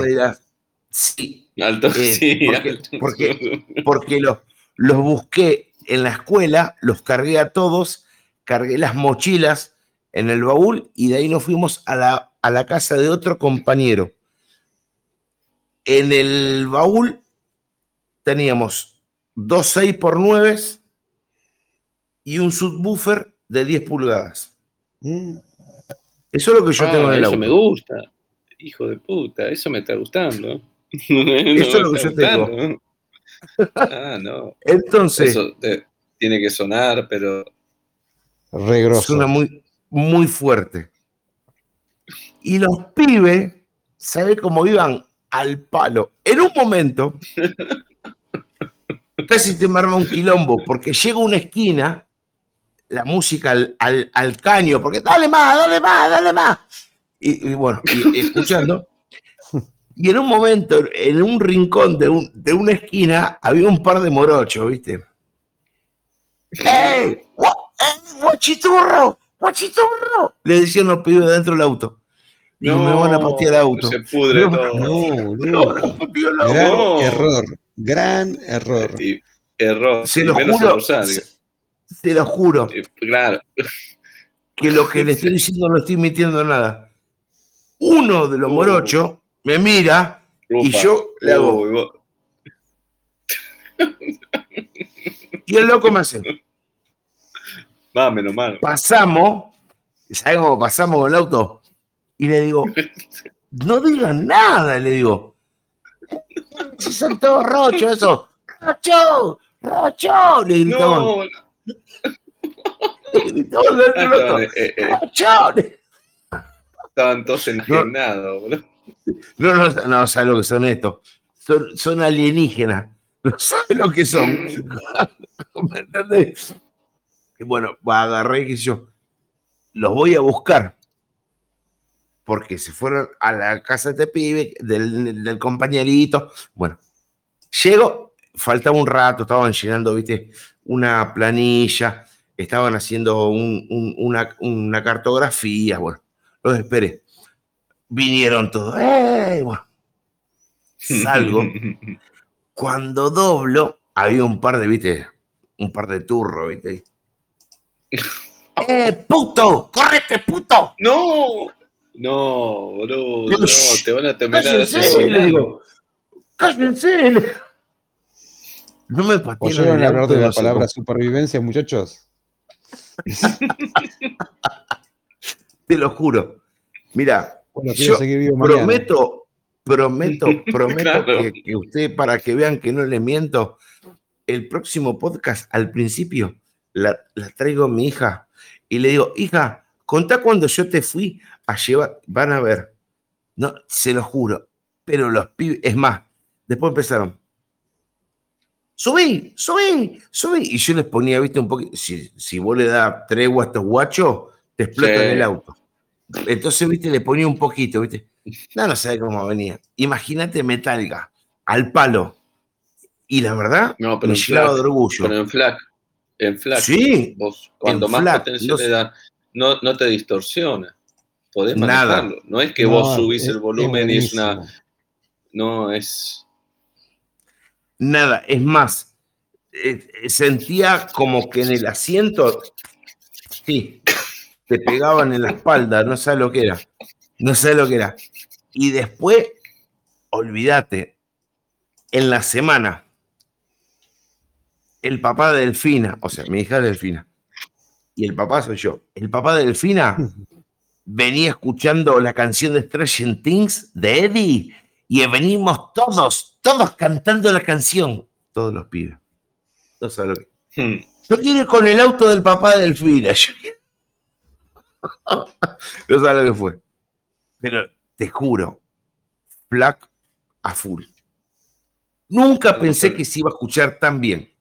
Sí, Alto, Eh, sí, porque- alto. porque- porque los, los busqué en la escuela, los cargué a todos, cargué las mochilas en el baúl y de ahí nos fuimos a la, a la casa de otro compañero. En el baúl teníamos dos 6 por 9 y un subwoofer de 10 pulgadas. Mm, Eso es lo que yo Ah, tengo en el eso auto. me gusta. Hijo de puta, eso me está gustando. Eso es lo que yo tengo. Ah, no. Entonces, Eso te- tiene que sonar, pero re grosso. suena muy, muy fuerte. Y los pibes, ¿sabe cómo iban al palo? En un momento, casi te me arma un quilombo, porque llega una esquina, la música al, al- al caño, porque dale más, dale más, dale más. Y, y bueno, y escuchando. Y en un momento, en un rincón de, un- de una esquina, había un par de morochos, ¿viste? ¡Ey! gua- ey, ¡Guachiturro! ¡Guachiturro! Le decían los pibes dentro del auto. Digo, me van a patear el auto. Se pudre No, todo. No, No, no. Gran No. error. Gran error. Y error. Se lo juro, se- Te lo juro, Eh, Claro. que lo que le estoy diciendo no estoy mintiendo nada. Uno de los Uh. morochos me mira y yo le hago. Vos- Y el loco me hace. Más, menos mal. Pasamos, ¿sabes cómo pasamos con el auto? Y le digo, no digan nada, le digo. Si son todos rochos, eso. ¡Rocho! ¡Rocho! Le gritaban. No, estaban, eh, eh. Le- estaban todos enajenados, boludo. No, no, no, ¿sabes lo que son estos? Son, son alienígenas. No sabes lo que son. ¿Me entendés? Y bueno, agarré que yo. Los voy a buscar. Porque se fueron a la casa de este pibe, del, compañerito. Bueno, llego, faltaba un rato, estaban llenando, viste, una planilla, estaban haciendo un- un- una, una cartografía. Bueno, los esperé. Vinieron todos. ¡eh! Bueno, salgo. Cuando doblo, había un par de, viste, un par de turros, viste. ¡Eh, puto! ¡Correte, puto! No, no, boludo, No, te van a terminar asesinando. digo. ¡Cállense! le- No me pateen ¿Oyeron el hablar de la palabra supervivencia, muchachos? Te lo juro. Mira, Bueno, quiero yo seguir vivo mañana. prometo, prometo, prometo Claro. que, que usted, para que vean que no le miento, el próximo podcast, al principio, la, la traigo a mi hija y le digo, hija, contá cuando yo te fui a llevar, van a ver, no, se lo juro, pero los pibes, es más, después empezaron, subí, subí, subí, y yo les ponía, viste, un poquito, si, si vos le das tregua a estos guachos, te explotan Sí. el auto. Entonces, viste, le ponía un poquito, viste. No, no sabe cómo venía. Imagínate Metalga al palo. Y la verdad, No, pero me en llenaba de orgullo. pero en flac, en flac, Sí, vos cuando en más flac, potencia no le sé. dan, no, no te distorsiona. Podés Nada. manejarlo. No es que No, vos subís es- el volumen y es una. No, es. nada. Es más, eh, sentía como que en el asiento, sí, te pegaban en la espalda, no sé lo que era. No sé lo que era. Y después, olvídate, en la semana, el papá de Delfina, o sea, mi hija es Delfina, y el papá soy yo. El papá de Delfina venía escuchando la canción de Stranger Things de Eddie y venimos todos, todos cantando la canción. Todos los pibes. No sabes lo que. Hmm. Yo quiero ir con el auto del papá de Delfina. Yo quiero- no sabes lo que fue. Pero te juro, Black a full. Nunca pensé que se iba a escuchar tan bien.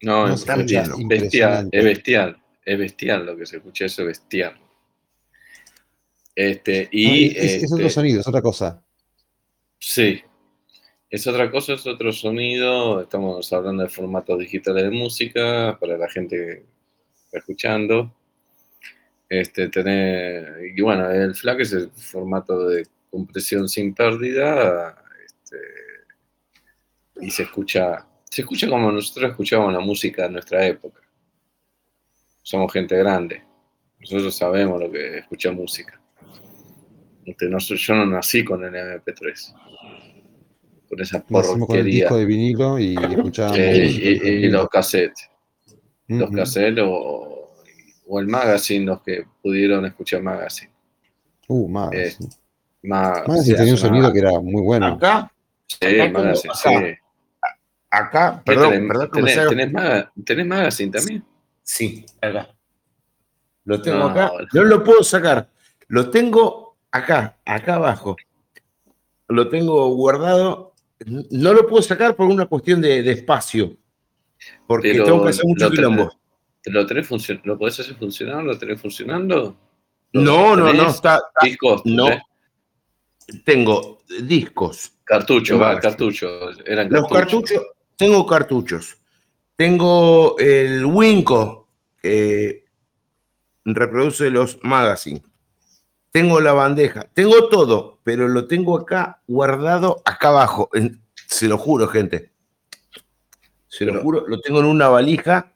No, No, es bestial, es bestial, es bestial lo que se escucha, eso es bestial. Este, No, y es, es otro este, sonido, es otra cosa. sí, es otra cosa, es otro sonido. Estamos hablando de formatos digitales de música para la gente que está escuchando. Este, tener, y bueno, el FLAC es el formato de compresión sin pérdida. este, y se escucha, se escucha como nosotros escuchábamos la música de nuestra época. Somos gente grande. Nosotros sabemos lo que es escuchar música. Este, no yo no nací con el MP3. Con esa Nacimos con el porquería. disco de vinilo y escuchábamos. Eh, y, y- y los cassettes. Los Ujú. cassettes o, o el magazine, los que pudieron escuchar magazine. Uh, más. Eh, Ma- Más o sea, tenía un sonido que era muy bueno. Acá, Sí, acá magazine, sí. acá, ¿Qué perdón, tenés, perdón tenés- salga- tenés maga- tenés magazine también? Sí, acá. Lo tengo No, acá. No lo puedo sacar. Lo tengo acá, acá abajo. Lo tengo guardado. No lo puedo sacar por una cuestión de, de espacio. Porque Pero tengo que hacer mucho quilombo. ¿Te ¿Lo, tenés ¿Lo podés hacer funcionar? ¿Lo tenés funcionando? ¿Lo No, no, no. Está, está- Discos. no. tengo discos. Cartucho, va. Eran Los cartuchos, tengo cartuchos. Tengo el Winco, que reproduce los magazines. Tengo la bandeja, tengo todo, pero lo tengo acá guardado, acá abajo, en- Se lo juro, gente. Se lo Pero- juro, lo tengo en una valija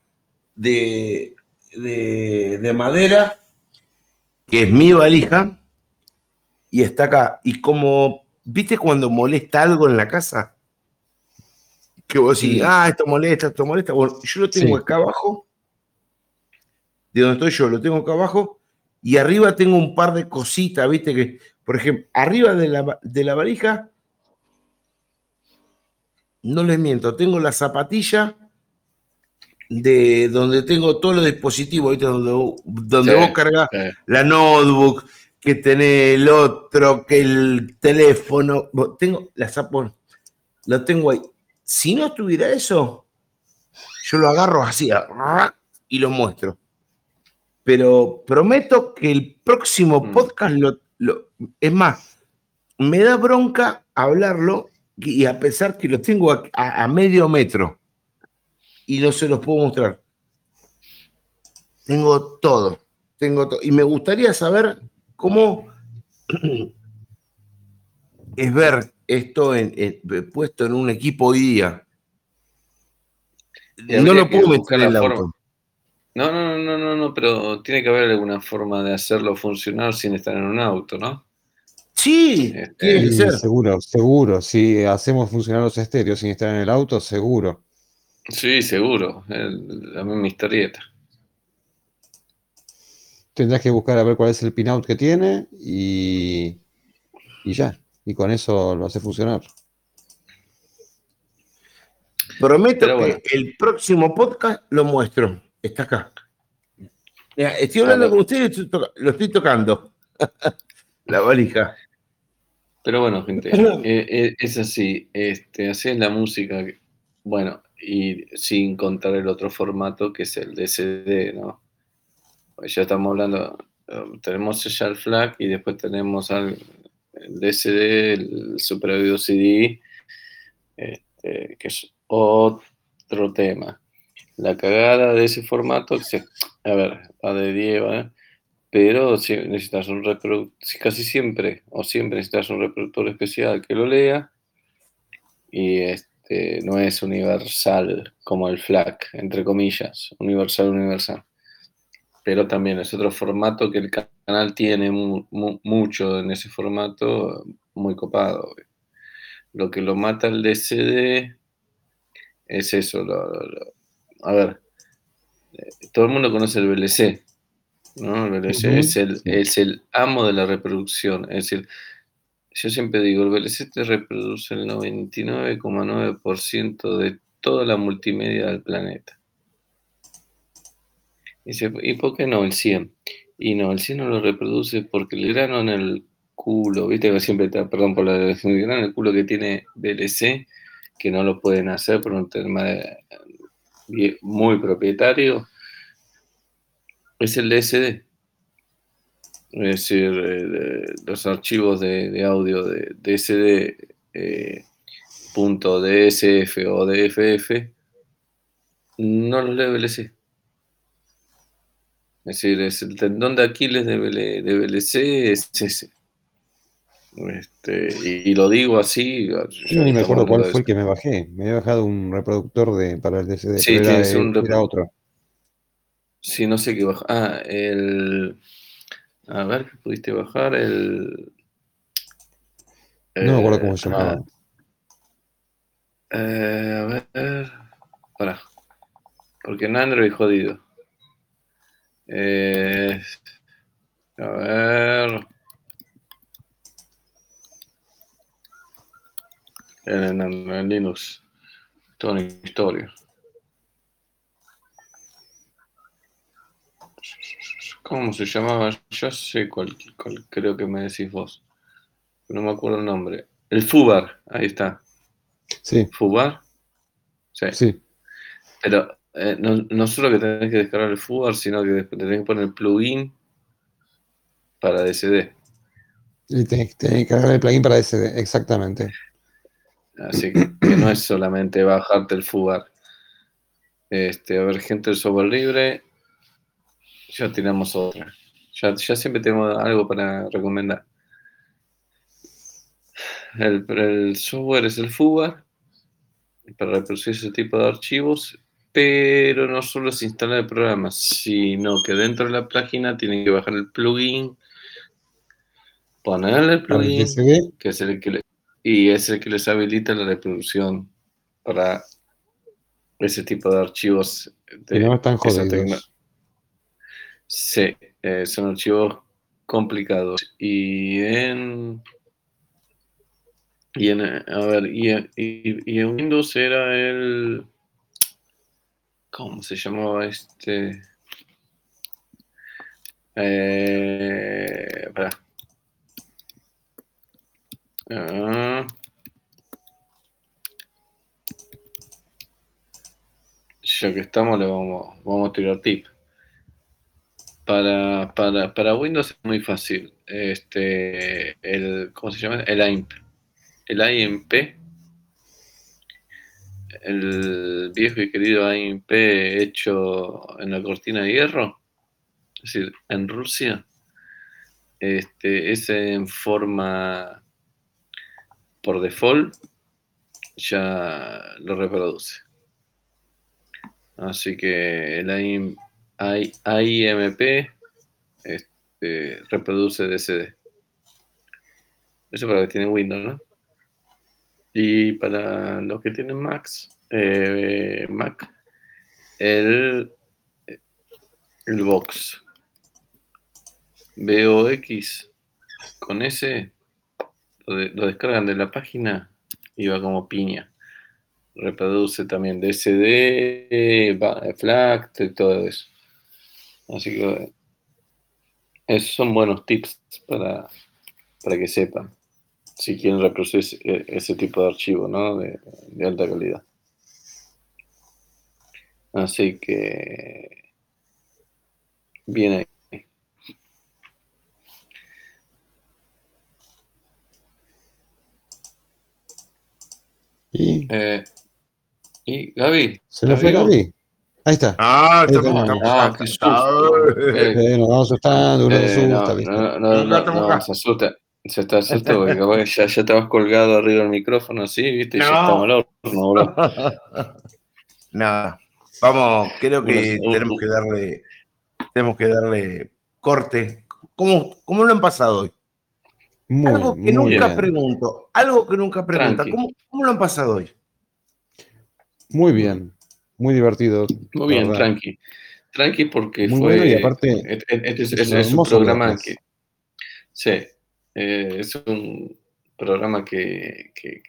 de, de, de madera, que es mi valija, y está acá. Y como, ¿viste cuando molesta algo en la casa? Que vos decís, Sí. ah, esto molesta, esto molesta. Bueno, yo lo tengo Sí. acá abajo, de donde estoy yo, lo tengo acá abajo, y arriba tengo un par de cositas, ¿viste? Que, por ejemplo, arriba de la, de la valija, no les miento, tengo la zapatilla de donde tengo todos los dispositivos, ¿viste? Donde, donde Sí. vos cargas la notebook, que tenés el otro, que el teléfono. Tengo la zap- lo tengo ahí. Si no estuviera eso, yo lo agarro así y lo muestro. Pero prometo que el próximo Mm. podcast lo, lo- es más, me da bronca hablarlo y a pesar que lo tengo a, a- a medio metro y no se los puedo mostrar. Tengo todo, tengo todo. Y me gustaría saber cómo es ver esto en- en- puesto en un equipo hoy día. No lo puedo buscar meter en el forma. auto. No, no, no, no, no, pero tiene que haber alguna forma de hacerlo funcionar sin estar en un auto, ¿no? Sí, Este, tiene que Sí, ser. seguro, seguro. Si hacemos funcionar los estéreos sin estar en el auto, seguro. Sí, seguro. la misma historieta. Tendrás que buscar a ver cuál es el pinout que tiene y, y ya. Y con eso lo hace funcionar. Prometo que el próximo podcast lo muestro. Está acá. Mira, estoy hablando con ustedes y lo estoy tocando. La valija. Pero bueno, gente, eh, eh, es así. Este, así es la música. que- Bueno, y sin contar el otro formato que es el DCD, ¿no? Pues ya estamos hablando, eh, tenemos ya el FLAC y después tenemos el DCD, el Super Audio CD, este, que es otro tema. La cagada de ese formato, se- a ver, va de 10, ¿vale? pero si necesitas un reproductor, casi siempre o siempre necesitas un reproductor especial que lo lea y este no es universal como el FLAC, entre comillas, universal, universal. Pero también es otro formato que el canal tiene mu- mu- mucho en ese formato, muy copado. Lo que lo mata el DCD es eso. lo- lo- lo- a ver, eh, todo el mundo conoce el VLC. ¿no? El VLC es, el, es el amo de la reproducción. Es decir, yo siempre digo, el VLC te reproduce el 99,9% de toda la multimedia del planeta. Y dice, ¿y por qué no el 100? Y no, el 100 no lo reproduce porque el grano en el culo, viste que siempre te, perdón por la el grano en el culo que tiene VLC, que no lo pueden hacer por un tema bien- muy propietario, es el DSD. Es decir, eh, los archivos de, de audio de DSD eh, punto DSF o DFF no los lee VLC. Es decir, es el tendón de Aquiles de, de VLC es ese. Este, y, y lo digo así. Yo ni me acuerdo cuál fue el que me bajé. Me había bajado un reproductor de, para el DCD. Sí, era, un era otro. Sí, no sé qué bajar. Ah, el. A ver, ¿qué pudiste bajar? El. No me acuerdo cómo eh, se llamaba. eh, a ver. Pará. Porque en Android jodido. Eh, a ver. En, en- en Linux. Toda una historia. ¿Cómo se llamaba? Ya sé cuál, cuál creo que me decís vos. No me acuerdo el nombre. El Fubar, ahí está. Sí, ¿Fubar? Sí. sí. Pero eh, no, no solo que tenés que descargar el Fubar, sino que después tenés que poner el plugin para DCD. Y tenés, tenés que cargar el plugin para DCD, exactamente. Así que, que no es solamente bajarte el Fubar. Este, a ver, gente del software libre. Ya tenemos otra. Ya, ya siempre tenemos algo para recomendar. El, el software es el Fubar. para reproducir ese tipo de archivos, pero no solo es instalar el programa, sino que dentro de la página tienen que bajar el plugin, ponerle el plugin, que es el que le- y es el que les habilita la reproducción para ese tipo de archivos. que no están esa tecno- jodidos. Sí, eh, son archivos complicados. Y en. Y en, a ver, y en, y- en Windows era el. ¿Cómo se llamaba este? Eh, pará. Ah. Ya que estamos, le vamos, vamos a tirar tip. Para, para, para Windows es muy fácil. Este, el, ¿cómo se llama? El AIMP. El AIMP, el viejo y querido AIMP hecho en la cortina de hierro, es decir, en Rusia, este, es en forma por default, ya lo reproduce. Así que el AIM, I- AIMP este, reproduce DCD. Eso para los que tienen Windows, ¿no? Y para los que tienen Macs, eh, Mac, el, el Box. BOX con ese lo, de- lo descargan de la página y va como piña. Reproduce también DSD, y todo eso. Así que esos son buenos tips para, para que sepan si quieren reproducir ese, ese tipo de archivo ¿no? de, de alta calidad. Así que bien ahí. Y Eh, y Gaby, se le fue Gaby. Ahí está. Ah, estamos, estamos Ah, asustados. Eh, nos vamos asustando, uno se Eh, no, asusta, no, no, no, Estamos se asusta. Se está asustado porque capaz que ya, ya te vas colgado arriba del micrófono así, ¿viste? Y ya No. estamos al horno, bro. Nada, vamos, creo que tenemos que darle, tenemos que darle corte. ¿Cómo, cómo lo han pasado hoy? Muy, algo que muy nunca bien. pregunto, algo que nunca pregunta. ¿Cómo, ¿Cómo lo han pasado hoy? Muy bien. Muy divertido. Muy bien, ¿verdad? tranqui. Tranqui porque Muy fue. bueno y aparte Este es, es es- un es un hermoso programa que. Sí, eh, es un programa que. que-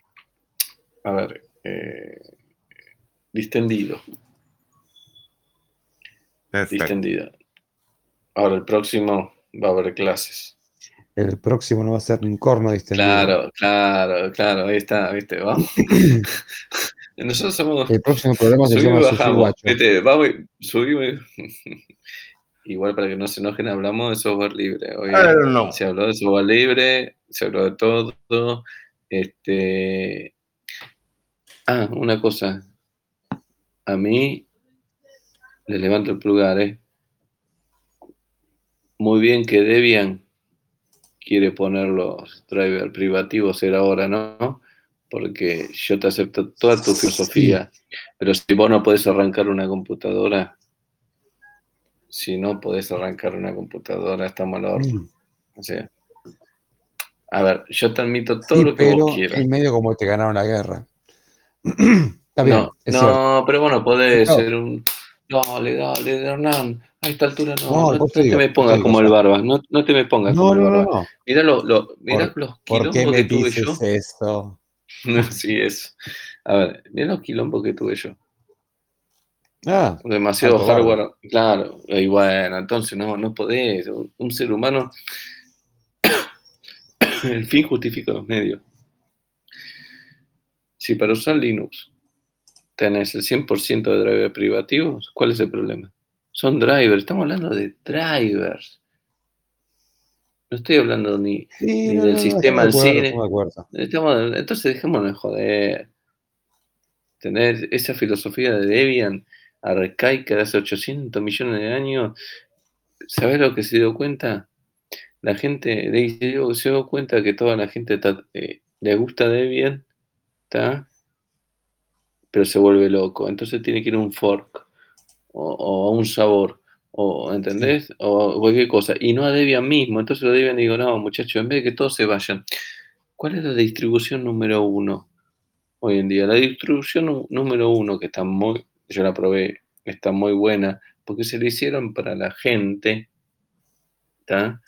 a ver. eh, distendido. Distendido. Ahora, el próximo va a haber clases. El próximo no va a ser un corno distendido. Claro, claro, claro, ahí está, viste, vamos. Nosotros somos. El próximo programa se Subimos llama bajamos. Guacho. Viste, vamos subimos. Igual para que no se enojen, hablamos de software libre. Hoy know. se habló de software libre, se habló de todo. Este. Ah, una cosa. A mí le levanto el pulgar, ¿eh? Muy bien que Debian quiere poner los drivers privativos, era ahora, ¿no? Porque yo te acepto toda tu filosofía, pero si vos no podés arrancar una computadora, si no podés arrancar una computadora, estamos al horno. Mm. O sea, a ver, yo te admito todo Sí, lo que pero vos quieras. en medio como te ganaron la guerra. Está bien, no, es no, pero bueno, podés No. ser un. Dale, dale, Hernán. A esta altura no. No, te digo, te me te pongas como el barba. No, no te me pongas No, como no, el barba. Mirá, lo, lo- mirá los ¿Por quilombos qué me que tuve dices yo. eso? No, sí, es. A ver, mirá los quilombos que tuve yo. Ah, Demasiado hardware. Claro, y bueno, entonces no, no podés. Un, un ser humano. el fin justifica los medios. Si para usar Linux tenés el 100% de drivers privativos, ¿cuál es el problema? Son drivers, estamos hablando de drivers. No estoy hablando ni, sí, Ni no, del no, no, sistema en sí, estamos entonces dejémonos de joder. Tener esa filosofía de Debian arcaica de hace 800 millones de años. ¿Sabes lo que se dio cuenta? La gente se dio cuenta que toda la gente ta- eh, le gusta Debian, ¿tá? pero se vuelve loco. Entonces tiene que ir a un fork o, a un sabor, o ¿entendés? O cualquier cosa. Y no a Debian mismo. Entonces lo Debian digo, no, muchachos, en vez de que todos se vayan, ¿cuál es la distribución número uno hoy en día? La distribución número uno, que está muy, yo la probé, está muy buena, porque se lo hicieron para la gente, ¿está?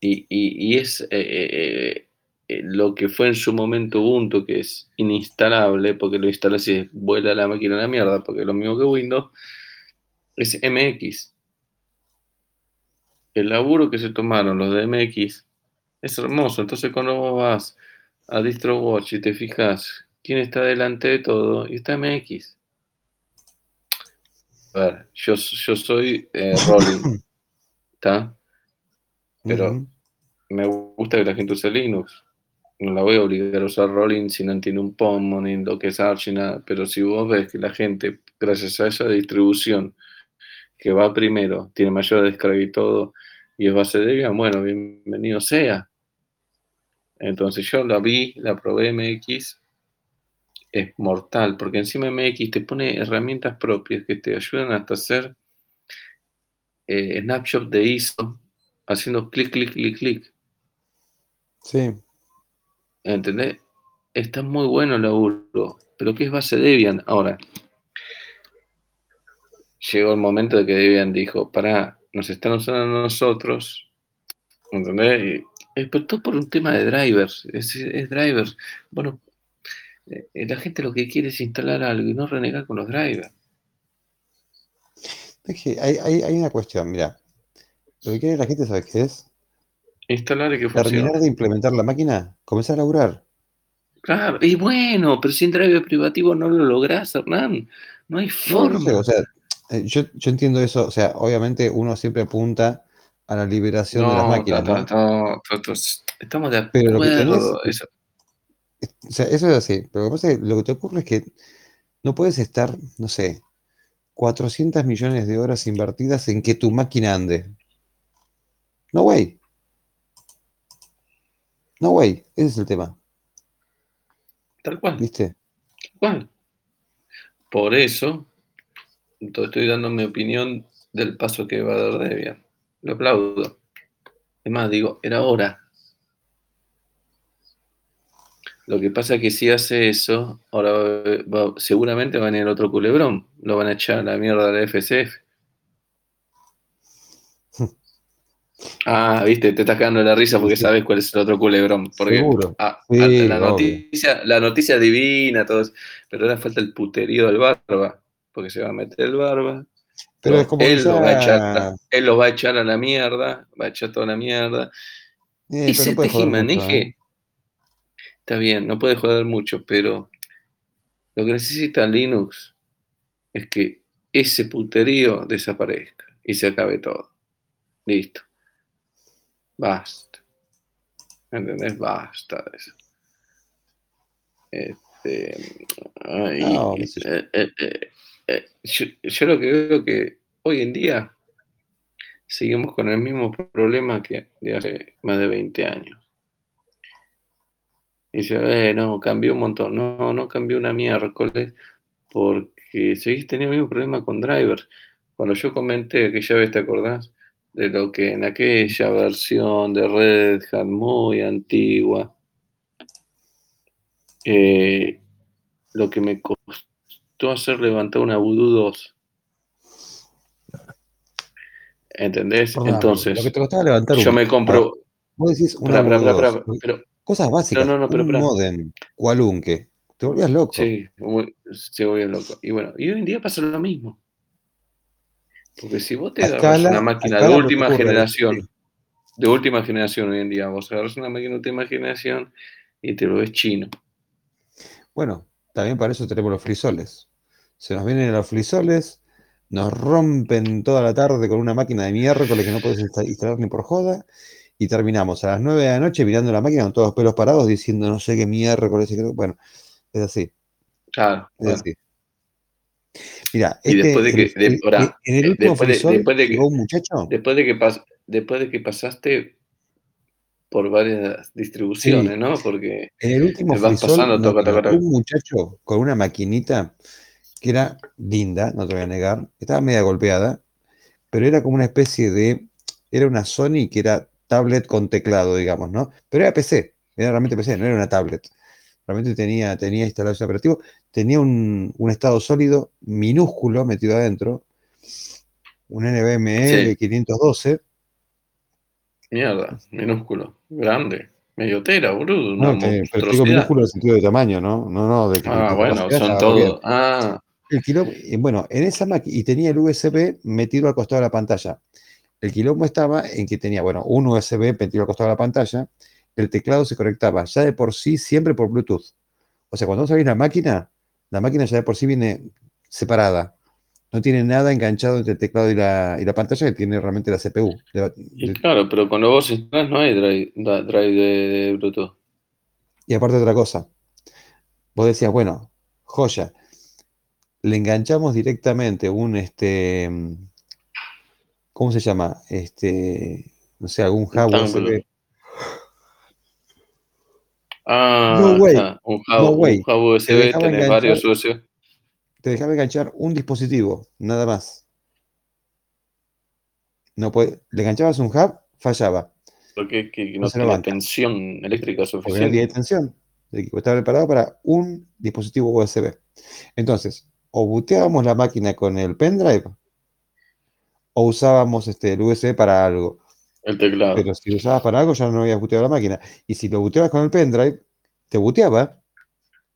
Y, es eh, eh, eh, lo que fue en su momento Ubuntu, que es instalable, porque lo instalas y vuela la máquina a la mierda, porque es lo mismo que Windows, es MX. El laburo que se tomaron los de MX es hermoso. Entonces cuando vos vas a DistroWatch y te fijas quién está delante de todo, y está MX. A ver, yo, yo soy eh, Rolling, ¿está? Pero me gusta que la gente use Linux. No la voy a obligar a usar Rolling si no tiene un POM, ni lo que es Arch, ni nada. Pero si vos ves que la gente, gracias a esa distribución, que va primero, tiene mayor descarga y todo, y es base de Debian, bueno, bienvenido sea. Entonces yo la vi, la probé MX, es mortal, porque encima MX te pone herramientas propias que te ayudan hasta hacer eh, snapshot de ISO, haciendo clic, clic, clic, clic. Sí. ¿Entendés? Está muy bueno el laburo, pero ¿qué es base Debian? Ahora, llegó el momento de que Debian dijo, para, nos están usando a nosotros, ¿entendés? Y, pero todo por un tema de drivers, es, drivers. Bueno, eh, la gente lo que quiere es instalar algo y no renegar con los drivers. Es hay, una cuestión, mira, lo que quiere la gente, ¿sabes qué es? Instalar y que funcione. Terminar de implementar la máquina, comenzar a laburar. Claro, y bueno, pero sin driver privativo no lo lográs, Hernán. No hay forma. o sea, eh, yo, entiendo eso, o sea, obviamente uno siempre apunta a la liberación de las máquinas. ¿no? estamos de acuerdo. eso. O sea, eso es así, pero lo que, lo que te ocurre es que no puedes estar, no sé, 400 millones de horas invertidas en que tu máquina ande. No, way. No, way. Ese es el tema. Tal cual. ¿Viste? Tal cual. Por eso, entonces estoy dando mi opinión del paso que va a dar Debian. Lo aplaudo. Es más, digo, era hora. Lo que pasa es que si hace eso, ahora seguramente va a venir otro culebrón. Lo van a echar a la mierda de la FCF. Ah, viste, te estás cagando la risa porque sabes cuál es el otro culebrón. Porque, Seguro. Ah, la, noticia, la noticia divina, todo pero ahora falta el puterío del barba porque se va a meter el barba. Pero es como él, lo va a echar, él lo va a echar a la mierda, va a echar toda la mierda. y se te ¿eh? está bien, no puede joder mucho, pero lo que necesita Linux es que ese puterío desaparezca y se acabe todo. Listo. Basta. ¿Entendés? Basta de eso. Este, eh, eh, eh, yo, lo que veo que hoy en día seguimos con el mismo problema que de hace más de 20 años. Y dice, eh, no, cambió un montón. No, no cambió una miércoles porque seguís teniendo el mismo problema con drivers. Cuando yo comenté, que ya ves, ¿te acordás? De lo que en aquella versión de Red Hat muy antigua, lo que me costó tú hacer levantar una Voodoo 2. ¿Entendés? Entonces, lo que te costaba levantar yo me compro. Vos decís una pero, cosas básicas. No, no, no, pero, un modem, cualunque. Te volvías loco. Sí, se volvía loco. Y bueno, y hoy en día pasa lo mismo. Porque si vos te agarras una máquina de última generación, de última generación hoy en día, vos agarras una máquina de última generación y te lo ves chino. Bueno, también para eso tenemos los frisoles. Se nos vienen los frisoles, nos rompen toda la tarde con una máquina de miércoles que no puedes instalar ni por joda, y terminamos a las 9 de la noche mirando la máquina con todos los pelos parados diciendo no sé qué miércoles. Bueno, es así. Claro. Es así. Mira, y después de que, en el último después de, después de que, un muchacho. Después de que, después de que pasaste por varias distribuciones, Sí. ¿no? Porque En el último vas pasando, toca, toca, toca. un muchacho con una maquinita que era linda, no te voy a negar, estaba media golpeada, pero era como una especie de, era una Sony que era tablet con teclado, digamos, ¿no? Pero era PC, era realmente PC, no era una tablet. Realmente tenía, tenía instalado ese operativo, tenía un, un estado sólido minúsculo metido adentro, un NVMe Sí. 512, Mierda, minúsculo, grande, medio tera, boludo, una no, te- pero digo minúsculo en el sentido de tamaño, ¿no? No, no, de que Ah, bueno, son todos. Ah, El y bueno, en esa máquina, y tenía el USB metido al costado de la pantalla. El quilombo estaba en que tenía, bueno, un USB metido al costado de la pantalla, el teclado se conectaba ya de por sí siempre por Bluetooth. O sea, cuando vos abrís la máquina, la máquina ya de por sí viene separada. No tiene nada enganchado entre el teclado y la, y la pantalla que tiene realmente la CPU. De- y de- claro, pero cuando vos instalás no hay drive, drive de, de Bluetooth. Y aparte otra cosa, vos decías, bueno, joya, le enganchamos directamente un, este, ¿cómo se llama? Este, no sé, algún hub. Ah, No way, está, un hub, no way. un hub USB, tenés varios USB. Te dejaba enganchar un dispositivo, nada más. No puede, le enganchabas un hub, fallaba, Porque que, no no se banca, tensión eléctrica porque no tiene suficiente. tensión. El equipo estaba preparado para un dispositivo USB. Entonces, o booteábamos la máquina con el pendrive, o usábamos este, el USB para algo. El teclado. Pero si lo usabas para algo, ya no habías booteado la máquina. Y si lo booteabas con el pendrive, te booteaba.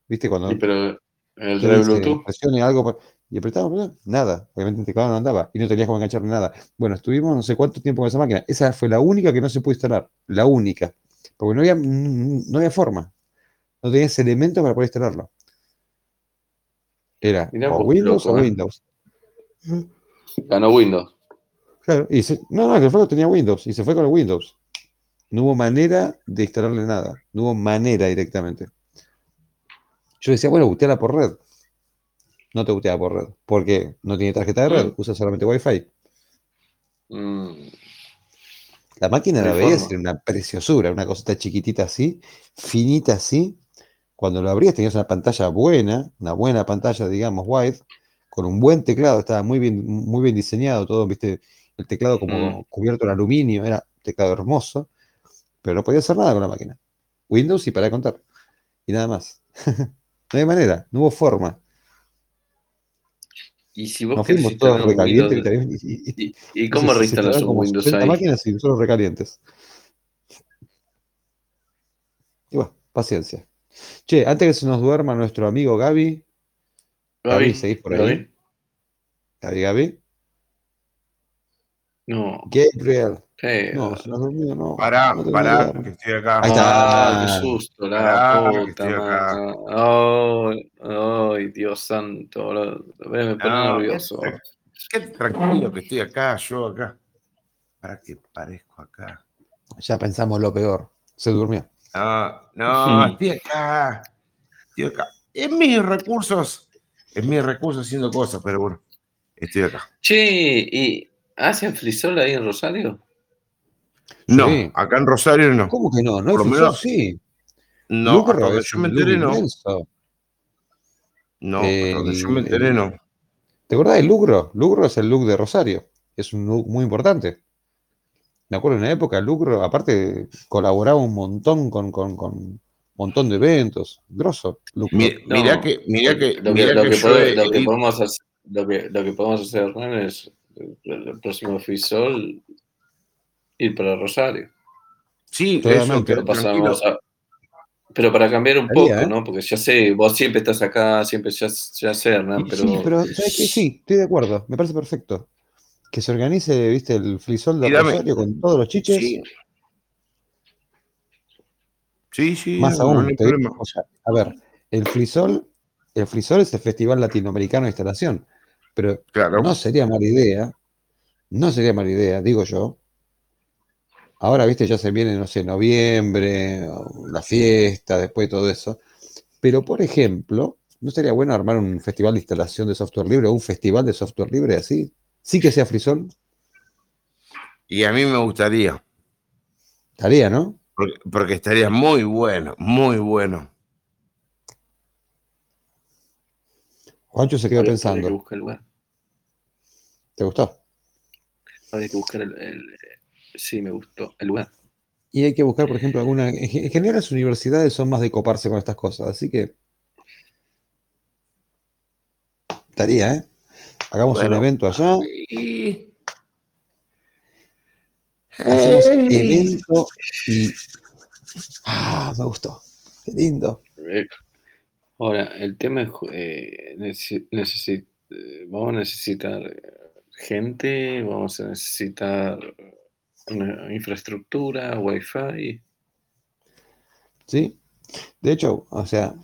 ¿Viste? Cuando Y pero el dice Bluetooth. presione algo pa- y apretaba, nada. Obviamente el teclado no andaba y no tenías cómo engancharle nada. Bueno, estuvimos no sé cuánto tiempo con esa máquina. Esa fue la única que no se pudo instalar. La única. Porque no había, no había forma. No tenías elementos para poder instalarlo. Era Mirá o Windows loco, o ¿eh? Windows. Ganó Windows. Claro, y se- no, no, que flaco tenía Windows y se fue con el Windows. No hubo manera de instalarle nada. No hubo manera directamente. Yo decía, bueno, buteala por red. No te buteaba por red. Porque no tiene tarjeta de red, Mm. usa solamente Wi-Fi. Mm, La máquina la veías, era una preciosura, una cosita chiquitita así, finita así. Cuando lo abrías tenías una pantalla buena, una buena pantalla, digamos, wide, con un buen teclado, estaba muy bien, muy bien diseñado, todo, viste, el teclado como Mm. cubierto en aluminio, era un teclado hermoso, pero no podía hacer nada con la máquina. Windows y para contar. Y nada más. no hay manera, no hubo forma. Y si vos Nos fuimos todos recalientes, Windows. Y- y- y- ¿y, cómo reinstalas un como Windows 60 ahí? máquinas y nosotros recalientes. Y bueno, paciencia. Che, antes que se nos duerma nuestro amigo Gaby, Gaby, Gaby, ¿seguís por ahí? Gaby. Gaby, Gaby, No, Gabriel, ¿qué? no, se durmió, no, Pará, no pará, duermas. que estoy acá. Ahí está. Qué susto, la Pará, que puta estoy acá. madre. Ay, ay, Dios santo, boludo. Me pone No, nervioso. qué, qué tranquilo que estoy acá, yo acá. ¿Para qué parezco acá? Ya pensamos lo peor. Se durmió. No, no, estoy acá. Estoy acá. En mis recursos, en mis recursos haciendo cosas, pero bueno, estoy acá. Che, ¿y hacen frisol ahí en Rosario? No, Sí. acá en Rosario no. ¿Cómo que no? No Por menos- sí. No, Lucro hasta donde es yo me enteré, no. inmenso. No, hasta donde yo me enteré, no. ¿Te acordás del Lucro? Lucro es el look de Rosario. Es un look muy importante. Me acuerdo en la época, Lucro, aparte, colaboraba un montón con, con, con un montón de eventos. Grosso, Lucro. Mi- No, Mirá que, mirá que, Lo que, mirá lo que lo que podemos hacer, lo que, lo que podemos hacer, Hernán, es el, próximo frisol ir para Rosario. Sí, eso, Pero pasamos a- pero para cambiar un poco, ¿eh? ¿no? Porque ya sé, vos siempre estás acá, siempre ya, ya sé, Hernán, pero, Sí, pero ¿sabes qué? Sí, estoy de acuerdo. Me parece perfecto. Que se organice, viste, el frisol de Rosario con todos los chiches. Sí. Sí, sí, Más no, aún, no hay te digo, problema. o sea, a ver, el Frisol, el Frisol es el Festival Latinoamericano de Instalación, pero Claro. no sería mala idea, no sería mala idea, digo yo. Ahora, viste, ya se viene, no sé, noviembre, la fiesta, después de todo eso. Pero, por ejemplo, ¿no sería bueno armar un festival de instalación de software libre o un festival de software libre así? Sí que sea Frisol, Y a mí me gustaría. estaría, ¿no? Porque, porque estaría muy bueno, muy bueno. Juancho se quedó que pensando. buscar el lugar. ¿Te gustó? Habría que buscar el, el- Sí, me gustó. El lugar. Y hay que buscar, por ejemplo, alguna. En ge- en general, las universidades son más de coparse con estas cosas, así que. Estaría, ¿eh? Hagamos Bueno. un evento allá. Y- Hacemos Eh, evento y. ¡Ah! Me gustó. Qué lindo. Eh, Ahora, el tema es, eh, eh, vamos a necesitar eh, gente, vamos a necesitar una infraestructura, wifi, ¿Sí? De hecho, o sea,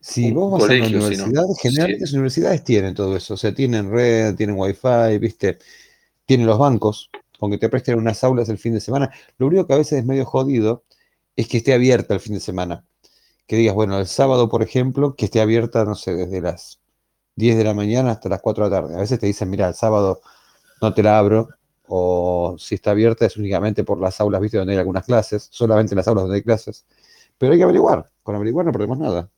si vos vas a una si no. universidad, generalmente las universidades tienen todo eso. O sea, tienen red, tienen wifi, ¿viste? Tienen los bancos, con que te presten unas aulas el fin de semana. Lo único que a veces es medio jodido es que esté abierta el fin de semana. Que digas, bueno, el sábado, por ejemplo, que esté abierta, no sé, desde las 10 de la mañana hasta las 4 de la tarde. A veces te dicen, mira, el sábado no te la abro, o si está abierta es únicamente por las aulas, ¿viste? Donde hay algunas clases, solamente en las aulas donde hay clases. Pero hay que averiguar. Con averiguar no perdemos nada.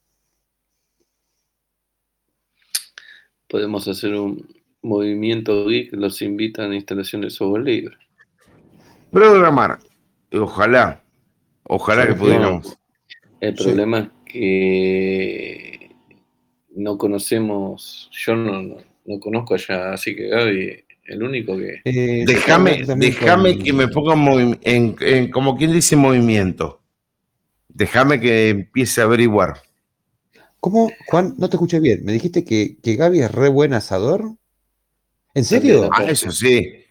podemos hacer un movimiento geek, los invitan a instalación de software libre. Programar. Ojalá. Ojalá que pudiéramos. El Sí. problema es que no conocemos, yo no, no, no conozco allá, así que Gaby, el único que... Eh, Déjame, que me ponga en, movi- en- en- como quien dice movimiento. Déjame que empiece a averiguar. ¿Cómo, Juan? No te escuché bien. ¿Me dijiste que, que Gaby es re buen asador? ¿En serio? Ah, eso sí.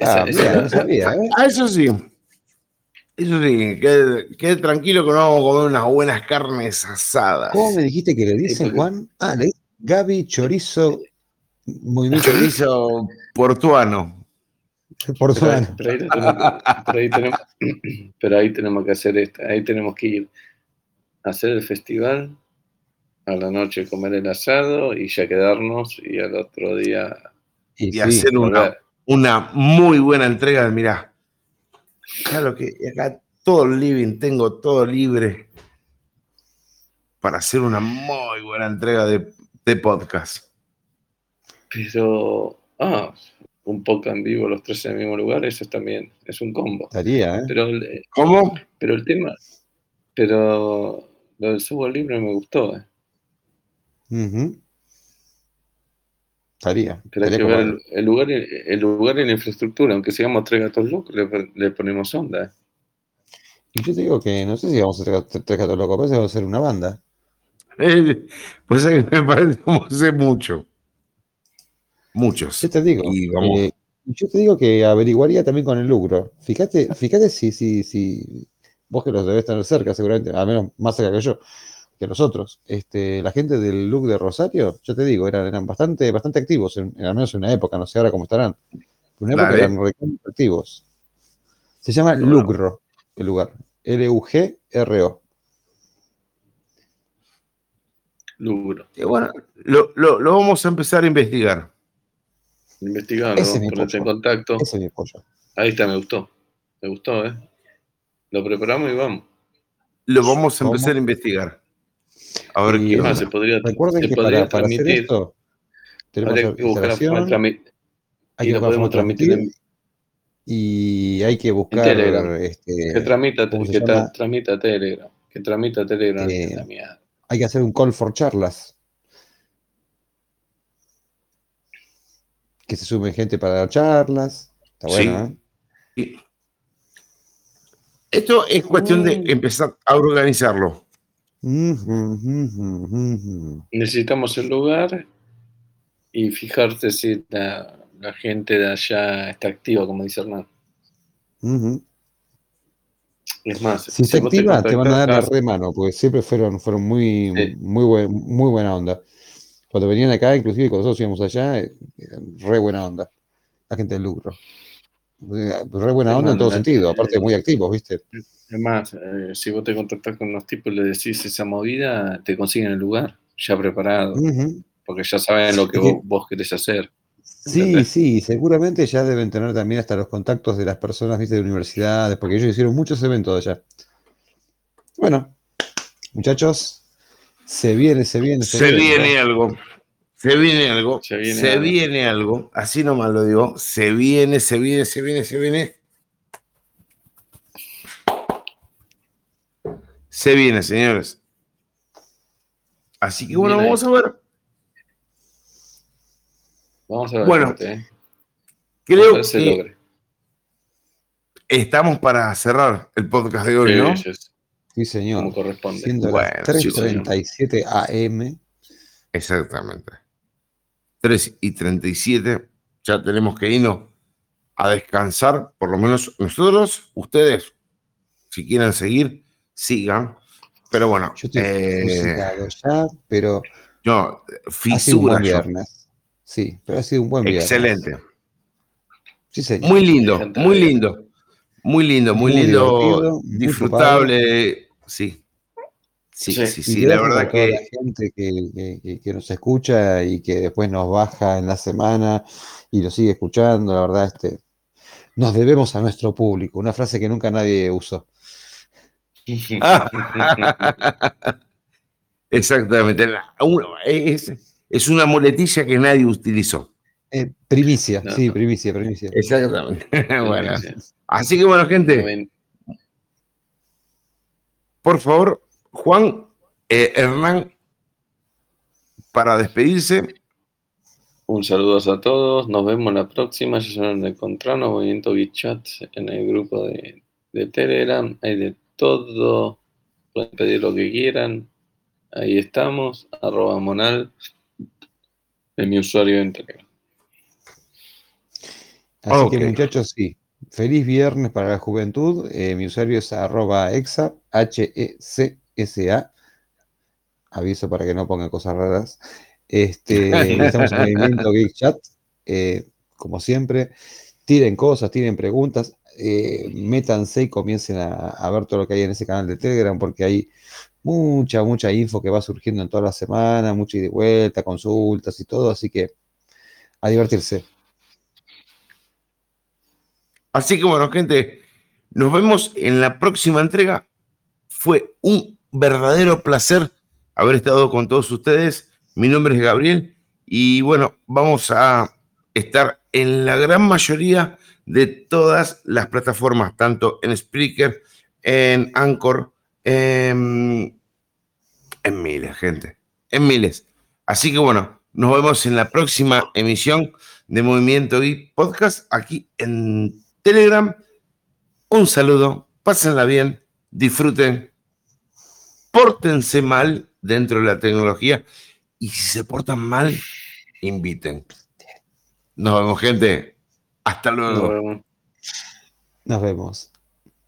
Ah, mira, no sabía, ¿eh? Ah, eso sí. Eso sí, quede, quede tranquilo que no vamos a comer unas buenas carnes asadas. ¿Cómo me dijiste que le dicen, Juan? Ah, le dicen Gaby Chorizo Movimiento Geek Chorizo portuano. por Pero, ahí- Juan. pero ahí tenemos, pero ahí tenemos- pero ahí tenemos que hacer esto, ahí tenemos que ir a hacer el festival, a la noche comer el asado y ya quedarnos y al otro día Y Y sí, hacer una muy buena entrega de, mirá, claro que acá todo el living, tengo todo libre para hacer una muy buena entrega de, de podcast. Pero, ah, un poco en vivo los tres en el mismo lugar, eso también es un combo. estaría, ¿eh? Pero, el- ¿Cómo? pero el tema, pero lo del software libre me gustó. eh. Estaría. Pero hay estaría que ver copado. el, el lugar, y- el lugar y la infraestructura, aunque seamos tres gatos locos, le, le ponemos onda. eh. Y yo te digo que no sé si vamos a hacer tres tres gatos locos, parece que vamos a hacer una banda. Eh, pues es que me parece como hace mucho. Muchos. Yo te digo, Y vamos. eh, yo te digo que averiguaría también con el lucro. Fíjate, fíjate si, si, si vos que los debes tener cerca, seguramente, al menos más cerca que yo, que nosotros. Este, la gente del look de Rosario, yo te digo, eran, eran bastante, bastante activos, en, en- al menos en una época, no sé ahora cómo estarán. En una época Dale. eran recontra activos. Se llama Bueno. Lucro, el lugar. L-U-G-R-O. Lugro. Y bueno, lo, lo- lo vamos a empezar a investigar. Investigarlo, Ese es mi ponerte en contacto. Ese es mi pollo. Ahí está, me gustó. Me gustó, ¿eh? Lo preparamos y vamos. Lo vamos a ¿Cómo? empezar a investigar. A ver Y qué más, onda. se podría, Recuerden se que podría para, para hacer transmitir. esto, tenemos que buscar la forma de instalación, trami- hay y que lo buscar la forma podemos de transmitir transmitir y hay que buscar Telegram. este, que tramita, ¿cómo que tra- tramita Telegram. Que tramita Telegram. Eh, hay que hacer un call for charlas. Que se sumen gente para dar charlas. Está Sí. bueno, ¿eh? Y- Esto es cuestión de empezar a organizarlo. Necesitamos el lugar y fijarte si la, la gente de allá está activa, como dice Hernán. Es más, Si se vos te activa, te van a dar la contactás- re mano, porque siempre fueron, fueron muy, Sí. muy, buen- muy buena onda. Cuando venían acá, inclusive cuando nosotros íbamos allá, eh, eran re buena onda. La gente del lucro. Re buena onda en todo sentido, aparte muy activos, ¿viste? Es más, eh, si vos te contactás con unos tipos y le decís esa movida, te consiguen el lugar ya preparado, porque ya saben lo que vos, vos querés hacer. Sí, sí, seguramente ya deben tener también hasta los contactos de las personas, ¿viste? De universidades, porque ellos hicieron muchos eventos allá. Bueno, muchachos, se viene, se viene, Se viene algo. Se viene algo. Se Se viene viene, algo. algo. Así nomás lo digo. Se viene, se viene, se viene, se viene. Se viene, señores. Así que bueno, vamos a ver. Vamos a ver. Bueno, gente, ¿eh? Creo se que logre. estamos para cerrar el podcast de hoy, Sí, ¿no? sí, sí, Sí, señor. como corresponde. Siendo Bueno, las sí, señor. 3.37 AM. Exactamente. 3 y 37. Ya tenemos que irnos a descansar. Por lo menos nosotros, ustedes, si quieren seguir, sigan. Pero bueno, Yo estoy eh, ya, pero yo, ha sido un fisura viernes. Sí, pero ha sido un buen viernes. Excelente. Sí, señor. Muy lindo, muy lindo. Muy lindo, muy, Muy lindo. disfrutable. Sí. Sí, Sí. sí, sí. La verdad que. la gente que, que- que- que nos escucha y que después nos baja en la semana y lo sigue escuchando, la verdad, este, nos debemos a nuestro público, una frase que nunca nadie usó. Exactamente. Es, es una muletilla que nadie utilizó. Eh, primicia, No, sí, primicia, primicia. Exactamente. bueno, Sí, sí. así que bueno, gente, por favor, Juan, eh, Hernán, para despedirse. Un saludo a todos. Nos vemos la próxima. Ya saben de encontrarnos. Movimiento Chat en el grupo de, de Telegram. Hay de todo. Pueden pedir lo que quieran. Ahí estamos. Arroba Monal. Es mi usuario en Telegram. Así Ok. que muchachos, sí, feliz viernes para la juventud. Eh, mi usuario es arroba exa, H-E-C-S-A. Aviso para que no pongan cosas raras. Este, estamos en Movimiento Geek Chat. eh, como siempre, tiren cosas, tiren preguntas, eh, métanse y comiencen a, a ver todo lo que hay en ese canal de Telegram, porque hay mucha, mucha info que va surgiendo en toda la semana, mucha ida y vuelta, consultas y todo, así que a divertirse. Así que bueno, gente, nos vemos en la próxima entrega. Fue un verdadero placer haber estado con todos ustedes. Mi nombre es Gabriel y bueno, vamos a estar en la gran mayoría de todas las plataformas, tanto en Spreaker, en Anchor, en, en miles, gente, en miles. Así que bueno, nos vemos en la próxima emisión de Movimiento y Podcast aquí en Telegram. Un saludo, pásenla bien, disfruten, pórtense mal dentro de la tecnología y si se portan mal, inviten. Nos vemos, gente. Hasta luego. Nos vemos. Nos vemos.